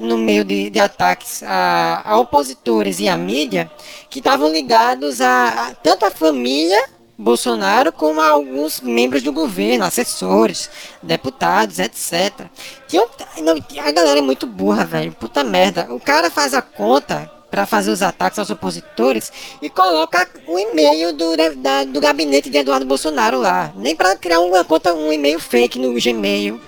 no meio de, de ataques a, a opositores e à mídia, que estavam ligados a, a tanto a família Bolsonaro como alguns membros do governo, assessores, deputados, etc. Tinha um- não, a galera é muito burra, velho. Puta merda. O cara faz a conta para fazer os ataques aos opositores e coloca o e-mail do, da- do gabinete de Eduardo Bolsonaro lá. Nem para criar uma conta, um e-mail fake no Gmail.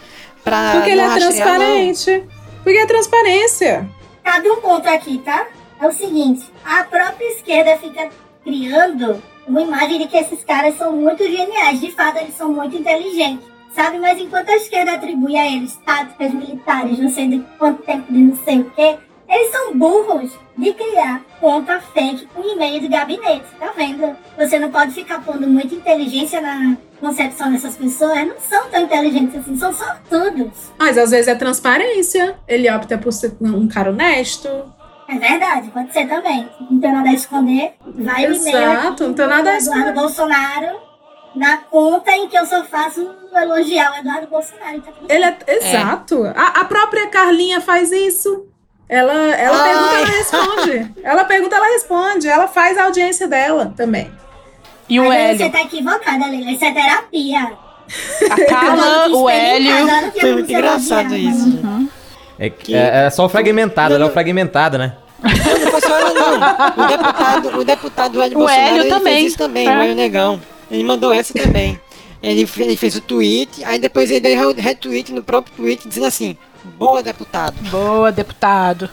Pra Porque ele é não. transparente. Porque é transparência. Cabe um ponto aqui, tá? É o seguinte, a própria esquerda fica criando uma imagem de que esses caras são muito geniais. De fato, eles são muito inteligentes. Sabe, mas enquanto a esquerda atribui a eles táticas militares, não sei de quanto tempo de não sei o quê, eles são burros de criar conta fake com e-mail de gabinete. Tá vendo? Você não pode ficar pondo muita inteligência na concepção dessas pessoas. Não são tão inteligentes assim, são sortudos. Mas às vezes é transparência. Ele opta por ser um cara honesto. É verdade, pode ser também. Não tem nada a esconder. Vai o e-mail Exato, não tem nada a do Eduardo Bolsonaro na conta em que eu só faço elogiar o Eduardo Bolsonaro. Então, Ele é, exato. A, a própria Carlinha faz isso. Ela, ela Ai. pergunta, ela responde. Ela pergunta, ela responde. Ela faz a audiência dela também. E Mas aí Você tá equivocada, Leila. Isso é terapia. A Carla, o Hélio. Foi muito engraçado isso. É, que- é, é só o fragmentado, ela é o fragmentado, né? Não, não foi só ela, não. O deputado, o deputado Hélio O Bolsonaro Hélio ele também. fez isso também, É. o Hélio Negão. Ele mandou essa também. Ele, fe- ele fez o tweet, aí depois ele deu re- retweet no próprio tweet dizendo assim: Boa, deputado. Boa, deputado.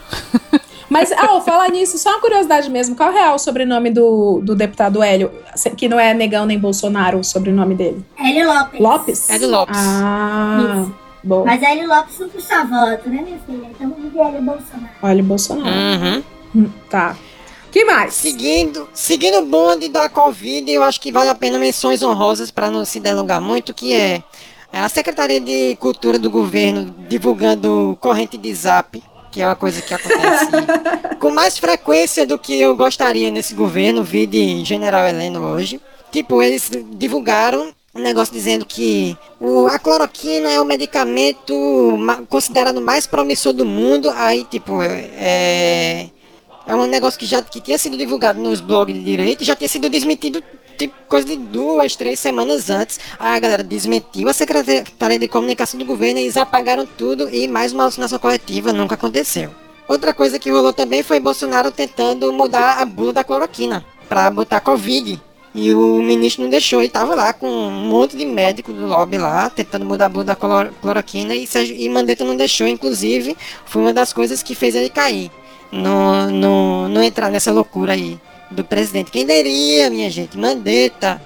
Mas, ah, falar nisso, só uma curiosidade mesmo. Qual é o sobrenome do, do deputado Hélio? Que não é Negão nem Bolsonaro o sobrenome dele. Hélio Lopes. Lopes? Hélio Lopes. Ah, Isso. Bom. Mas Hélio Lopes não puxa voto, né, minha filha? Então de Hélio Bolsonaro. Olha, Bolsonaro. Uhum. Hum, Tá. que mais? Seguindo, seguindo o bonde da Covid, eu acho que vale a pena menções honrosas para não se delongar muito, que é a Secretaria de Cultura do governo divulgando corrente de zap, que é uma coisa que acontece [laughs] com mais frequência do que eu gostaria nesse governo, vi de General Heleno hoje. Tipo, eles divulgaram um negócio dizendo que o, a cloroquina é o medicamento considerado mais promissor do mundo. Aí, tipo, é, é um negócio que já que tinha sido divulgado nos blogs de direito já tinha sido desmentido tipo, coisa de duas, três semanas antes. Aí a galera desmentiu a Secretaria de Comunicação do governo eles apagaram tudo e mais uma alucinação coletiva nunca aconteceu. Outra coisa que rolou também foi Bolsonaro tentando mudar a bula da cloroquina para botar Covid. E o ministro não deixou, e tava lá com um monte de médico do lobby lá, tentando mudar a bula da cloro- cloroquina, e, Sérgio- e Mandetta não deixou, inclusive, foi uma das coisas que fez ele cair. Não, não, não entrar nessa loucura aí do presidente. Quem diria, minha gente? Mandetta,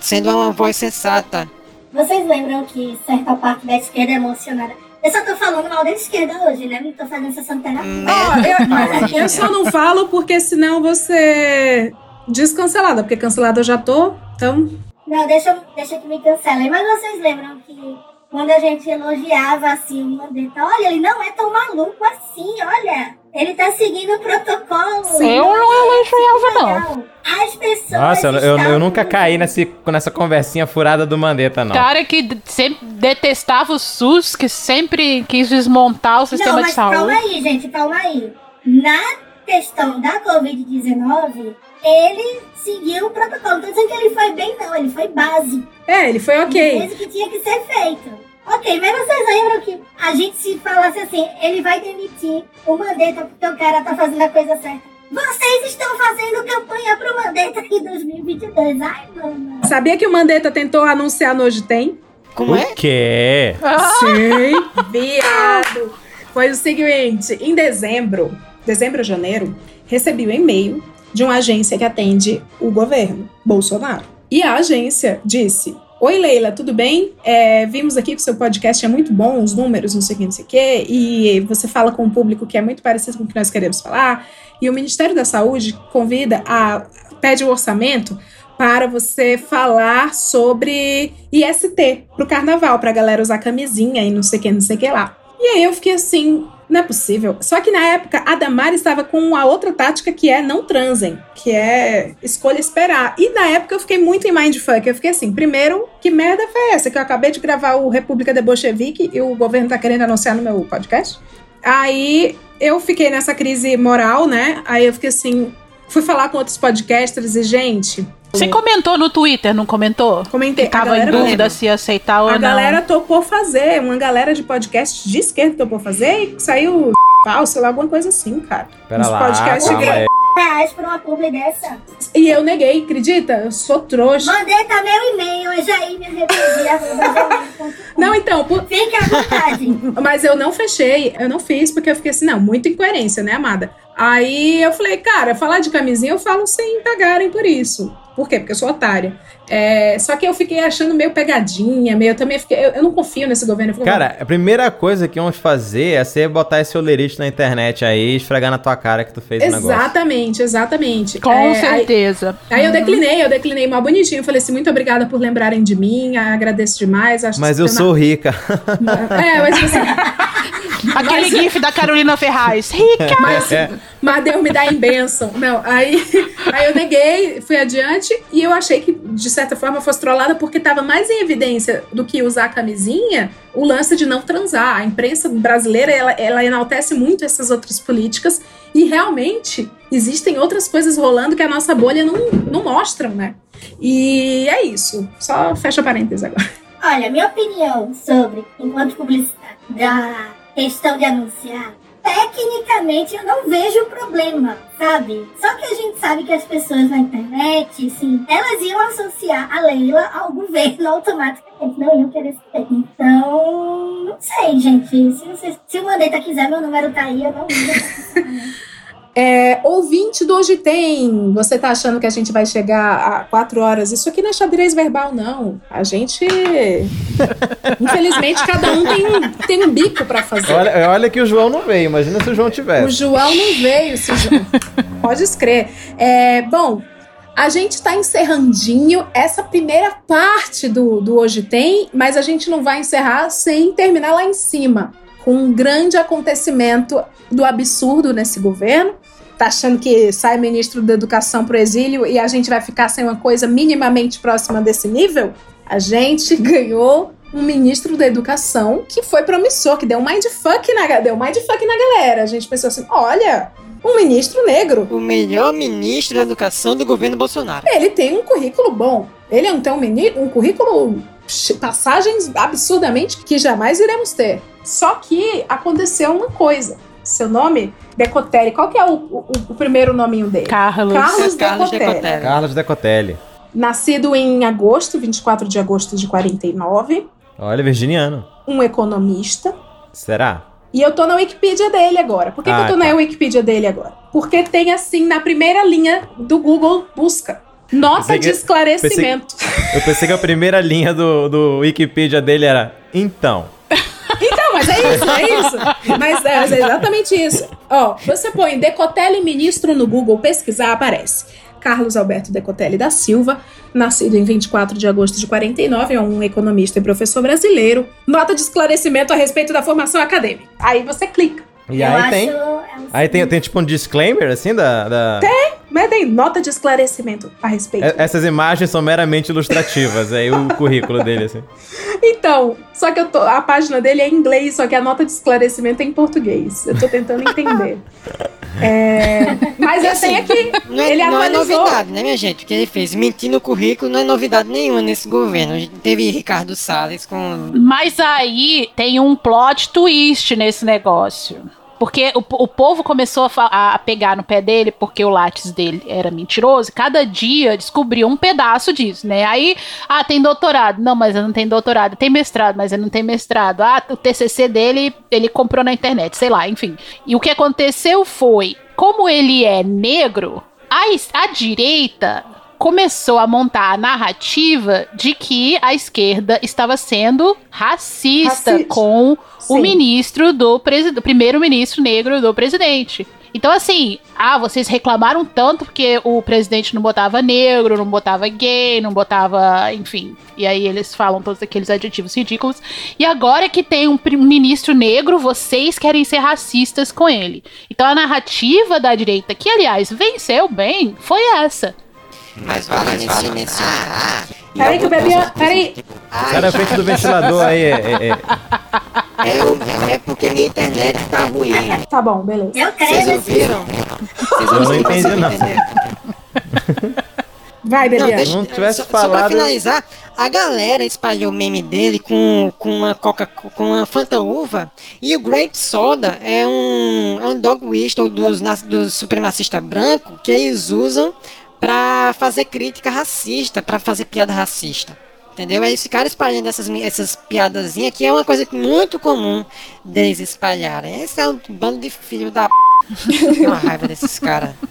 sendo uma voz sensata. Vocês lembram que certa parte da esquerda é emocionada? Eu só tô falando mal da esquerda hoje, né? Não tô fazendo sessão de terapia. Ó, eu, eu só não falo porque senão você descancelada, porque cancelada eu já tô, então. Não, deixa, deixa que me cancelem. Mas vocês lembram que quando a gente elogiava assim o Mandetta, olha, ele não é tão maluco assim, olha. Ele tá seguindo o protocolo. Eu não elogiava, não. As pessoas. Nossa, eu, eu, nunca caí nesse, nessa conversinha furada do Mandetta, não. Cara que sempre detestava o SUS, que sempre quis desmontar o sistema não, de mas saúde. calma aí, gente, calma aí. Na questão da Covid-19, ele seguiu o protocolo. Não tô dizendo que ele foi bem, não. Ele foi básico. É, ele foi ok. Ele fez o que tinha que ser feito. Ok, mas vocês lembram que a gente se falasse assim, ele vai demitir o Mandetta porque o cara tá fazendo a coisa certa. Vocês estão fazendo campanha pro Mandetta em 2022. Ai, mano. Sabia que o Mandetta tentou anunciar no Hoje Tem? Como o quê? Sim, [laughs] viado. Foi o seguinte, em dezembro, dezembro ou janeiro, recebi um e-mail de uma agência que atende o governo, Bolsonaro. E a agência disse: Oi, Leila, tudo bem? É, vimos aqui que o seu podcast é muito bom, os números, não sei o que, não sei o que, e você fala com um público que é muito parecido com o que nós queremos falar. E o Ministério da Saúde convida a. pede o orçamento para você falar sobre IST pro carnaval, pra galera usar camisinha e não sei o que, não sei o que lá. E aí eu fiquei assim, não é possível. Só que na época a Damari estava com a outra tática que é não transem, que é escolha esperar. E na época eu fiquei muito em mindfuck. Eu fiquei assim, primeiro, que merda foi essa? Que eu acabei de gravar o República de Bolchevique e o governo tá querendo anunciar no meu podcast. Aí eu fiquei nessa crise moral, né? Aí eu fiquei assim, fui falar com outros podcasters e, gente. Você comentou no Twitter, não comentou? Comentei. Ficava A em dúvida se ia aceitar ou A não. galera topou fazer, uma galera de podcast de esquerda topou fazer e saiu falso, sei lá, alguma coisa assim, cara. Pera Uns lá, podcasts calma aí. Reais por uma publi dessa. E eu neguei, acredita? Eu sou trouxa. Mandetta meu e-mail, é Jair me arrependi, arroba gmail.com. Não, então, por... Fique à vontade. [laughs] Mas eu não fechei, eu não fiz, porque eu fiquei assim, não, muita incoerência, né, amada? Aí eu falei, cara, falar de camisinha eu falo sem pagarem por isso. Por quê? Porque eu sou otária. É, só que eu fiquei achando meio pegadinha, meio. Eu também fiquei. Eu, eu não confio nesse governo. Cara, a primeira coisa que vamos fazer é você botar esse olerite na internet aí e esfregar na tua cara que tu fez o negócio. Exatamente, exatamente. Com É, certeza. Aí, aí eu declinei, eu declinei mal bonitinho. Falei assim, muito obrigada por lembrarem de mim, agradeço demais. Acho Mas que eu você sou rica. [laughs] É, mas tipo assim. Aquele Mas- gif da Carolina Ferraz. Rica! Mas, É. mas Deus me dá em bênção. Não, aí, aí eu neguei, fui adiante e eu achei que, de certa forma, fosse trollada porque estava mais em evidência do que usar a camisinha o lance de não transar. A imprensa brasileira, ela, ela enaltece muito essas outras políticas e realmente existem outras coisas rolando que a nossa bolha não, não mostram, né? E é isso. Só fecha parênteses agora. Olha, minha opinião sobre, enquanto publicitário, da questão de anunciar, tecnicamente eu não vejo problema, sabe? Só que a gente sabe que as pessoas na internet, sim, elas iam associar a Leila ao governo [laughs] automaticamente, não iam querer ser. Então, não sei, gente. Se, vocês, se o Mandetta quiser, meu número tá aí, eu não ligo. É, ouvinte do Hoje Tem, você tá achando que a gente vai chegar a quatro horas? Isso aqui não é xadrez verbal, não. A gente. [laughs] Infelizmente, cada um tem um, tem um bico pra fazer. Olha, olha que o João não veio, imagina se o João O tivesse. João não veio, se João. [laughs] Pode escrever. É, bom, a gente tá encerrandinho essa primeira parte do, do Hoje Tem, mas a gente não vai encerrar sem terminar lá em cima. Com um grande acontecimento do absurdo nesse governo. Tá achando que sai ministro da Educação pro exílio e a gente vai ficar sem uma coisa minimamente próxima desse nível? A gente [laughs] ganhou um ministro da Educação que foi promissor, que deu um mindfuck na, deu um mindfuck na galera. A gente pensou assim: olha, um ministro negro. O melhor ministro da educação do governo Bolsonaro. Ele tem um currículo bom. Ele não tem um, um currículo, passagens absurdamente que jamais iremos ter. Só que aconteceu uma coisa. Seu nome? Decotelli. Qual que é o, o- o primeiro nominho dele? Carlos. Carlos, Carlos Decotelli. Decotelli. Carlos Decotelli. Nascido em agosto, 24 de agosto de 49. Olha, virginiano. Um economista. Será? E eu tô na Wikipedia dele agora. Por que, que Ah, eu tô tá. na Wikipedia dele agora? Porque tem assim, na primeira linha do Google Busca. Nota Pensei de que- esclarecimento. Eu pensei que a primeira linha do, do Wikipedia dele era então. Mas é isso, é isso. Mas é, mas é exatamente isso. Ó, você põe Decotelli ministro no Google pesquisar, aparece. Carlos Alberto Decotelli da Silva, nascido em 24 de agosto de 49, é um economista e professor brasileiro. Nota de esclarecimento a respeito da formação acadêmica. Aí você clica. E eu aí acho, tem. eu Aí tem, tem tipo um disclaimer, assim, da... da... Tem, mas tem nota de esclarecimento a respeito. Essas imagens são meramente ilustrativas, aí o currículo dele, assim. [laughs] Então, só que eu tô, a página dele é em inglês, só que a nota de esclarecimento é em português. Eu tô tentando [laughs] entender. É, mas eu Assim, sei aqui, Não é, ele não é novidade, né, minha gente? O que ele fez? Mentir no currículo não é novidade nenhuma nesse governo. A gente teve Ricardo Salles com. Mas aí tem um plot twist nesse negócio. Porque o, o povo começou a, a pegar no pé dele porque o látis dele era mentiroso. e Cada dia descobriu um pedaço disso, né? Aí, ah, tem doutorado. Não, mas ele não tem doutorado. Tem mestrado, mas ele não tem mestrado. Ah, o TCC dele ele comprou na internet, sei lá, enfim. E o que aconteceu foi, como ele é negro, a, a direita começou a montar a narrativa de que a esquerda estava sendo racista, Racista. com o Sim. ministro do presidente, primeiro-ministro negro do presidente. Então, assim, ah, vocês reclamaram tanto porque o presidente não botava negro, não botava gay, não botava, enfim. E aí eles falam todos aqueles adjetivos ridículos. E agora que tem um ministro negro, vocês querem ser racistas com ele. Então a narrativa da direita, que aliás venceu bem, foi essa. Mas vale nesse, nesse. Peraí que eu bebi. a- Peraí. Sai da frente do ventilador aí, é, é, é. É, o- é porque minha internet tá ruim. Tá bom, beleza. Eu Vocês creio. ouviram? Vocês Eu não ouviram? entendi, não. [laughs] Vai, Não, Bebiano. deixa, não tivesse só, só pra falado- finalizar, a galera espalhou o meme dele com, com uma coca com uma Fanta Uva e o Grape Soda é um, é um dog whistle dos, dos supremacistas brancos que eles usam pra fazer crítica racista, pra fazer piada racista. Entendeu? Aí eles ficaram espalhando essas, essas piadazinhas que é uma coisa muito comum deles espalharem. Esse é um bando de filho da p. Tenho uma raiva desses caras. [laughs]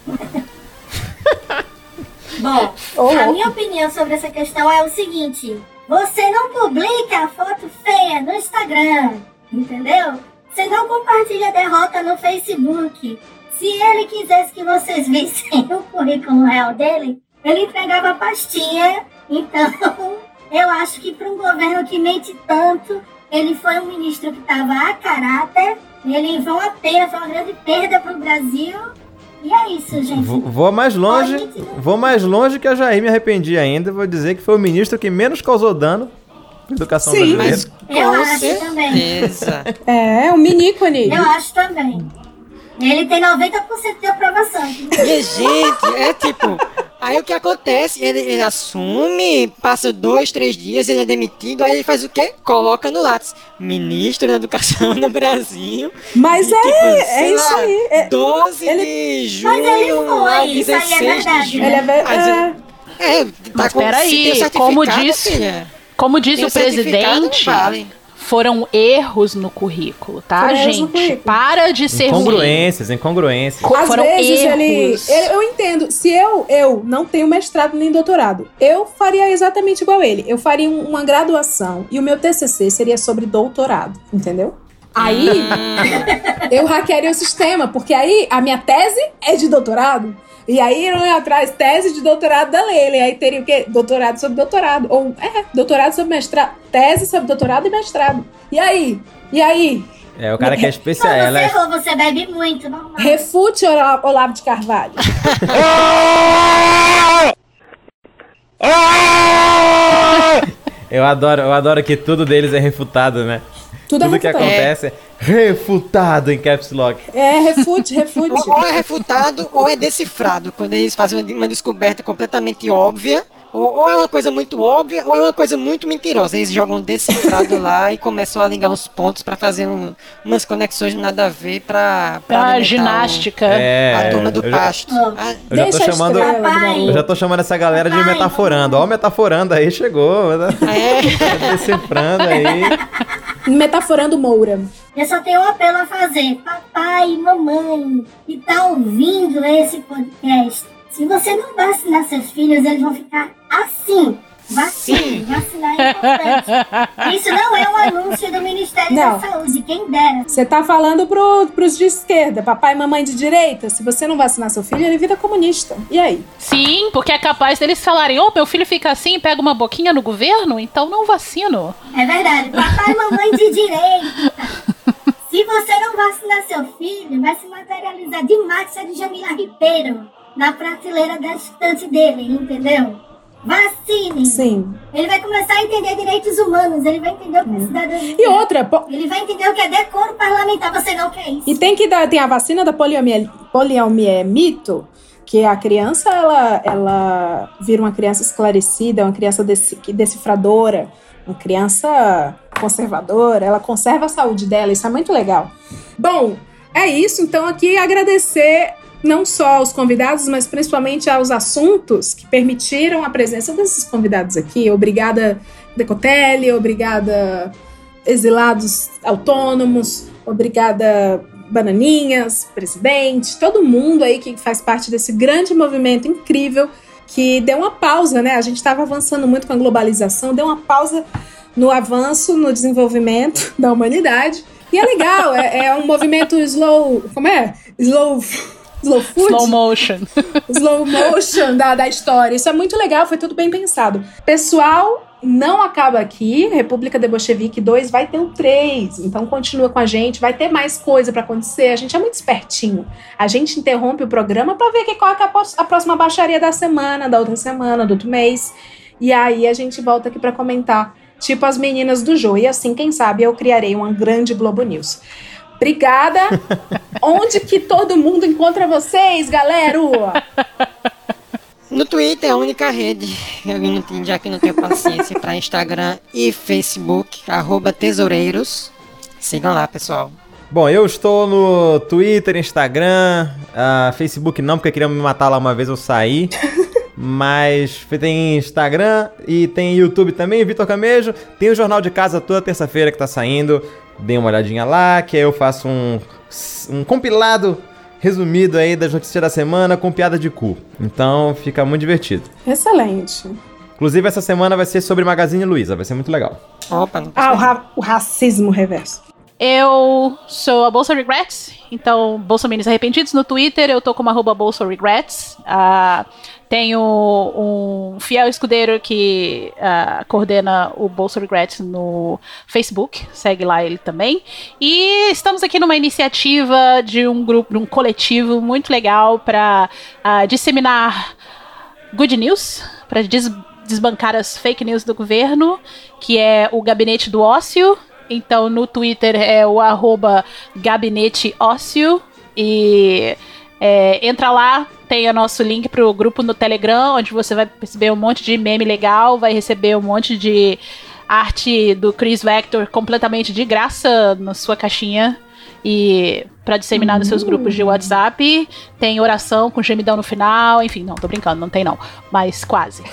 Bom, a minha opinião sobre essa questão é o seguinte: você não publica a foto feia no Instagram, entendeu? Você não compartilha a derrota no Facebook. Se ele quisesse que vocês vissem o currículo real dele, ele entregava a pastinha. Então, [laughs] eu acho que para um governo que mente tanto, ele foi um ministro que estava a caráter. Ele foi uma pena, foi uma grande perda para o Brasil. E é isso, gente. Vou, vou mais longe, vou mais longe que a Jair me arrependi ainda. Vou dizer que foi o ministro que menos causou dano na educação Sim, brasileira. Eu Com acho também. certeza. É, um minícone. Eu acho também. Ele tem 90% de aprovação. Minha gente, é tipo. Aí o que acontece? Ele, ele assume, passa dois, três dias, ele é demitido, aí ele faz o quê? Coloca no lápis. Ministro da Educação no Brasil. Mas E, é, tipo, é isso lá, aí. É, 12 ele- de junho Mas ele foi, a isso aí é 16 verdade, de junho. ele é, ve- Mas, é, é, tá Mas com- peraí, como disse, filha, como disse tem o presidente, vale. Foram erros no currículo, tá, Foram gente? Para de ser ruim. Incongruências, incongruências. Co- Às foram vezes ele, erros. ele- Eu entendo. Se eu, eu não tenho mestrado nem doutorado, eu faria exatamente igual ele. Eu faria um- uma graduação e o meu TCC seria sobre doutorado, entendeu? Aí [laughs] eu hackearia o sistema, porque aí a minha tese é de doutorado. E aí eu ia atrás tese de doutorado da Leila. E aí teria o quê? Doutorado sobre doutorado. Ou, é, doutorado sobre mestrado. Tese sobre doutorado e mestrado. E aí? E aí? É, o cara que é Não, especial. você Ela é... errou, você bebe muito, normal. Refute Ola- Olavo de Carvalho. [laughs] Eu adoro, eu adoro que tudo deles é refutado, né? Tudo é Tudo que refutado. acontece é refutado em caps lock. É, refute, refute. Ou, ou é refutado ou é decifrado, quando eles fazem uma descoberta completamente óbvia. Ou, ou é uma coisa muito óbvia, ou é uma coisa muito mentirosa. Eles jogam decifrado lá e começam a ligar uns pontos pra fazer um- umas conexões nada a ver pra. pra Pra alimentar ginástica. É, o- a turma do eu já- pasto. Ah, Eu já tô a chamando. Eu já tô chamando essa galera de metaforando. Ó, o metaforando aí chegou. né? [laughs] é. Decifrando aí. Metaforando Moura. Eu só tenho um apelo a fazer. Papai mamãe que tá ouvindo esse podcast. Se você não vacinar seus filhos, eles vão ficar assim. Vacine, vacinar é importante. Isso não é um anúncio do Ministério Não. da Saúde, quem dera. Você tá falando pro, pros de esquerda, papai e mamãe de direita. Se você não vacinar seu filho, ele vira comunista. E aí? Sim, porque é capaz deles falarem: Ô, meu filho fica assim e pega uma boquinha no governo, então não vacino. É verdade. Papai e mamãe de direita. Se você não vacinar seu filho, vai se materializar demais a de Jamila Ribeiro na prateleira da estante dele, entendeu? Vacine! Sim. Ele vai começar a entender direitos humanos, ele vai entender o que é cidadania. E outra, po- Ele vai entender o que é decoro parlamentar, você não quer isso. E tem que dar, tem a vacina da poliomiel- poliomielito, que a criança ela, ela vira uma criança esclarecida, uma criança deci- decifradora, uma criança conservadora, ela conserva a saúde dela, isso é muito legal. Bom, é isso, então aqui agradecer não só aos convidados, mas principalmente aos assuntos que permitiram a presença desses convidados aqui. Obrigada, Decotelli, obrigada, exilados autônomos, obrigada, Bananinhas, presidente, todo mundo aí que faz parte desse grande movimento incrível que deu uma pausa, né? A gente estava avançando muito com a globalização, deu uma pausa no avanço, no desenvolvimento [laughs] da humanidade. E é legal, é, é um movimento slow. Como é? Slow. Slow food? Slow motion. [laughs] slow motion da, da história. Isso é muito legal, foi tudo bem pensado. Pessoal, não acaba aqui. República de Bolchevique 2 vai ter o 3. Então continua com a gente, vai ter mais coisa pra acontecer. A gente é muito espertinho. A gente interrompe o programa pra ver que qual é, é a próxima baixaria da semana, da outra semana, do outro mês. E aí a gente volta aqui pra comentar. Tipo as meninas do Jô. E assim, quem sabe, eu criarei uma grande Globo News. Obrigada. Onde que todo mundo encontra vocês, galera? No Twitter é a única rede, eu não tenho, já que não tenho paciência para Instagram e Facebook, arroba tesoureiros. Sigam lá, pessoal. Bom, eu estou no Twitter, Instagram, ah, Facebook não, porque queriam me matar lá uma vez, eu saí. [laughs] Mas tem Instagram e tem YouTube também, Vitor Camejo. Tem o Jornal de Casa toda terça-feira que tá saindo. Dê uma olhadinha lá, que aí eu faço um, um compilado resumido aí das notícias da semana com piada de cu. Então fica muito divertido. Excelente. Inclusive essa semana vai ser sobre Magazine Luiza, vai ser muito legal. Opa, não Ah, o, ra- o racismo reverso. Eu sou a Bolsa Regrets, então Bolsominions Arrependidos no Twitter, eu tô como arroba Bolsa Regrets. Ah, tenho um fiel escudeiro que ah, coordena o Bolsa Regrets no Facebook, segue lá ele também. E estamos aqui numa iniciativa de um grupo, de um coletivo muito legal para disseminar good news, para desbancar as fake news do governo, que é o Gabinete do Ócio. Então no Twitter é o arroba Gabinete Ócio. E é, entra lá, tem o nosso link pro grupo no Telegram, onde você vai receber um monte de meme legal, vai receber um monte de arte do Chris Vector completamente de graça na sua caixinha. E para disseminar nos seus grupos de WhatsApp, tem oração com gemidão no final, enfim, não, tô brincando, não tem não, mas quase.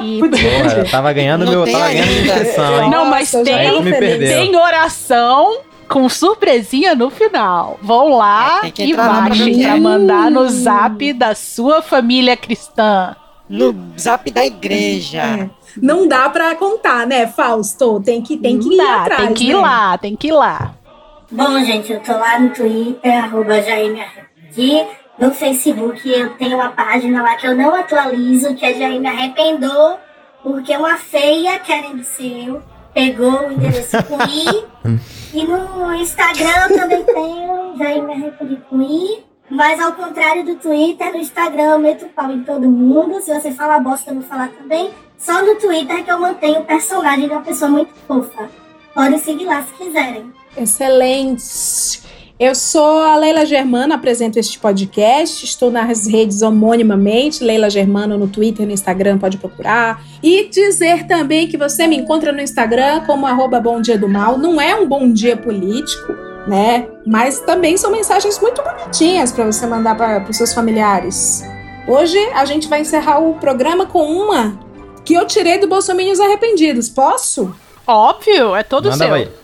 E [laughs] [laughs] Porra, eu tava ganhando meu, tava ganhando hein? não, mas Aí tem, tem oração com surpresinha no final. Vão lá É, e baixem pra mandar no zap da sua família cristã. No zap da igreja. Não dá pra contar, né, Fausto? Tem que, tem que ir Dá, atrás, tem que ir né? lá, tem que ir lá. Bom, gente, eu tô lá no Twitter, arroba Jair Me Arrependi. No Facebook eu tenho uma página lá que eu não atualizo, que é Jair Me Arrependou, porque uma feia querendo ser eu pegou o endereço com I. [laughs] E no Instagram eu também tenho Jair Me Arrependi com I. Mas ao contrário do Twitter, no Instagram eu meto pau em todo mundo. Se você falar bosta, eu vou falar também. Só no Twitter que eu mantenho o personagem de uma pessoa muito fofa. Podem seguir lá se quiserem. Excelente. Eu sou a Leila Germano, apresento este podcast. Estou nas redes homonimamente, Leila Germano no Twitter, no Instagram, pode procurar. E dizer também que você me encontra no Instagram como arroba Bom Dia do Mal. Não é um bom dia político, né? Mas também são mensagens muito bonitinhas para você mandar para os seus familiares. Hoje a gente vai encerrar o programa com uma que eu tirei do Bolsominions Arrependidos. Posso? Óbvio, é todo Manda seu. vai.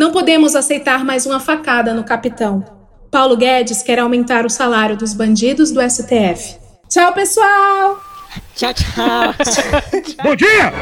Não podemos aceitar mais uma facada no capitão. Paulo Guedes quer aumentar o salário dos bandidos do STF. Tchau, pessoal! Tchau, tchau. Bom dia!